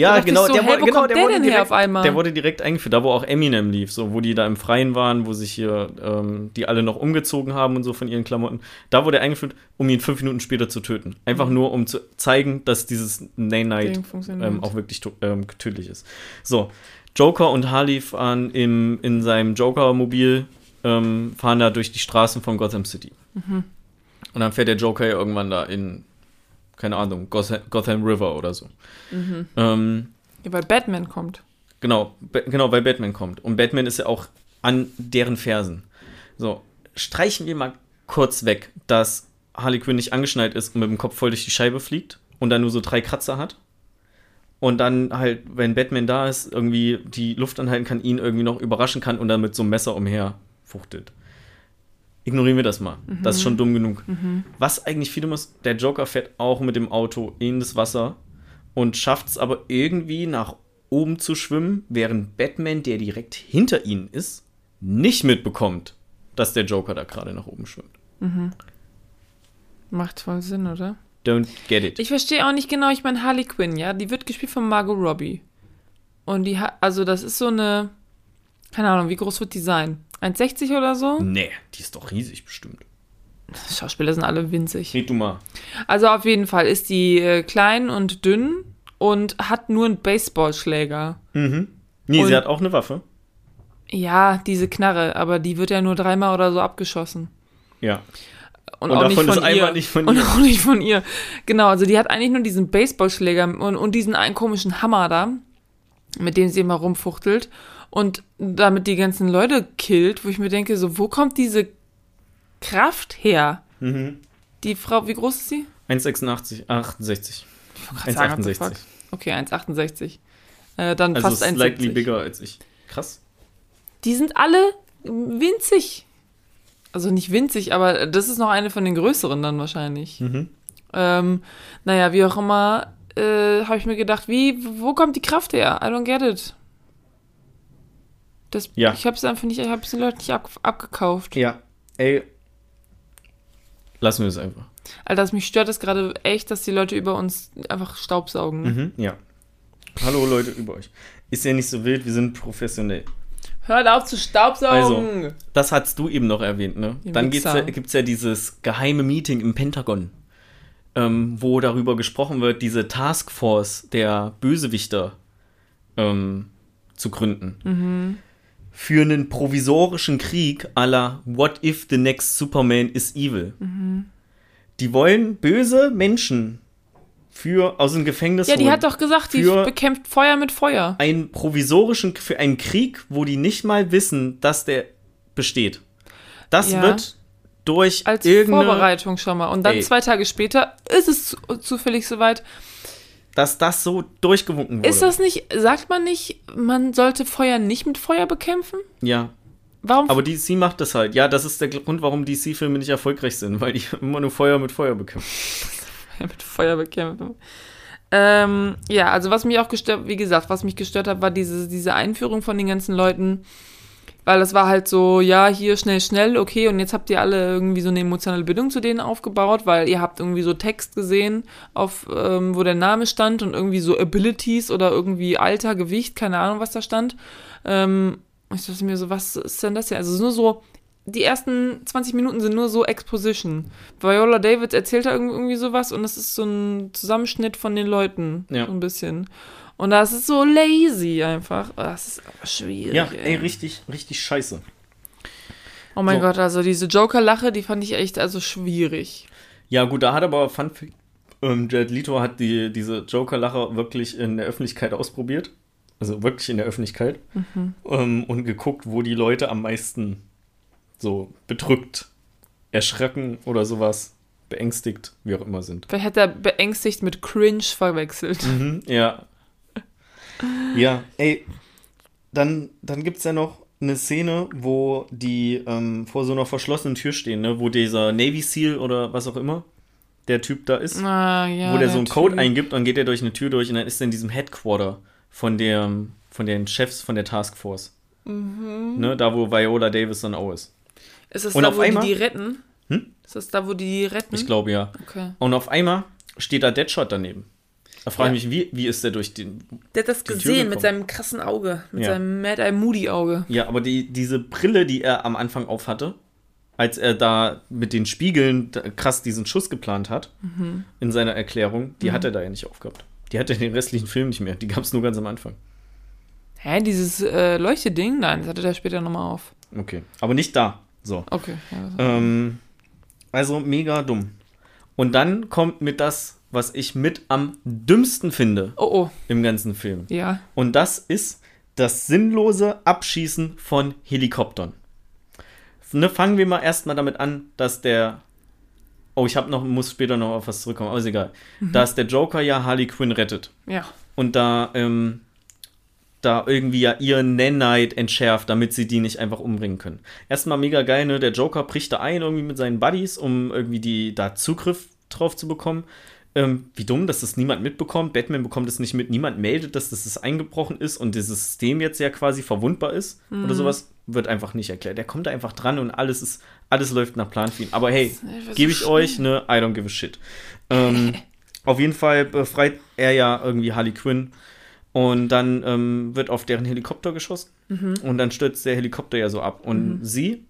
Ja, genau, so, der, hey, wurde, wo genau der, der wurde direkt, auf einmal? der wurde direkt eingeführt, da wo auch Eminem lief, so wo die da im Freien waren, wo sich hier ähm, die alle noch umgezogen haben und so von ihren Klamotten. Da wurde er eingeführt, um ihn fünf Minuten später zu töten. Einfach nur, um zu zeigen, dass dieses Nay Night ähm, auch wirklich ähm, tödlich ist. So, Joker und Harley fahren im, in seinem Joker-Mobil, ähm, fahren da durch die Straßen von Gotham City. Mhm. Und dann fährt der Joker ja irgendwann da in, keine Ahnung, Gotham, Gotham River oder so. Mhm. Ähm, Ja, weil Batman kommt. Genau, genau, weil Batman kommt. Und Batman ist ja auch an deren Fersen. So, streichen wir mal kurz weg, dass Harley Quinn nicht angeschnallt ist und mit dem Kopf voll durch die Scheibe fliegt und dann nur so drei Kratzer hat. Und dann halt, wenn Batman da ist, irgendwie die Luft anhalten kann, ihn irgendwie noch überraschen kann und dann mit so einem Messer umher fuchtelt. Ignorieren wir das mal. Das ist schon dumm genug. Was eigentlich viel muss, der Joker fährt auch mit dem Auto in das Wasser und schafft es aber irgendwie nach oben zu schwimmen, während Batman, der direkt hinter ihnen ist, nicht mitbekommt, dass der Joker da gerade nach oben schwimmt. Macht voll Sinn, oder? Don't get it. Ich verstehe auch nicht genau, ich meine Harley Quinn, ja, die wird gespielt von Margot Robbie. Und die hat, also das ist so eine, keine Ahnung, wie groß wird die sein? 1,60 oder so? nee, die ist doch riesig bestimmt. Schauspieler sind alle winzig. Red du mal. Also auf jeden Fall ist die äh, klein und dünn und hat nur einen Baseballschläger. Mhm. Nee, Und- sie hat auch eine Waffe. Ja, diese Knarre, aber die wird ja nur dreimal oder so abgeschossen. Ja. Und, Und auch davon nicht ist von einmal ihr. nicht von und ihr. auch nicht von ihr. Genau, also die hat eigentlich nur diesen Baseballschläger und, und diesen einen komischen Hammer da, mit dem sie immer rumfuchtelt und damit die ganzen Leute killt, wo ich mir denke, so, wo kommt diese Kraft her? Mhm. Die Frau, wie groß ist sie? 1,86, 68. Ich wollte gerade sagen, what the fuck? 1,68. Okay, 1,68. Äh, dann Also fast slightly 1,70. bigger als ich. Krass. Die sind alle winzig. Also nicht winzig, aber das ist noch eine von den größeren dann wahrscheinlich. Mhm. Ähm, naja, wie auch immer, äh, habe ich mir gedacht, wie, wo kommt die Kraft her? I don't get it. Das, Ja. Ich habe es einfach nicht, ich habe es den Leuten nicht ab, abgekauft. Ja. Ey. Lassen wir es einfach. Alter, das mich stört es gerade echt, dass die Leute über uns einfach Staubsaugen. Mhm. Ja. Hallo Leute über euch. Ist ja nicht so wild, wir sind professionell. Hört auf zu staubsaugen! Das hast du eben noch erwähnt, ne? Ihr Dann gibt's ja, Wichser. gibt's ja dieses geheime Meeting im Pentagon, ähm, wo darüber gesprochen wird, diese Taskforce der Bösewichter ähm, zu gründen. Mhm. Für einen provisorischen Krieg la What if the next Superman is evil? Mhm. Die wollen böse Menschen für aus dem Gefängnis Ja, die holen. hat doch gesagt, die bekämpft Feuer mit Feuer. einen provisorischen, für einen Krieg, wo die nicht mal wissen, dass der besteht. Das Ja. wird durch Als Vorbereitung schon mal. Und dann Ey. zwei Tage später ist es zu, zufällig soweit. Dass das so durchgewunken wurde. Ist das nicht, sagt man nicht, man sollte Feuer nicht mit Feuer bekämpfen? Ja, Warum? aber DC macht das halt. Ja, das ist der Grund, warum DC-Filme nicht erfolgreich sind, weil die [laughs] immer nur Feuer mit Feuer bekämpfen. mit Feuer bekämpfen. Ähm, ja, also was mich auch gestört, wie gesagt, was mich gestört hat, war diese, diese Einführung von den ganzen Leuten, weil das war halt so, ja, hier schnell, schnell, okay, und jetzt habt ihr alle irgendwie so eine emotionale Bindung zu denen aufgebaut, weil ihr habt irgendwie so Text gesehen, auf, ähm, wo der Name stand und irgendwie so Abilities oder irgendwie Alter, Gewicht, keine Ahnung, was da stand. Ähm, ich dachte mir so, was ist denn das hier? Also es ist nur so, die ersten 20 Minuten sind nur so Exposition. Viola Davis erzählt da irgendwie, sowas und das ist so ein Zusammenschnitt von den Leuten. Ja. So ein bisschen. Und das ist so lazy einfach. Oh, Das ist aber schwierig. Ja, ey, richtig, richtig scheiße. Oh mein So. Gott, also diese Joker-Lache, die fand ich echt also schwierig. Ja, gut, da hat aber Fun ähm, Jared Leto hat die, diese Joker-Lacher wirklich in der Öffentlichkeit ausprobiert. Also wirklich in der Öffentlichkeit. Mhm. Ähm, und geguckt, wo die Leute am meisten so bedrückt, erschrecken oder sowas, beängstigt, wie auch immer sind. Vielleicht hat er beängstigt mit Cringe verwechselt. Mhm, ja. Ja, ey, dann, dann gibt es ja noch eine Szene, wo die ähm, vor so einer verschlossenen Tür stehen, ne? wo dieser Navy SEAL oder was auch immer der Typ da ist, Ah, ja, wo der so einen Code Typ. eingibt und dann geht er durch eine Tür durch und dann ist er in diesem Headquarter von, der, von den Chefs von der Taskforce. Mhm. Ne? Da, wo Viola Davis dann auch ist. Ist das Und da, wo einmal- die die retten? Hm? Ist das da, wo die die retten? Ich glaube ja. Okay. Und auf einmal steht da Deadshot daneben. Da frage ich Ja. mich, wie, wie ist der durch den. Der hat das gesehen mit seinem krassen Auge. Mit Ja. seinem Mad Eye Moody Auge. Ja, aber die, diese Brille, die er am Anfang auf hatte, als er da mit den Spiegeln krass diesen Schuss geplant hat, Mhm. in seiner Erklärung, die hat er da ja nicht aufgehabt. Die hat er in den restlichen Film nicht mehr. Die gab es nur ganz am Anfang. Hä, dieses äh, Leuchteding? Nein, das hatte der später nochmal auf. Okay. Aber nicht da. So. Okay. Ja, Ähm, also mega dumm. Und dann kommt mit das, was ich mit am dümmsten finde oh, oh. im ganzen Film. Ja. Und das ist das sinnlose Abschießen von Helikoptern. Ne, fangen wir mal erstmal damit an, dass der. Oh, ich habe noch, muss später noch auf was zurückkommen, aber ist egal. Dass der Joker ja Harley Quinn rettet. Ja. Und da, ähm, da irgendwie ja ihren Nanite entschärft, damit sie die nicht einfach umbringen können. Erstmal mega geil, ne? Der Joker bricht da ein irgendwie mit seinen Buddies, um irgendwie die da Zugriff drauf zu bekommen. Ähm, wie dumm, dass das niemand mitbekommt. Batman bekommt es nicht mit. Niemand meldet, dass das eingebrochen ist und dieses System jetzt ja quasi verwundbar ist oder sowas. Wird einfach nicht erklärt. Der kommt da einfach dran und alles ist, alles läuft nach Plan für ihn. Aber hey, gebe ich schlimm. euch, ne? I don't give a shit. Ähm, [laughs] auf jeden Fall befreit er ja irgendwie Harley Quinn. Und dann ähm, wird auf deren Helikopter geschossen. Und dann stürzt der Helikopter ja so ab. Und sie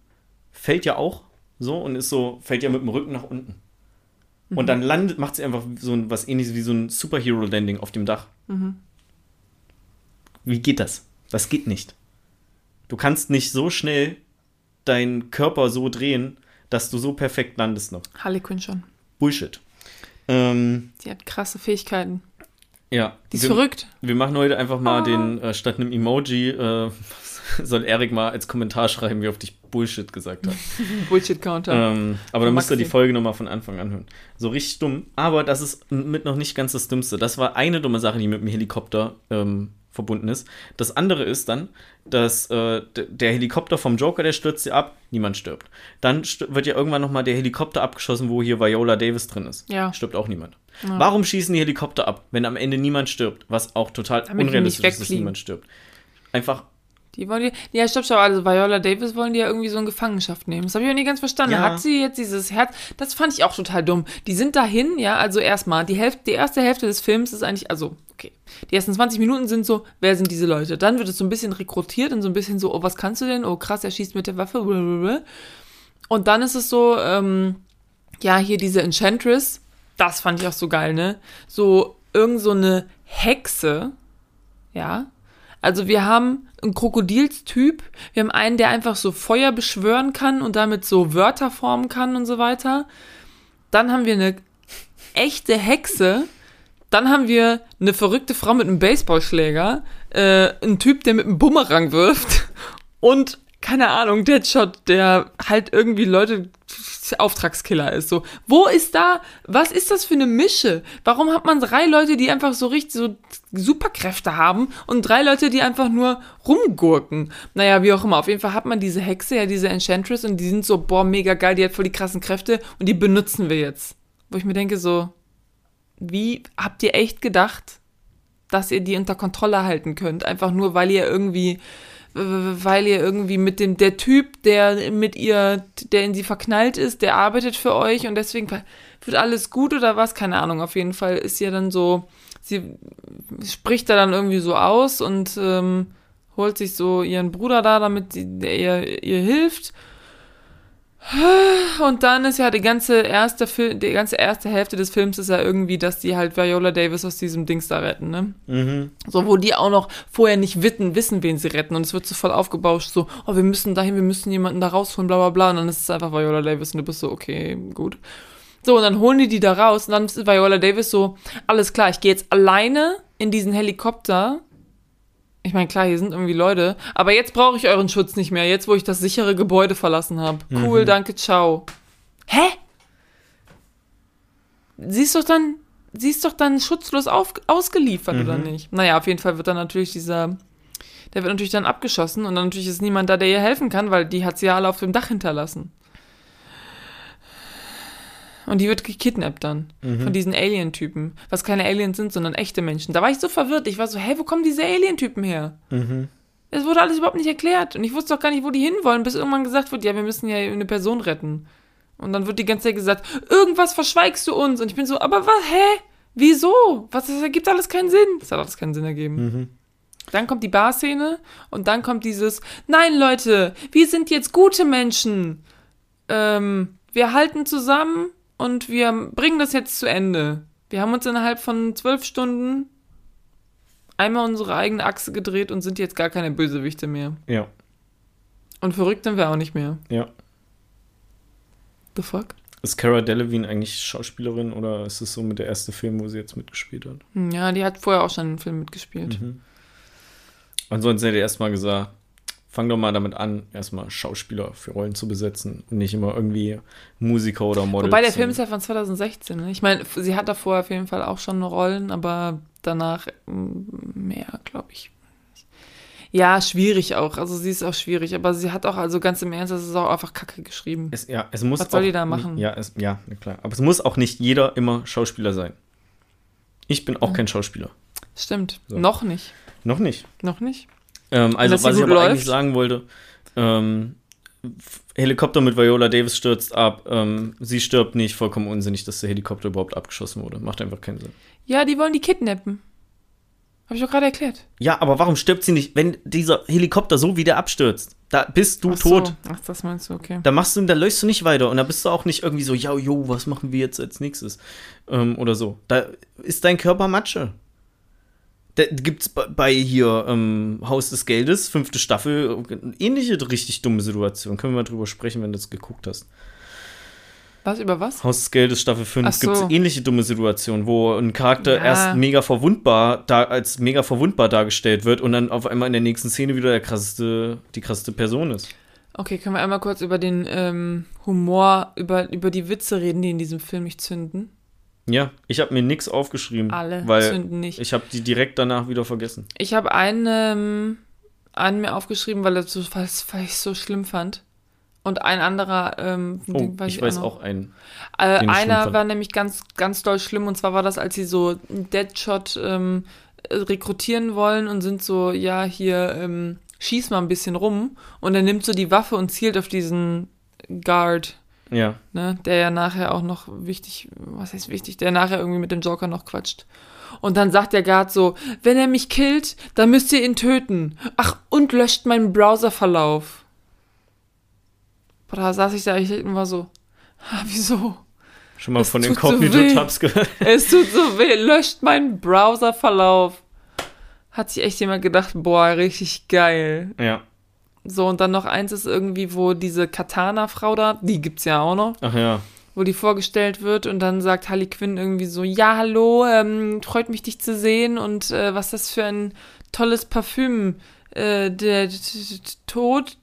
fällt ja auch so und ist so, fällt ja mit dem Rücken nach unten. Und dann landet, macht sie einfach so ein, was ähnliches wie so ein Superhero-Landing auf dem Dach. Wie geht das? Das geht nicht. Du kannst nicht so schnell deinen Körper so drehen, dass du so perfekt landest noch. Harley Quinn schon. Bullshit. Ähm, Die hat krasse Fähigkeiten. ja. Die ist wir, verrückt. wir machen heute einfach mal Oh. den, äh, statt einem Emoji, äh, [laughs] soll Erik mal als Kommentar schreiben, wie oft ich Bullshit gesagt habe. [laughs] Bullshit-Counter. Ähm, aber dann müsst ihr die. Folge nochmal von Anfang an hören. So richtig dumm. Aber das ist mit noch nicht ganz das Dümmste. Das war eine dumme Sache, die mit dem Helikopter ähm, verbunden ist. Das andere ist dann, dass äh, der Helikopter vom Joker, der stürzt ja ab, niemand stirbt. Dann st wird ja irgendwann nochmal der Helikopter abgeschossen, wo hier Viola Davis drin ist. Ja. Stirbt auch niemand. Ja. Warum schießen die Helikopter ab, wenn am Ende niemand stirbt? Was auch total Damit unrealistisch ist, dass niemand stirbt. Einfach Die wollen die, ja, stopp, stopp, also Viola Davis wollen die ja irgendwie so in Gefangenschaft nehmen. Das habe ich auch nicht ganz verstanden. Ja. Hat sie jetzt dieses Herz, das fand ich auch total dumm. Die sind dahin, ja, also erstmal, die Hälfte, die erste Hälfte des Films ist eigentlich, also, okay. Die ersten 20 Minuten sind so, wer sind diese Leute? Dann wird es so ein bisschen rekrutiert und so ein bisschen so, oh, was kannst du denn? Oh, krass, er schießt mit der Waffe, blablabla. Und dann ist es so, ähm, ja, hier diese Enchantress, das fand ich auch so geil, ne? So, irgend so eine Hexe, ja. Also wir haben einen Krokodilstyp, wir haben einen, der einfach so Feuer beschwören kann und damit so Wörter formen kann und so weiter. Dann haben wir eine echte Hexe. Dann haben wir eine verrückte Frau mit einem Baseballschläger, äh, ein Typ, der mit einem Bumerang wirft und keine Ahnung, Deadshot, der halt irgendwie Leute Auftragskiller ist. So, wo ist da, was ist das für eine Mische? Warum hat man drei Leute, die einfach so richtig so Superkräfte haben und drei Leute, die einfach nur rumgurken? Naja, wie auch immer. Auf jeden Fall hat man diese Hexe, ja, diese Enchantress und die sind so, boah, mega geil, die hat voll die krassen Kräfte und die benutzen wir jetzt. Wo ich mir denke so, wie habt ihr echt gedacht, dass ihr die unter Kontrolle halten könnt? Einfach nur, weil ihr irgendwie weil ihr irgendwie mit dem, der Typ, der mit ihr, der in sie verknallt ist, der arbeitet für euch und deswegen wird alles gut oder was? Keine Ahnung. Auf jeden Fall ist ihr dann so, sie spricht da dann irgendwie so aus und ähm, holt sich so ihren Bruder da, damit sie, der ihr, ihr hilft. Und dann ist ja die ganze erste Film, die ganze erste Hälfte des Films ist ja irgendwie, dass die halt Viola Davis aus diesem Dings da retten, ne? Mhm. So, wo die auch noch vorher nicht wissen, wissen, wen sie retten. Und es wird so voll aufgebauscht, so, oh, wir müssen dahin, wir müssen jemanden da rausholen, bla bla bla. Und dann ist es einfach Viola Davis und du bist so, okay, gut. So, und dann holen die die da raus und dann ist Viola Davis so, alles klar, ich gehe jetzt alleine in diesen Helikopter. Ich meine, klar, hier sind irgendwie Leute, aber jetzt brauche ich euren Schutz nicht mehr, jetzt wo ich das sichere Gebäude verlassen habe. Cool, danke, ciao. Hä? Sie ist doch dann, sie ist doch dann schutzlos auf, ausgeliefert, oder nicht? Naja, auf jeden Fall wird dann natürlich dieser, der wird natürlich dann abgeschossen und dann natürlich ist niemand da, der ihr helfen kann, weil die hat sie ja alle auf dem Dach hinterlassen. Und die wird gekidnappt dann von diesen Alien-Typen, was keine Aliens sind, sondern echte Menschen. Da war ich so verwirrt. Ich war so, hä, wo kommen diese Alien-Typen her? Mhm. Es wurde alles überhaupt nicht erklärt. Und ich wusste auch gar nicht, wo die hinwollen, bis irgendwann gesagt wird, ja, wir müssen ja eine Person retten. Und dann wird die ganze Zeit gesagt, irgendwas verschweigst du uns. Und ich bin so, aber was, hä? Wieso? Was, das ergibt alles keinen Sinn. Das hat alles keinen Sinn ergeben. Mhm. Dann kommt die Barszene und dann kommt dieses, nein, Leute, wir sind jetzt gute Menschen. Ähm, wir halten zusammen und wir bringen das jetzt zu Ende. Wir haben uns innerhalb von zwölf Stunden einmal unsere eigene Achse gedreht und sind jetzt gar keine Bösewichte mehr. Ja, Und verrückt sind wir auch nicht mehr. ja. The fuck? Ist Cara Delevingne eigentlich Schauspielerin oder ist es so mit der erste Film, wo sie jetzt mitgespielt hat? Hm, Ja, die hat vorher auch schon einen Film mitgespielt. Mhm. Ansonsten hätte ich erstmal gesagt, fang doch mal damit an, erstmal Schauspieler für Rollen zu besetzen und nicht immer irgendwie Musiker oder Model. Wobei der Film ist ja von 2016. Ne? Ich meine, sie hat davor auf jeden Fall auch schon Rollen, aber danach mm, mehr, glaube ich. Ja, schwierig auch. Also sie ist auch schwierig, aber sie hat auch, also ganz im Ernst, das ist auch einfach Kacke geschrieben. Es, ja, es muss Was soll die da machen? Ja, es, ja, klar. Aber es muss auch nicht jeder immer Schauspieler sein. Ich bin auch kein Schauspieler. Stimmt. So. Noch nicht. Noch nicht. Noch nicht. Ähm, also, was ich aber läuft? eigentlich sagen wollte, ähm, Helikopter mit Viola Davis stürzt ab, ähm, sie stirbt nicht, vollkommen unsinnig, dass der Helikopter überhaupt abgeschossen wurde. Macht einfach keinen Sinn. Ja, die wollen die kidnappen. Habe ich doch gerade erklärt. Ja, aber warum stirbt sie nicht, wenn dieser Helikopter so wieder abstürzt? Da bist du Ach so. tot. Ach, das meinst du, okay. Da machst du, da läufst du nicht weiter und da bist du auch nicht irgendwie so, ja, jo, was machen wir jetzt als nächstes? Ähm, oder so. Da ist dein Körper Matsche. Da gibt's bei- hier ähm, Haus des Geldes, fünfte Staffel, ähnliche richtig dumme Situation. Können wir mal drüber sprechen, wenn du das geguckt hast. Was über was? Haus des Geldes, Staffel 5, Ach so. gibt es ähnliche dumme Situationen, wo ein Charakter Ja. erst mega verwundbar, da, als mega verwundbar dargestellt wird und dann auf einmal in der nächsten Szene wieder der krasseste, die krasseste Person ist. Okay, können wir einmal kurz über den ähm, Humor, über, über die Witze reden, die in diesem Film nicht zünden? Ja, ich habe mir nichts aufgeschrieben, Alle weil zünden nicht. ich habe die direkt danach wieder vergessen. Ich habe einen, einen mir aufgeschrieben, weil, das so, weil, ich es so schlimm fand. Und ein anderer, ähm, Oh, den ich weiß noch. auch einen. Äh, einer war nämlich ganz, ganz doll schlimm und zwar war das, als sie so Deadshot ähm, äh, rekrutieren wollen und sind so, ja, hier, ähm, schieß mal ein bisschen rum und er nimmt so die Waffe und zielt auf diesen Guard, Ja, ne, der ja nachher auch noch wichtig, was heißt wichtig, der nachher irgendwie mit dem Joker noch quatscht. Und dann sagt der Guard so, wenn er mich killt, dann müsst ihr ihn töten. Ach, und löscht meinen Browserverlauf. Boah, da saß ich da ich und war so, ah, wieso? schon mal Es von den tut so. Cognito-Tabs gehört. [laughs] Es tut so weh, löscht meinen Browserverlauf. Hat sich echt jemand gedacht, boah, richtig geil. Ja, So, und dann noch eins ist irgendwie, wo diese Katana-Frau da, die gibt's ja auch noch, ach ja. wo die vorgestellt wird und dann sagt Harley Quinn irgendwie so, ja, hallo, ähm, freut mich, dich zu sehen und äh, was das für ein tolles Parfüm. Äh, der, Tod,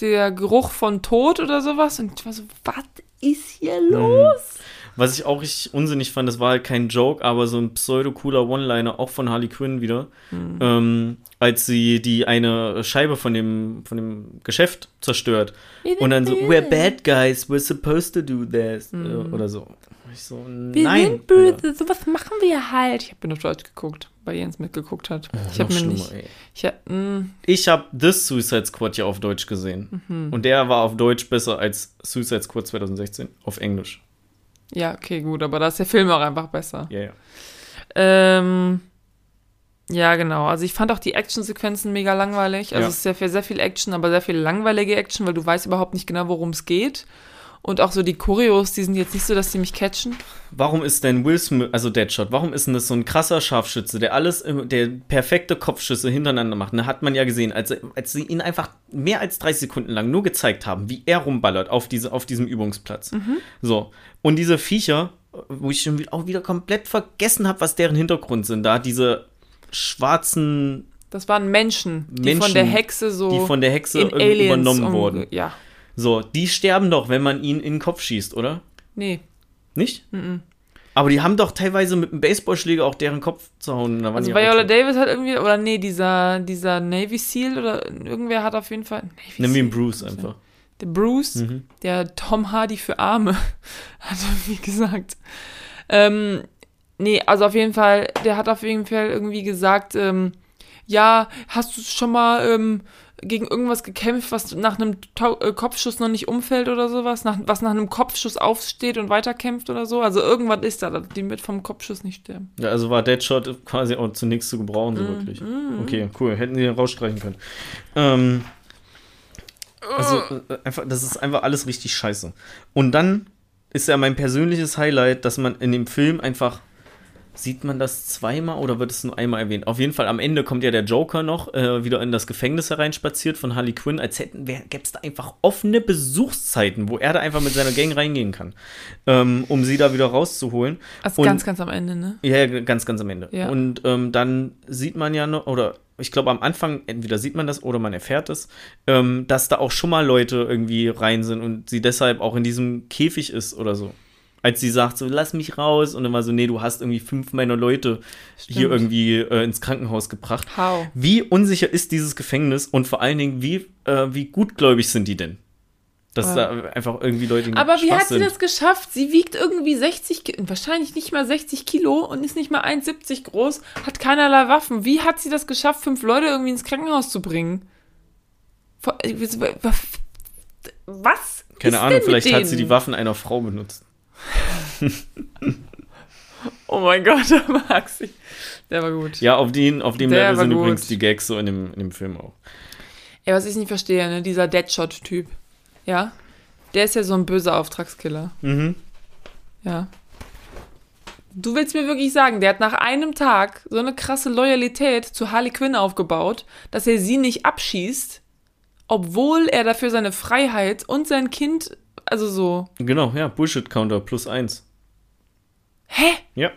der Geruch von Tod oder sowas. Und ich war so, was ist hier los? Was ich auch richtig unsinnig fand, das war halt kein Joke, aber so ein pseudo-cooler One-Liner, auch von Harley Quinn wieder, Mhm. ähm, als sie die eine Scheibe von dem, von dem Geschäft zerstört. Und dann so, we're bad guys, we're supposed to do this. äh, Oder so. Ich so, Mhm. Wir nein. sind böse, sowas machen wir halt. Ich habe nur auf Deutsch geguckt, weil Jens mitgeguckt hat. ich habe mir nicht. ey. Ich hab, mh, Ich habe das Suicide Squad ja auf Deutsch gesehen. Mhm. Und der war auf Deutsch besser als Suicide Squad 2016 auf Englisch. Ja, okay, gut, aber da ist der Film auch einfach besser. Ja, ja. Ähm, ja, genau. Also ich fand auch die Actionsequenzen mega langweilig. Also Ja. es ist sehr viel, sehr viel Action, aber sehr viel langweilige Action, weil du weißt überhaupt nicht genau, worum es geht. Und auch so die Choreos, die sind jetzt nicht so, dass die mich catchen. Warum ist denn Will Smith, also Deadshot, warum ist denn das so ein krasser Scharfschütze, der alles, der perfekte Kopfschüsse hintereinander macht? Da hat man ja gesehen, als, als sie ihn einfach mehr als 30 Sekunden lang nur gezeigt haben, wie er rumballert auf, diese, auf diesem Übungsplatz. So. Und diese Viecher, wo ich schon wieder- auch wieder komplett vergessen habe, was deren Hintergrund sind, da diese schwarzen, Das waren Menschen, die Menschen, von der Hexe so die von der Hexe in Aliens übernommen um- wurden. Ja. So, die sterben doch, wenn man ihn in den Kopf schießt, oder? Nee. Nicht? Aber die haben doch teilweise mit einem Baseballschläger auch deren Kopf zu hauen. Da waren Also Viola. Davis hat irgendwie, oder nee, dieser, dieser Navy Seal oder irgendwer hat auf jeden Fall. Navy Nimm ihn. Bruce einfach. Der Bruce, Mhm. der Tom Hardy für Arme, [laughs] hat er wie gesagt. Ähm, nee, also auf jeden Fall, der hat auf jeden Fall irgendwie gesagt, ähm, ja, hast du schon mal ähm, gegen irgendwas gekämpft, was nach einem Tau äh, Kopfschuss noch nicht umfällt oder sowas, nach, was nach einem Kopfschuss aufsteht und weiterkämpft oder so? Also irgendwas ist da, die mit vom Kopfschuss nicht sterben. Ja, also war Deadshot quasi auch zunächst zu gebrauchen, so wirklich. Okay, cool. Hätten sie rausstreichen können. Ähm, also, äh, einfach, das ist einfach alles richtig scheiße. Und dann ist ja mein persönliches Highlight, dass man in dem Film einfach. Sieht man das zweimal oder wird es nur einmal erwähnt? Auf jeden Fall am Ende kommt ja der Joker noch äh, wieder in das Gefängnis hereinspaziert von Harley Quinn, als hätten gäbe es da einfach offene Besuchszeiten, wo er da einfach mit seiner Gang reingehen kann, ähm, um sie da wieder rauszuholen. Also Und- ganz, ganz am Ende, ne? Ja, ganz, ganz am Ende. Ja. Und ähm, dann sieht man ja noch, oder ich glaube am Anfang, entweder sieht man das oder man erfährt es, ähm, dass da auch schon mal Leute irgendwie rein sind und sie deshalb auch in diesem Käfig ist oder so. Als sie sagt so, lass mich raus. Und dann war so, nee, du hast irgendwie fünf meiner Leute hier Stimmt. irgendwie äh, ins Krankenhaus gebracht. How? Wie unsicher ist dieses Gefängnis und vor allen Dingen, wie, äh, wie gutgläubig sind die denn? Dass Ja. da einfach irgendwie Leute Aber wie Spaß hat sie sind. das geschafft? Sie wiegt irgendwie 60, Ki- wahrscheinlich nicht mal 60 Kilo und ist nicht mal 1,70 groß, hat keinerlei Waffen. Wie hat sie das geschafft, fünf Leute irgendwie ins Krankenhaus zu bringen? Äh, Was? Keine ist Ahnung, denn mit vielleicht hat sie die? Waffen einer Frau benutzt. [laughs] Oh mein Gott, [laughs] der Maxi. Der war gut. Ja, auf, den, auf dem Der Level sind gut. übrigens die Gags so in dem, in dem Film auch. Ey, was ich nicht verstehe, ne? Dieser Deadshot-Typ. Ja? Der ist ja so ein böser Auftragskiller. Mhm. Ja. Du willst mir wirklich sagen, der hat nach einem Tag so eine krasse Loyalität zu Harley Quinn aufgebaut, dass er sie nicht abschießt, obwohl er dafür seine Freiheit und sein Kind, also so. Genau, ja, Bullshit-Counter plus eins. Hä? Ja.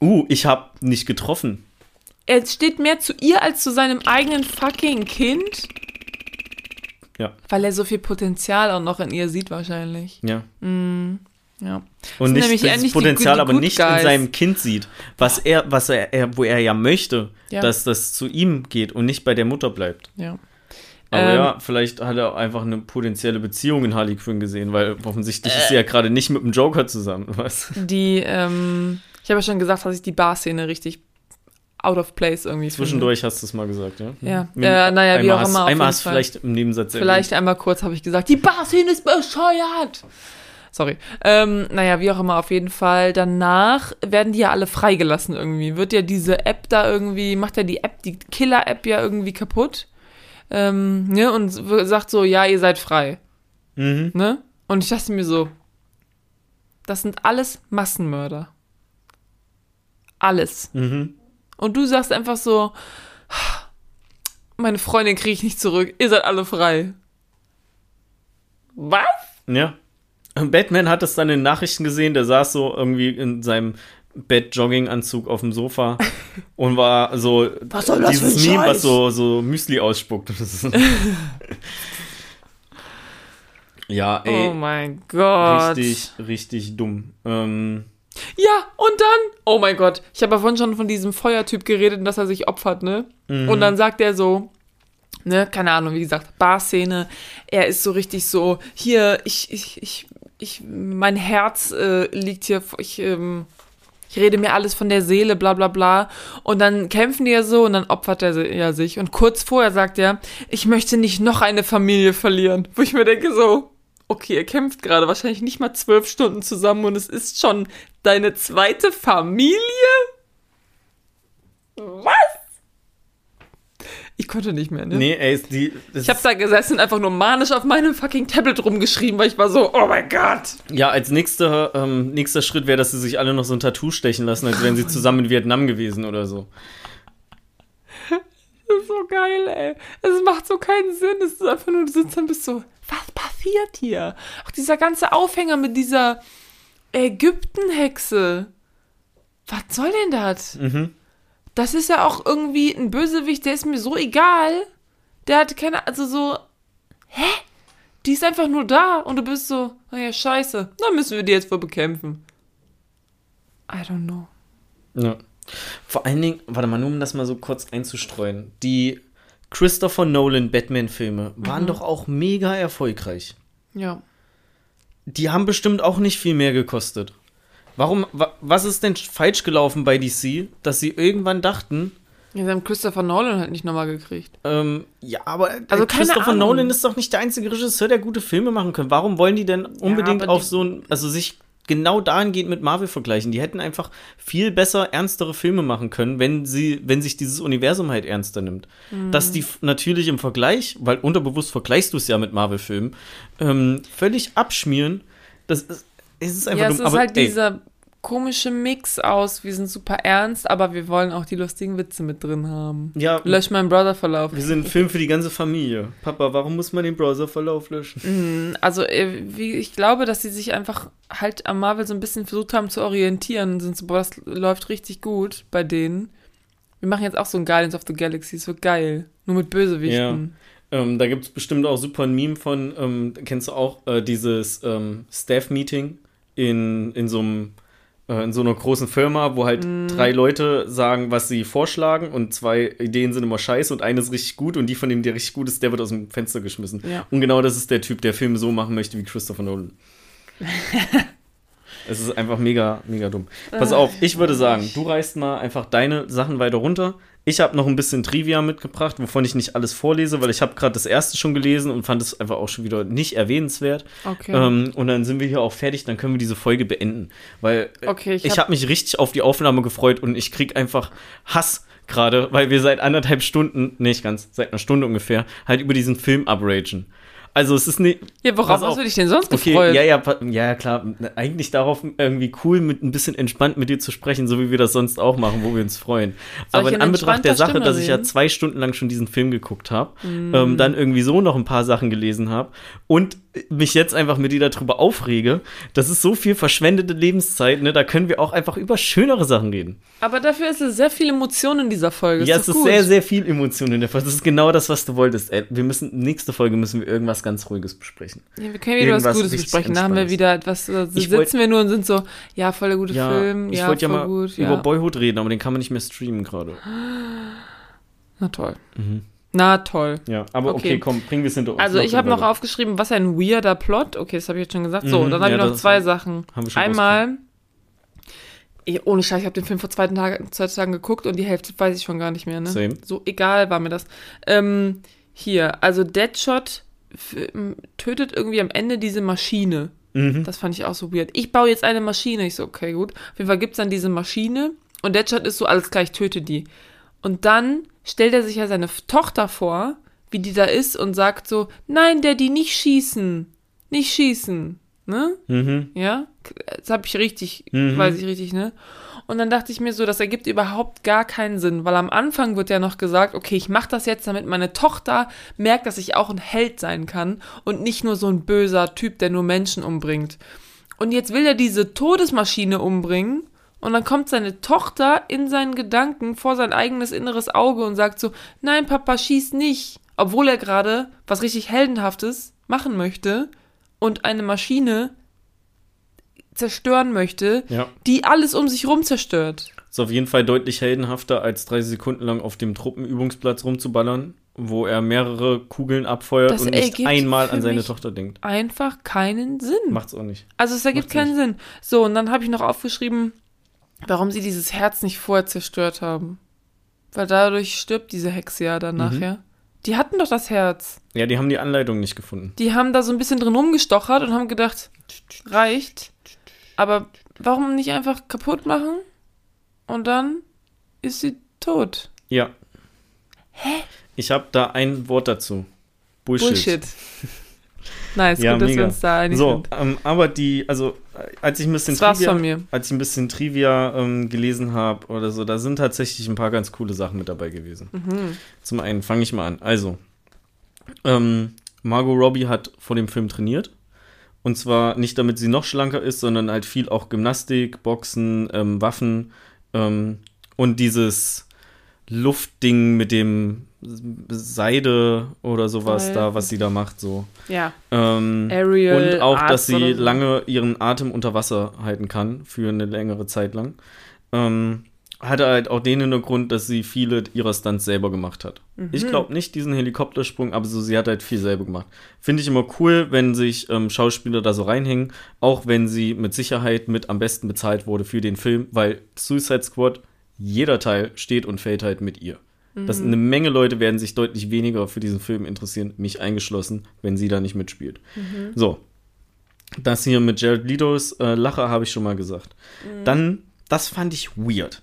Uh, ich hab nicht getroffen. Er steht mehr zu ihr als zu seinem eigenen fucking Kind? Ja. Weil er so viel Potenzial auch noch in ihr sieht, wahrscheinlich. Ja. Ja. Und nicht nämlich das die Potenzial good- aber good nicht guys. in seinem Kind sieht, was er, was er, er wo er ja möchte, Ja. dass das zu ihm geht und nicht bei der Mutter bleibt. Ja. Aber Ähm, ja, vielleicht hat er einfach eine potenzielle Beziehung in Harley Quinn gesehen, weil offensichtlich Äh. ist sie ja gerade nicht mit dem Joker zusammen, [laughs] was? Die, ähm, ich habe ja schon gesagt, dass ich die Bar-Szene richtig out of place irgendwie Zwischendurch hast du es mal gesagt, ja? Ja. Mit- Äh, naja, wie auch hast, immer, Einmal hast du vielleicht im Nebensatz finde. Vielleicht einmal kurz habe ich gesagt, die Bar-Szene ist bescheuert. Sorry. Ähm, naja, wie auch immer, auf jeden Fall. Danach werden die ja alle freigelassen irgendwie. Wird ja diese App da irgendwie, macht ja die App, die Killer-App ja irgendwie kaputt. Ähm, ne, und sagt so, ja, ihr seid frei. Mhm. Ne? Und ich dachte mir so, das sind alles Massenmörder. Alles. Mhm. Und du sagst einfach so, meine Freundin kriege ich nicht zurück, ihr seid alle frei. Was? Ja. Und Batman hat es dann in den Nachrichten gesehen, der saß so irgendwie in seinem Bett-Jogginganzug auf dem Sofa [laughs] und war so Was soll das dieses für ein Meme, was so, so Müsli ausspuckt. [laughs] Ja, ey, oh mein Gott. richtig, richtig dumm. Ähm, Ja, und dann, oh mein Gott, ich habe ja vorhin schon von diesem Feuertyp geredet und dass er sich opfert, ne? Und dann sagt er so, ne, keine Ahnung, wie gesagt, Barszene, er ist so richtig so, hier, ich, ich, ich, ich, mein Herz äh, liegt hier, ich, ähm, ich rede mir alles von der Seele, bla bla bla. Und dann kämpfen die ja so und dann opfert er ja sich. Und kurz vorher sagt er, ich möchte nicht noch eine Familie verlieren. Wo ich mir denke so, okay, ihr kämpft gerade wahrscheinlich nicht mal zwölf Stunden zusammen und es ist schon deine zweite Familie? Was? Ich konnte nicht mehr, ne? nee, ey, ist die, Ich habe da gesessen und einfach nur manisch auf meinem fucking Tablet rumgeschrieben, weil ich war so, oh mein Gott. Ja, als nächster, ähm, nächster Schritt wäre, dass sie sich alle noch so ein Tattoo stechen lassen, als wären sie zusammen in Vietnam gewesen oder so. [laughs] Das ist so geil, ey. Es macht so keinen Sinn. Es ist einfach nur, du sitzt dann bist so, was passiert hier? Auch dieser ganze Aufhänger mit dieser Ägyptenhexe. Was soll denn das? Mhm. Das ist ja auch irgendwie ein Bösewicht, der ist mir so egal. Der hat keine, also so, hä? Die ist einfach nur da und du bist so, naja, scheiße. Dann müssen wir die jetzt wohl bekämpfen. I don't know. Ja. Vor allen Dingen, warte mal, nur um das mal so kurz einzustreuen. Die Christopher Nolan Batman-Filme waren Mhm. doch auch mega erfolgreich. Ja. Die haben bestimmt auch nicht viel mehr gekostet. Warum, wa, was ist denn falsch gelaufen bei DC, dass sie irgendwann dachten, Ja, sie haben Christopher Nolan halt nicht nochmal gekriegt. ähm, ja, aber äh, Also Christopher Ahnung. Nolan ist doch nicht der einzige Regisseur, der gute Filme machen kann. Warum wollen die denn unbedingt aber auf so ein, also sich genau dahingehend mit Marvel vergleichen? Die hätten einfach viel besser, ernstere Filme machen können, wenn sie, wenn sich dieses Universum halt ernster nimmt. Mhm. Dass die natürlich im Vergleich, weil unterbewusst vergleichst du es ja mit Marvel-Filmen, ähm, völlig abschmieren, das ist, es ist einfach Ja, dumm. es ist aber, halt ey, dieser komische Mix aus, wir sind super ernst, aber wir wollen auch die lustigen Witze mit drin haben. ja, Lösch meinen Brother-Verlauf. wir sind ein Film für die ganze Familie. Papa, warum muss man den Browserverlauf löschen? Also, äh, ich glaube, dass sie sich einfach halt am Marvel so ein bisschen versucht haben zu orientieren. Sind so, boah, das läuft richtig gut bei denen. Wir machen jetzt auch so ein Guardians of the Galaxy, es wird geil. Nur mit Bösewichten. Ähm, da gibt es bestimmt auch super ein Meme von, ähm, kennst du auch, äh, dieses ähm, Staff-Meeting in, in so einem äh, in so einer großen Firma, wo halt Mhm. drei Leute sagen, was sie vorschlagen und zwei Ideen sind immer scheiße und eine ist richtig gut und die von dem, der richtig gut ist, der wird aus dem Fenster geschmissen. Ja. Und genau das ist der Typ, der Filme so machen möchte wie Christopher Nolan. [laughs] es ist einfach mega, mega dumm. Pass auf, ich würde sagen, du reißt mal einfach deine Sachen weiter runter. Ich habe noch ein bisschen Trivia mitgebracht, wovon ich nicht alles vorlese, weil ich habe gerade das erste schon gelesen und fand es einfach auch schon wieder nicht erwähnenswert. Okay. Ähm, und dann sind wir hier auch fertig, dann können wir diese Folge beenden. Weil äh, Okay, ich ich, hab- habe mich richtig auf die Aufnahme gefreut und ich krieg einfach Hass gerade, weil wir seit anderthalb Stunden, nicht ganz, seit einer Stunde ungefähr, halt über diesen Film abragen. Also es ist nicht. Ja, worauf hast du dich denn sonst Okay, gefreut? ja, ja, ja, klar. Eigentlich darauf irgendwie cool, mit ein bisschen entspannt mit dir zu sprechen, so wie wir das sonst auch machen, wo wir uns freuen. Soll Aber in Anbetracht der Sache, Stimme dass ich ja zwei Stunden lang schon diesen Film geguckt habe, Mm. ähm, dann irgendwie so noch ein paar Sachen gelesen habe und mich jetzt einfach mit dir darüber aufrege, das ist so viel verschwendete Lebenszeit, ne? Da können wir auch einfach über schönere Sachen reden. Aber dafür ist es sehr viel Emotion in dieser Folge. ja, ist es ist gut. sehr, sehr viel Emotion in der Folge. Das ist genau das, was du wolltest. Ey, wir müssen, nächste Folge müssen wir irgendwas ganz Ruhiges besprechen. Ja, wir können wieder was Irgendwas Gutes richtig besprechen. Da haben wir wieder etwas, da Ich sitzen wollt- wir nur und sind so, ja, voll der gute Ja, Film, ich ja, wollte ja mal gut, über ja. Boyhood reden, aber den kann man nicht mehr streamen gerade. [gasps] Na toll. Na toll. Ja, aber okay, Okay. komm, bringen wir es hinter uns. Also ich habe noch aufgeschrieben, was ein weirder Plot. Okay, das habe ich jetzt schon gesagt. So, Mhm, und dann habe ja, ich noch zwei haben- Sachen. haben wir schon Einmal, ich, ohne Scheiß, ich habe den Film vor zwei Tagen, zwei Tagen geguckt und die Hälfte weiß ich schon gar nicht mehr. Ne? Same. So egal war mir das. Ähm, hier, also Deadshot tötet irgendwie am Ende diese Maschine. Mhm. Das fand ich auch so weird. Ich baue jetzt eine Maschine. Ich so, okay, gut. Auf jeden Fall gibt's dann diese Maschine und Deadshot ist so, alles gleich, töte die. Und dann stellt er sich ja seine Tochter vor, wie die da ist und sagt so, nein, Daddy, nicht schießen. Nicht schießen. Ne? Mhm. Ja? Das habe ich richtig, Mhm. weiß ich richtig, ne? Und dann dachte ich mir so, das ergibt überhaupt gar keinen Sinn, weil am Anfang wird ja noch gesagt, okay, ich mache das jetzt, damit meine Tochter merkt, dass ich auch ein Held sein kann und nicht nur so ein böser Typ, der nur Menschen umbringt. Und jetzt will er diese Todesmaschine umbringen und dann kommt seine Tochter in seinen Gedanken vor sein eigenes inneres Auge und sagt so, nein, Papa, schieß nicht. Obwohl er gerade was richtig Heldenhaftes machen möchte und eine Maschine zerstören möchte, Ja. die alles um sich rum zerstört. Ist auf jeden Fall deutlich heldenhafter, als drei Sekunden lang auf dem Truppenübungsplatz rumzuballern, wo er mehrere Kugeln abfeuert Das und nicht einmal an seine Tochter denkt. Einfach keinen Sinn. Macht's auch nicht. Also es ergibt macht's keinen Sinn. So, und dann habe ich noch aufgeschrieben, warum sie dieses Herz nicht vorher zerstört haben. Weil dadurch stirbt diese Hexe ja dann Mhm. nachher. Die hatten doch das Herz. Ja, die haben die Anleitung nicht gefunden. Die haben da so ein bisschen drin rumgestochert und haben gedacht, reicht. Aber warum nicht einfach kaputt machen? Und dann ist sie tot. Ja. Hä? Ich habe da ein Wort dazu. Bullshit. Bullshit. [laughs] nice, Ja, gut, dass wir mega. uns da einig So, sind. ähm, aber die, also als ich ein bisschen Das Trivia, als ich ein bisschen Trivia ähm, gelesen habe oder so, da sind tatsächlich ein paar ganz coole Sachen mit dabei gewesen. Mhm. Zum einen fange ich mal an. Also, ähm, Margot Robbie hat vor dem Film trainiert. Und zwar nicht, damit sie noch schlanker ist, sondern halt viel auch Gymnastik, Boxen, ähm, Waffen ähm, und dieses Luftding mit dem Seide oder sowas Seil. da, was sie da macht, so. Ja. Ähm, Aerial und auch, dass Arts sie so. lange ihren Atem unter Wasser halten kann, für eine längere Zeit lang. Ähm, hatte halt auch den Hintergrund, dass sie viele ihrer Stunts selber gemacht hat. Mhm. Ich glaube nicht diesen Helikoptersprung, aber so, sie hat halt viel selber gemacht. Finde ich immer cool, wenn sich ähm, Schauspieler da so reinhängen, auch wenn sie mit Sicherheit mit am besten bezahlt wurde für den Film, weil Suicide Squad, jeder Teil steht und fällt halt mit ihr. Das, Mhm. eine Menge Leute werden sich deutlich weniger für diesen Film interessieren, mich eingeschlossen, wenn sie da nicht mitspielt. Mhm. So. Das hier mit Jared Letos äh, Lacher habe ich schon mal gesagt. Mhm. Dann, das fand ich weird.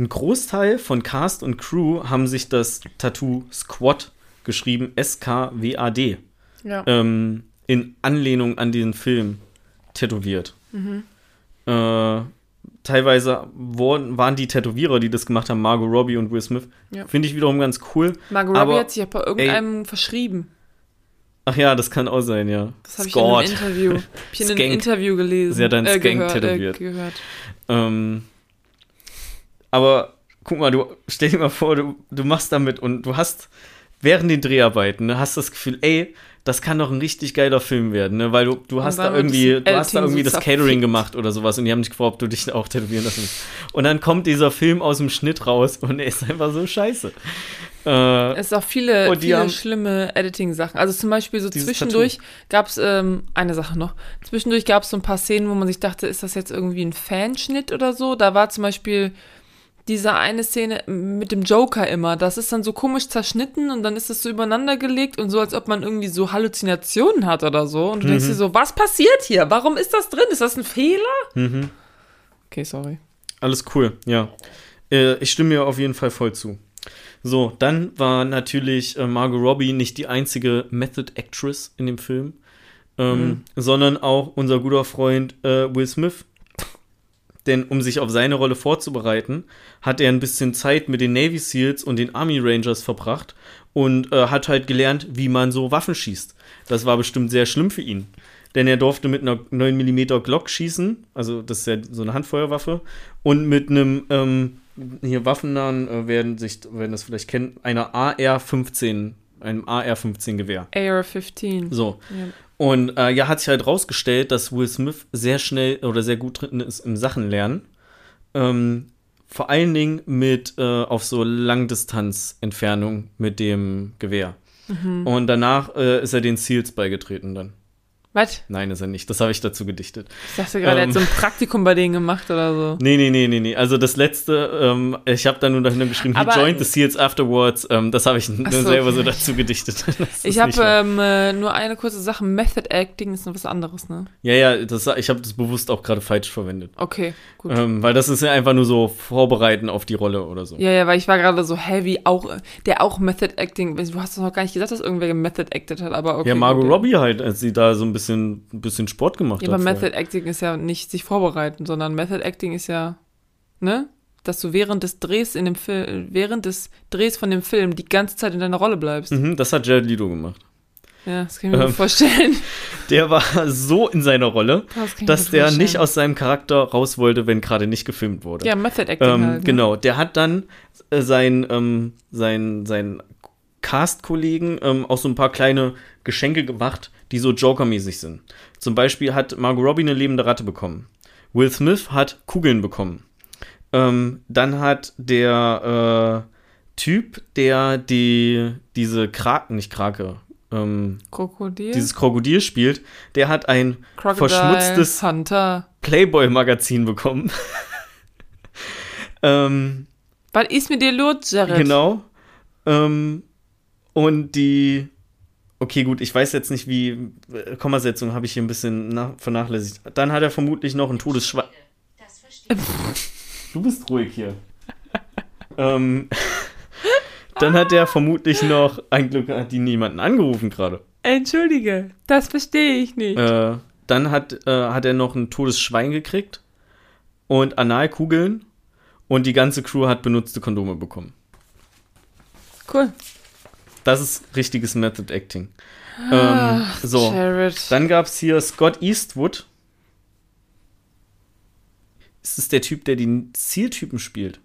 Ein Großteil von Cast und Crew haben sich das Tattoo Squad geschrieben, S-K-W-A-D, Ja. ähm, in Anlehnung an den Film tätowiert. Mhm. Äh, teilweise wurden, waren die Tätowierer, die das gemacht haben, Margot Robbie und Will Smith. Ja. Finde ich wiederum ganz cool. Margot aber- Robbie hat sich ja bei irgendeinem verschrieben. Ach ja, das kann auch sein, ja. Das habe ich in einem Interview, hab ich in einem. Interview gelesen. Sie hat einen Skank gehört, tätowiert. Äh, gehört. Ähm, aber guck mal, du stell dir mal vor, du, du machst damit und du hast während den Dreharbeiten, ne, hast das Gefühl, ey, das kann doch ein richtig geiler Film werden, ne? Weil du, du hast da irgendwie, das du hast da irgendwie so das Catering zerfickt. gemacht oder sowas und die haben dich gefragt, ob du dich auch tätowieren lassen willst. Und dann kommt dieser Film aus dem Schnitt raus und er ist einfach so scheiße. Äh, Es ist auch viele, viele schlimme Editing-Sachen. Also zum Beispiel so zwischendurch gab es, ähm, eine Sache noch, zwischendurch gab es so ein paar Szenen, wo man sich dachte, ist das jetzt irgendwie ein Fanschnitt oder so? Da war zum Beispiel diese eine Szene mit dem Joker immer. Das ist dann so komisch zerschnitten und dann ist es so übereinander gelegt und so, als ob man irgendwie so Halluzinationen hat oder so. Und du Mhm. denkst dir so, was passiert hier? Warum ist das drin? Ist das ein Fehler? mhm. Okay, sorry. Alles cool, ja. Äh, ich stimme mir auf jeden Fall voll zu. So, dann war natürlich äh, Margot Robbie nicht die einzige Method Actress in dem Film, ähm, Mhm. sondern auch unser guter Freund äh, Will Smith. Denn um sich auf seine Rolle vorzubereiten, hat er ein bisschen Zeit mit den Navy SEALs und den Army Rangers verbracht und äh, hat halt gelernt, wie man so Waffen schießt. Das war bestimmt sehr schlimm für ihn. Denn er durfte mit einer 9mm Glock schießen, also das ist ja so eine Handfeuerwaffe, und mit einem, ähm, hier Waffennahen äh, werden sich, werden das vielleicht kennen, einer AR-15, einem AR-15-Gewehr. AR-15. So. Ja. Und äh, ja, hat sich halt rausgestellt, dass Will Smith sehr schnell oder sehr gut drin ist im Sachen lernen. Ähm, vor allen Dingen mit äh, auf so Langdistanzentfernung mit dem Gewehr. Mhm. Und danach äh, ist er den Seals beigetreten dann. Was? Nein, ist er nicht. Das habe ich dazu gedichtet. Ich dachte gerade, er Ähm. hat so ein Praktikum bei denen gemacht oder so. Nee, nee, nee, nee, nee. Also das letzte, ähm, ich habe da nur dahinter geschrieben, he Aber- joined the Seals afterwards. Ähm, das habe ich nur so, selber so dazu gedichtet. [laughs] Das Ich habe ähm, äh, nur eine kurze Sache. Method Acting ist noch was anderes, ne? ja, ja, das, ich habe das bewusst auch gerade falsch verwendet. Okay, gut. Ähm, weil das ist ja einfach nur so vorbereiten auf die Rolle oder so. Ja, ja, weil ich war gerade so heavy, auch, der auch Method Acting, du hast doch noch gar nicht gesagt, dass irgendwer Method acted hat, aber okay. ja, Margot gut, Robbie halt, als sie da so ein bisschen, ein bisschen Sport gemacht Ja, aber hat. vorher. Method Acting ist ja nicht sich vorbereiten, sondern Method Acting ist ja, ne? Dass du während des Drehs in dem Film, während des Drehs von dem Film die ganze Zeit in deiner Rolle bleibst. Mhm, das hat Jared Leto gemacht. Ja, das kann ich mir Ähm, gut vorstellen. [laughs] Der war so in seiner Rolle, Das dass der vorstellen. nicht aus seinem Charakter raus wollte, wenn gerade nicht gefilmt wurde. Ja, Method Acting Ähm, halt. Ne? Genau, der hat dann äh, sein, ähm, sein, sein Cast-Kollegen ähm, auch so ein paar kleine Geschenke gemacht, die so Joker-mäßig sind. Zum Beispiel hat Margot Robbie eine lebende Ratte bekommen. Will Smith hat Kugeln bekommen. Ähm, dann hat der äh, Typ, der die, diese Kraken, nicht Krake, ähm, Krokodil? dieses Krokodil spielt, der hat ein Crocodile verschmutztes. Playboy-Magazin bekommen. [laughs] ähm, Was ist mit dir los, Jared? Genau. Ähm, und die. Okay, gut, ich weiß jetzt nicht, wie. äh, Kommasetzung habe ich hier ein bisschen nach, vernachlässigt. Dann hat er vermutlich noch ein Todesschwein. Das verstehe Du bist ruhig hier. ähm, dann hat er vermutlich noch. Ein Glück hat die niemanden angerufen gerade. Entschuldige, das verstehe ich nicht. Äh, dann hat, äh, hat er noch ein totes Schwein gekriegt. Und Analkugeln. Und die ganze Crew hat benutzte Kondome bekommen. Cool. Das ist richtiges Method Acting. Ähm, so. Jared. Dann gab es hier Scott Eastwood. Ist es der Typ, der die Zieltypen spielt?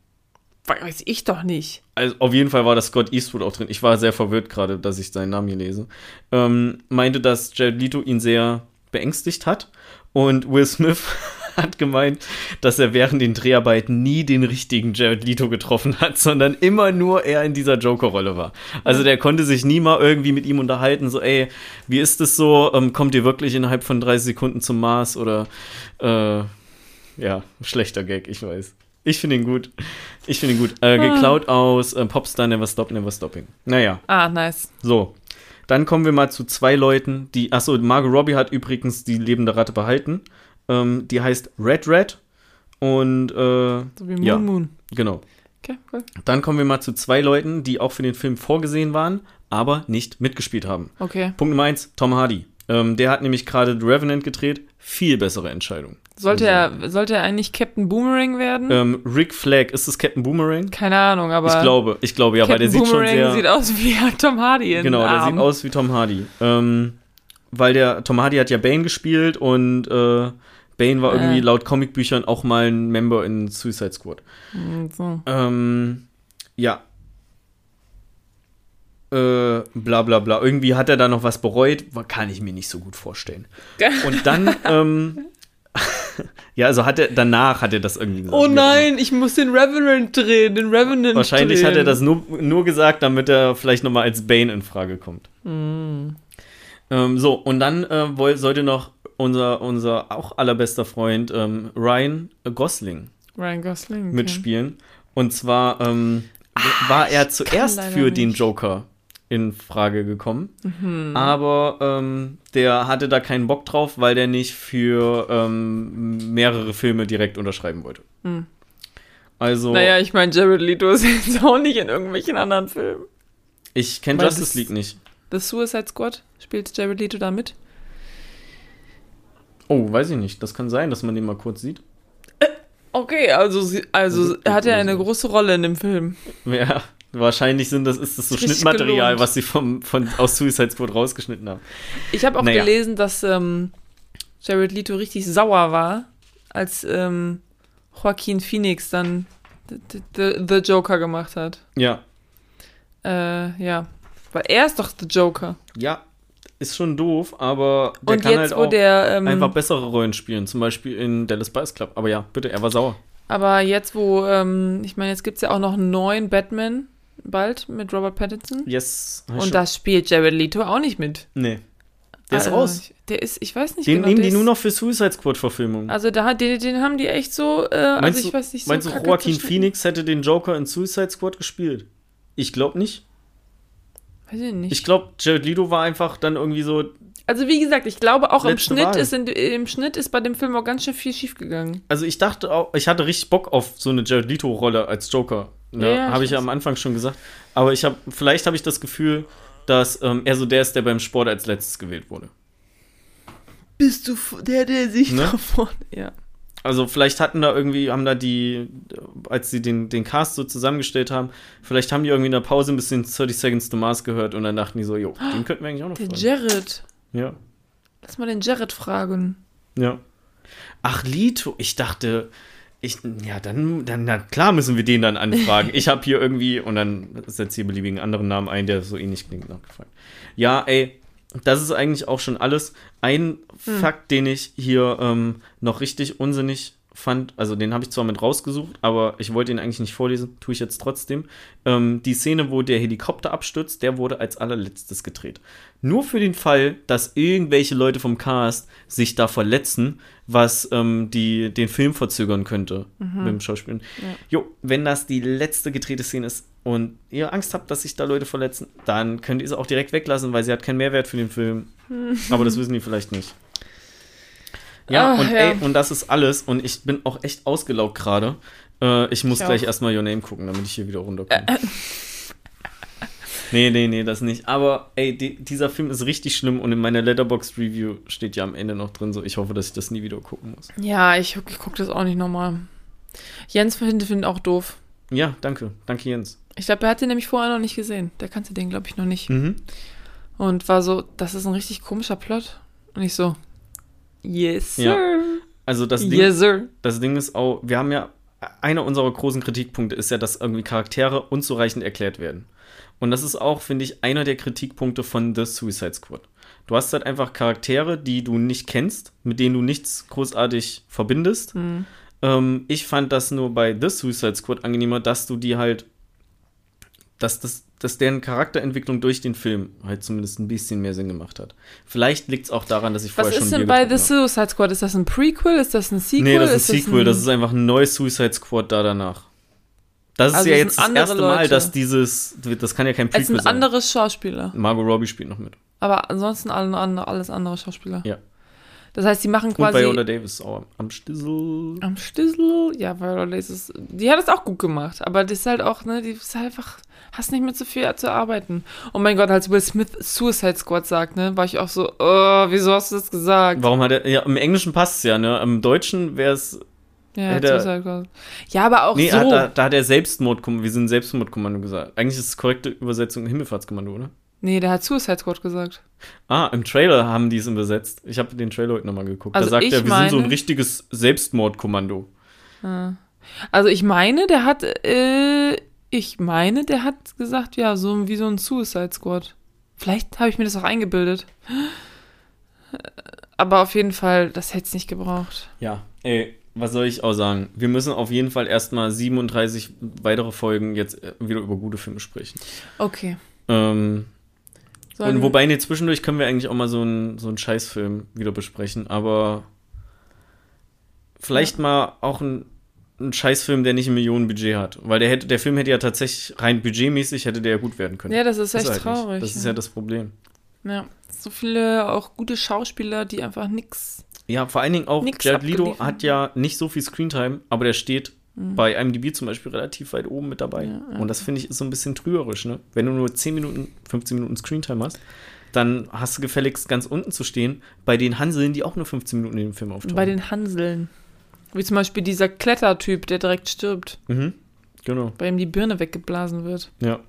Weiß ich doch nicht. Also auf jeden Fall war das Scott Eastwood auch drin. Ich war sehr verwirrt gerade, dass ich seinen Namen hier lese. Ähm, meinte, dass Jared Leto ihn sehr beängstigt hat. Und Will Smith [laughs] hat gemeint, dass er während den Dreharbeiten nie den richtigen Jared Leto getroffen hat, [laughs] sondern immer nur er in dieser Joker-Rolle war. Also der konnte sich nie mal irgendwie mit ihm unterhalten, so, ey, wie ist es so? Ähm, kommt ihr wirklich innerhalb von 30 Sekunden zum Mars? Oder, äh, ja, schlechter Gag, ich weiß. Ich finde ihn gut. Ich finde ihn gut. Äh, geklaut aus äh, Popstar Never Stop, Never Stopping. Naja, Ah, nice. so. Dann kommen wir mal zu zwei Leuten, die. Achso, Margot Robbie hat übrigens die lebende Ratte behalten. Ähm, die heißt Red Red. Und, äh, So wie Moon Ja. Moon. genau. Okay, cool. Dann kommen wir mal zu zwei Leuten, die auch für den Film vorgesehen waren, aber nicht mitgespielt haben. Okay. Punkt Nummer eins, Tom Hardy. Ähm, der hat nämlich gerade The Revenant gedreht. Viel bessere Entscheidung. Sollte Also, er, sollte er eigentlich Captain Boomerang werden? Ähm, Rick Flag, ist das Captain Boomerang? Keine Ahnung, aber. Ich glaube, ich glaube ja, weil der Captain sieht schon Boomerang sehr. sieht aus wie [laughs] Tom Hardy in genau, der Arm. sieht aus wie Tom Hardy. Ähm, weil der Tom Hardy hat ja Bane gespielt und äh, Bane war Äh. irgendwie laut Comicbüchern auch mal ein Member in Suicide Squad. Hm, So. Ähm, ja. Äh, bla bla bla. Irgendwie hat er da noch was bereut, kann ich mir nicht so gut vorstellen. [laughs] Und dann, ähm, [laughs] ja, also hat er, danach hat er das irgendwie gesagt. Oh nein, ich muss den Revenant drehen, den Revenant Wahrscheinlich drehen. hat er das nur, nur gesagt, damit er vielleicht nochmal als Bane in Frage kommt. Hm. Ähm, so, und dann äh, sollte noch unser, unser auch allerbester Freund ähm, Ryan Gosling Ryan Gosling. okay. mitspielen. Und zwar ähm, war er zuerst für den nicht. Joker in Frage gekommen. Mhm. Aber ähm, der hatte da keinen Bock drauf, weil der nicht für ähm, mehrere Filme direkt unterschreiben wollte. Mhm. Also, Naja, ich meine, Jared Leto ist [laughs] jetzt auch nicht in irgendwelchen anderen Filmen. ich kenne Justice League nicht. The Suicide Squad spielt Jared Leto da mit? Oh, weiß ich nicht. Das kann sein, dass man den mal kurz sieht. Okay, also, sie- also Also, er hat ja eine so. große Rolle in dem Film. Ja, wahrscheinlich sind das, ist das so richtig Schnittmaterial, gelohnt. was sie vom, von, aus Suicide Squad rausgeschnitten haben. Ich habe auch Naja. gelesen, dass ähm, Jared Leto richtig sauer war, als ähm, Joaquin Phoenix dann the, the, the Joker gemacht hat. Ja, Äh, ja. Weil er ist doch The Joker. ja, ist schon doof, aber der Und kann jetzt, halt auch der. Ähm, einfach bessere Rollen spielen. Zum Beispiel in Dallas Buyers Club. Aber ja, bitte, er war sauer. aber jetzt, wo. Ähm, ich meine, jetzt gibt es ja auch noch einen neuen Batman bald mit Robert Pattinson. Yes. Und da spielt Jared Leto auch nicht mit. Nee. Der ist Also, raus. Der ist, ich weiß nicht Den genau. nehmen die nur noch für Suicide Squad-Verfilmungen. Also da hat den, den haben die echt so, äh, also ich du- weiß nicht, so Meinst du, Joaquin. Phoenix hätte den Joker in Suicide Squad gespielt? Ich glaube nicht. Weiß ich nicht. Ich glaube, Jared Leto war einfach dann irgendwie so. also wie gesagt, ich glaube auch im Schnitt, Wahl. ist in, im Schnitt ist bei dem Film auch ganz schön viel schiefgegangen. Also ich dachte auch, ich hatte richtig Bock auf so eine Jared Leto-Rolle als Joker. Ne? Ja, habe ich ich ja am Anfang schon gesagt. Aber ich habe, vielleicht habe ich das Gefühl, dass ähm, er so der ist, der beim Sport als letztes gewählt wurde. Bist du der, der sich Ne? da vorne. Ja. Also vielleicht hatten da irgendwie, haben da die, als sie den, den Cast so zusammengestellt haben, vielleicht haben die irgendwie in der Pause ein bisschen 30 Seconds to Mars gehört und dann dachten die so, jo, den könnten wir eigentlich auch noch Der fragen. Jared. Ja, Lass mal den Jared fragen. ja. Ach, Lito, ich dachte, ich, ja, dann, dann, na klar müssen wir den dann anfragen. Ich habe hier irgendwie, und dann setzt hier beliebigen anderen Namen ein, der so ähnlich klingt, nachgefragt. Ja, ey, das ist eigentlich auch schon alles. Ein Fakt, den ich hier ähm, noch richtig unsinnig fand, also den habe ich zwar mit rausgesucht, aber ich wollte ihn eigentlich nicht vorlesen, tue ich jetzt trotzdem. Ähm, die Szene, wo der Helikopter abstürzt, der wurde als allerletztes gedreht. Nur für den Fall, dass irgendwelche Leute vom Cast sich da verletzen, was ähm, die, den Film verzögern könnte mit dem Schauspielen. Jo, wenn das die letzte gedrehte Szene ist und ihr Angst habt, dass sich da Leute verletzen, dann könnt ihr sie auch direkt weglassen, weil sie hat keinen Mehrwert für den Film. Aber das wissen die vielleicht nicht. Ja, Ah, und ja. ey, und das ist alles. Und ich bin auch echt ausgelaugt gerade. Äh, ich muss Ich gleich auch. erstmal Your Name gucken, damit ich hier wieder runterkomme. [laughs] nee, nee, nee, das nicht. Aber ey, die, dieser Film ist richtig schlimm und in meiner Letterbox Review steht ja am Ende noch drin, so ich hoffe, dass ich das nie wieder gucken muss. Ja, ich, ich gucke das auch nicht nochmal. Jens findet ihn auch doof. Ja, danke. Danke, Jens. Ich glaube, er hat den nämlich vorher noch nicht gesehen. Der kannte den, glaube ich, noch nicht. Mhm. Und war so, das ist ein richtig komischer Plot. Und ich so, yes, Ja. sir. Also das Ding, yes, sir. das Ding ist auch, wir haben ja, einer unserer großen Kritikpunkte ist ja, dass irgendwie Charaktere unzureichend erklärt werden. Und das ist auch, finde ich, einer der Kritikpunkte von The Suicide Squad. Du hast halt einfach Charaktere, die du nicht kennst, mit denen du nichts großartig verbindest. Hm. Ähm, ich fand das nur bei The Suicide Squad angenehmer, dass du die halt, dass, das, dass deren Charakterentwicklung durch den Film halt zumindest ein bisschen mehr Sinn gemacht hat. Vielleicht liegt es auch daran, dass ich Was vorher schon ist denn Bier bei The. Suicide Squad? Ist das ein Prequel? Ist das ein Sequel? Nee, das ist ein Sequel. ein- Das ist einfach ein neues Suicide Squad da danach. Das ist Also ja es jetzt das erste Mal, Leute. dass dieses. Das kann ja kein Es Prequel sind sein. andere Schauspieler. Margot Robbie spielt noch mit. Aber ansonsten alles andere Schauspieler. Ja. Das heißt, die machen Und quasi Viola Davis auch am Stissel. am Stissel. Ja, Viola Davis ist, die hat es auch gut gemacht. Aber das ist halt auch, ne, die ist halt einfach, hast nicht mehr so viel zu arbeiten. Oh mein Gott, als Will Smith Suicide Squad sagt, ne, war ich auch so, oh, wieso hast du das gesagt? Warum hat er. Ja, im Englischen passt es ja, ne? Im Deutschen wäre es. Ja, er- Suicide Squad. Ja, aber auch Nee, so. hat, da, da hat er Selbstmordkommando. Wir sind Selbstmordkommando gesagt. Eigentlich ist es korrekte Übersetzung Himmelfahrtskommando, oder? Nee, der hat Suicide Squad gesagt. Ah, im Trailer haben die es übersetzt. Ich habe den Trailer heute nochmal geguckt. Also da sagt er, wir sind so ein meine- richtiges Selbstmordkommando. Also ich meine, der hat, äh, ich meine, der hat gesagt, ja, so wie so ein Suicide Squad. Vielleicht habe ich mir das auch eingebildet. Aber auf jeden Fall, das hätte es nicht gebraucht. Ja, ey, was soll ich auch sagen? Wir müssen auf jeden Fall erstmal 37 weitere Folgen jetzt äh, wieder über gute Filme sprechen. Okay. Ähm, Sollen und wobei, nee, zwischendurch können wir eigentlich auch mal so einen so einen Scheißfilm wieder besprechen, aber vielleicht mal auch ein, ein Scheißfilm, der nicht ein Millionenbudget hat. Weil der hätte, der Film hätte ja tatsächlich rein budgetmäßig hätte der ja gut werden können. Ja, das ist echt halt nicht. traurig. Das ist ja. ja das Problem. ja. So viele auch gute Schauspieler, die einfach nix. Ja, vor allen Dingen auch, Jared Leto abgeliefert. hat ja nicht so viel Screentime, aber der steht bei IMDb zum Beispiel relativ weit oben mit dabei. Ja, ja. Und das finde ich ist so ein bisschen trügerisch, ne? Wenn du nur 10 Minuten, 15 Minuten Screentime hast, dann hast du gefälligst ganz unten zu stehen bei den Hanseln, die auch nur 15 Minuten in dem Film auftauchen. Bei den Hanseln. Wie zum Beispiel dieser Klettertyp, der direkt stirbt, mhm. Genau. bei ihm die Birne weggeblasen wird. Ja.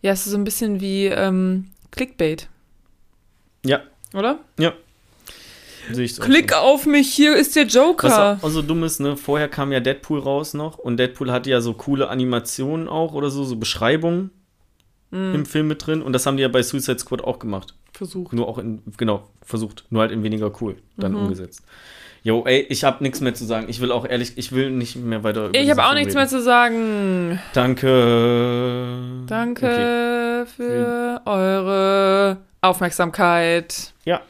Ja, es ist so ein bisschen wie ähm, Clickbait, Ja, oder? so. Klick auf mich, hier ist der Was Joker. auch so dumm ist, ne? Vorher kam ja Deadpool raus noch und Deadpool hatte ja so coole Animationen auch oder so, so Beschreibungen Hm, im Film mit drin und das haben die ja bei Suicide Squad auch gemacht. Versucht. Nur auch in, genau, versucht, nur halt in weniger cool dann Mhm. umgesetzt. Jo, ey, ich habe nichts mehr zu sagen. Ich will auch ehrlich, ich will nicht mehr weiter über Ich habe auch nichts reden. mehr zu sagen. Danke. Danke Okay. für eure Aufmerksamkeit. Ja.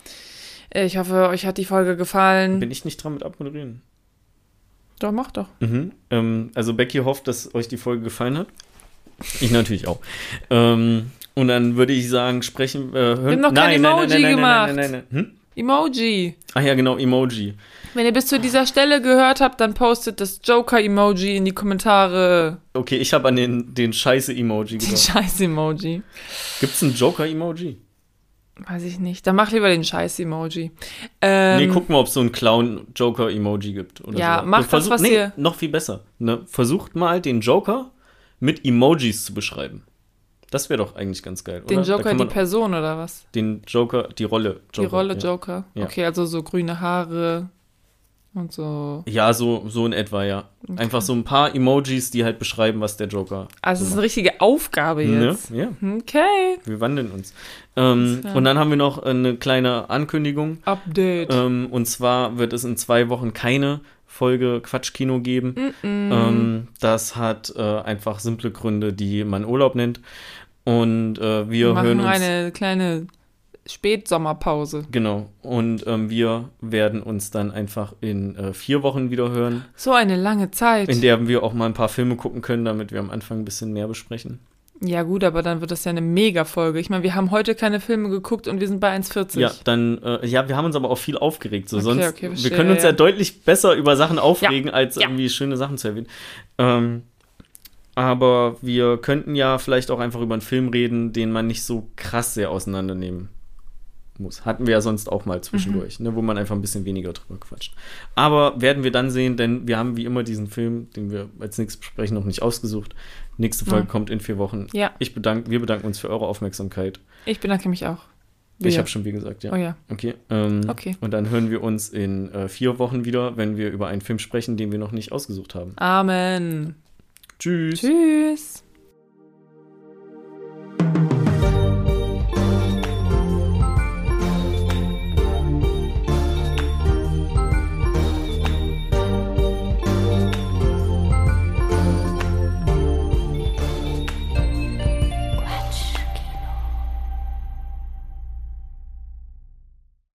Ich hoffe, euch hat die Folge gefallen. Bin ich nicht dran mit abmoderieren? Doch, mach doch. Mhm. Ähm, also Becky hofft, dass euch die Folge gefallen hat. Ich natürlich auch. Ähm, und dann würde ich sagen, sprechen. Äh, hören. Wir haben noch kein Emoji gemacht. Nein, nein, nein, nein. Hm? Emoji. Ach ja, genau, Emoji. Wenn ihr bis zu dieser Stelle gehört habt, dann postet das Joker-Emoji in die Kommentare. Okay, ich habe an den, den Scheiße-Emoji Den gedacht. Scheiß-Emoji. Gibt es ein Joker-Emoji? Weiß ich nicht. Dann mach lieber den Scheiß-Emoji. Ähm, nee, guck mal, ob es so ein Clown-Joker-Emoji gibt. Oder Ja, so. macht das, was nee, ihr- Noch viel besser. Ne? Versucht mal, den Joker mit Emojis zu beschreiben. Das wäre doch eigentlich ganz geil, den oder? Joker, die Person oder was? Den Joker, die Rolle. Joker, die Rolle ja. Joker. Okay, also so grüne Haare und so. Ja, so, so in etwa, ja. Einfach so ein paar Emojis, die halt beschreiben, was der Joker. Also es ist eine richtige Aufgabe macht. jetzt. Ne? Ja, Okay. wir wandeln uns. Ähm, und dann haben wir noch eine kleine Ankündigung. Update. Ähm, und zwar wird es in zwei Wochen keine Folge Quatschkino geben. Ähm, das hat äh, einfach simple Gründe, die man Urlaub nennt. Und äh, wir Wir hören uns. eine kleine Spätsommerpause. Genau. Und ähm, wir werden uns dann einfach in äh, vier Wochen wieder hören, So eine lange Zeit. in der wir auch mal ein paar Filme gucken können, damit wir am Anfang ein bisschen mehr besprechen. ja gut, aber dann wird das ja eine Mega-Folge. Ich meine, wir haben heute keine Filme geguckt und wir sind bei 1,40. Ja, dann, äh, ja, wir haben uns aber auch viel aufgeregt. So, Okay, sonst, okay, wir verstehe, können uns ja, ja. deutlich besser über Sachen aufregen, als ja. irgendwie schöne Sachen zu erwähnen. Ähm, aber wir könnten ja vielleicht auch einfach über einen Film reden, den man nicht so krass sehr auseinandernehmen muss. Hatten wir ja sonst auch mal zwischendurch, ne, wo man einfach ein bisschen weniger drüber quatscht. Aber werden wir dann sehen, denn wir haben wie immer diesen Film, den wir als nächstes besprechen, noch nicht ausgesucht. Nächste Folge Ja. kommt in vier Wochen. Ja. Ich bedanke, wir bedanken uns für eure Aufmerksamkeit. Ich bedanke mich auch. Ich Wir. habe schon wie gesagt, ja. Oh ja. Okay. Ähm, Okay. Und dann hören wir uns in äh, vier Wochen wieder, wenn wir über einen Film sprechen, den wir noch nicht ausgesucht haben. Amen. Tschüss. Tschüss.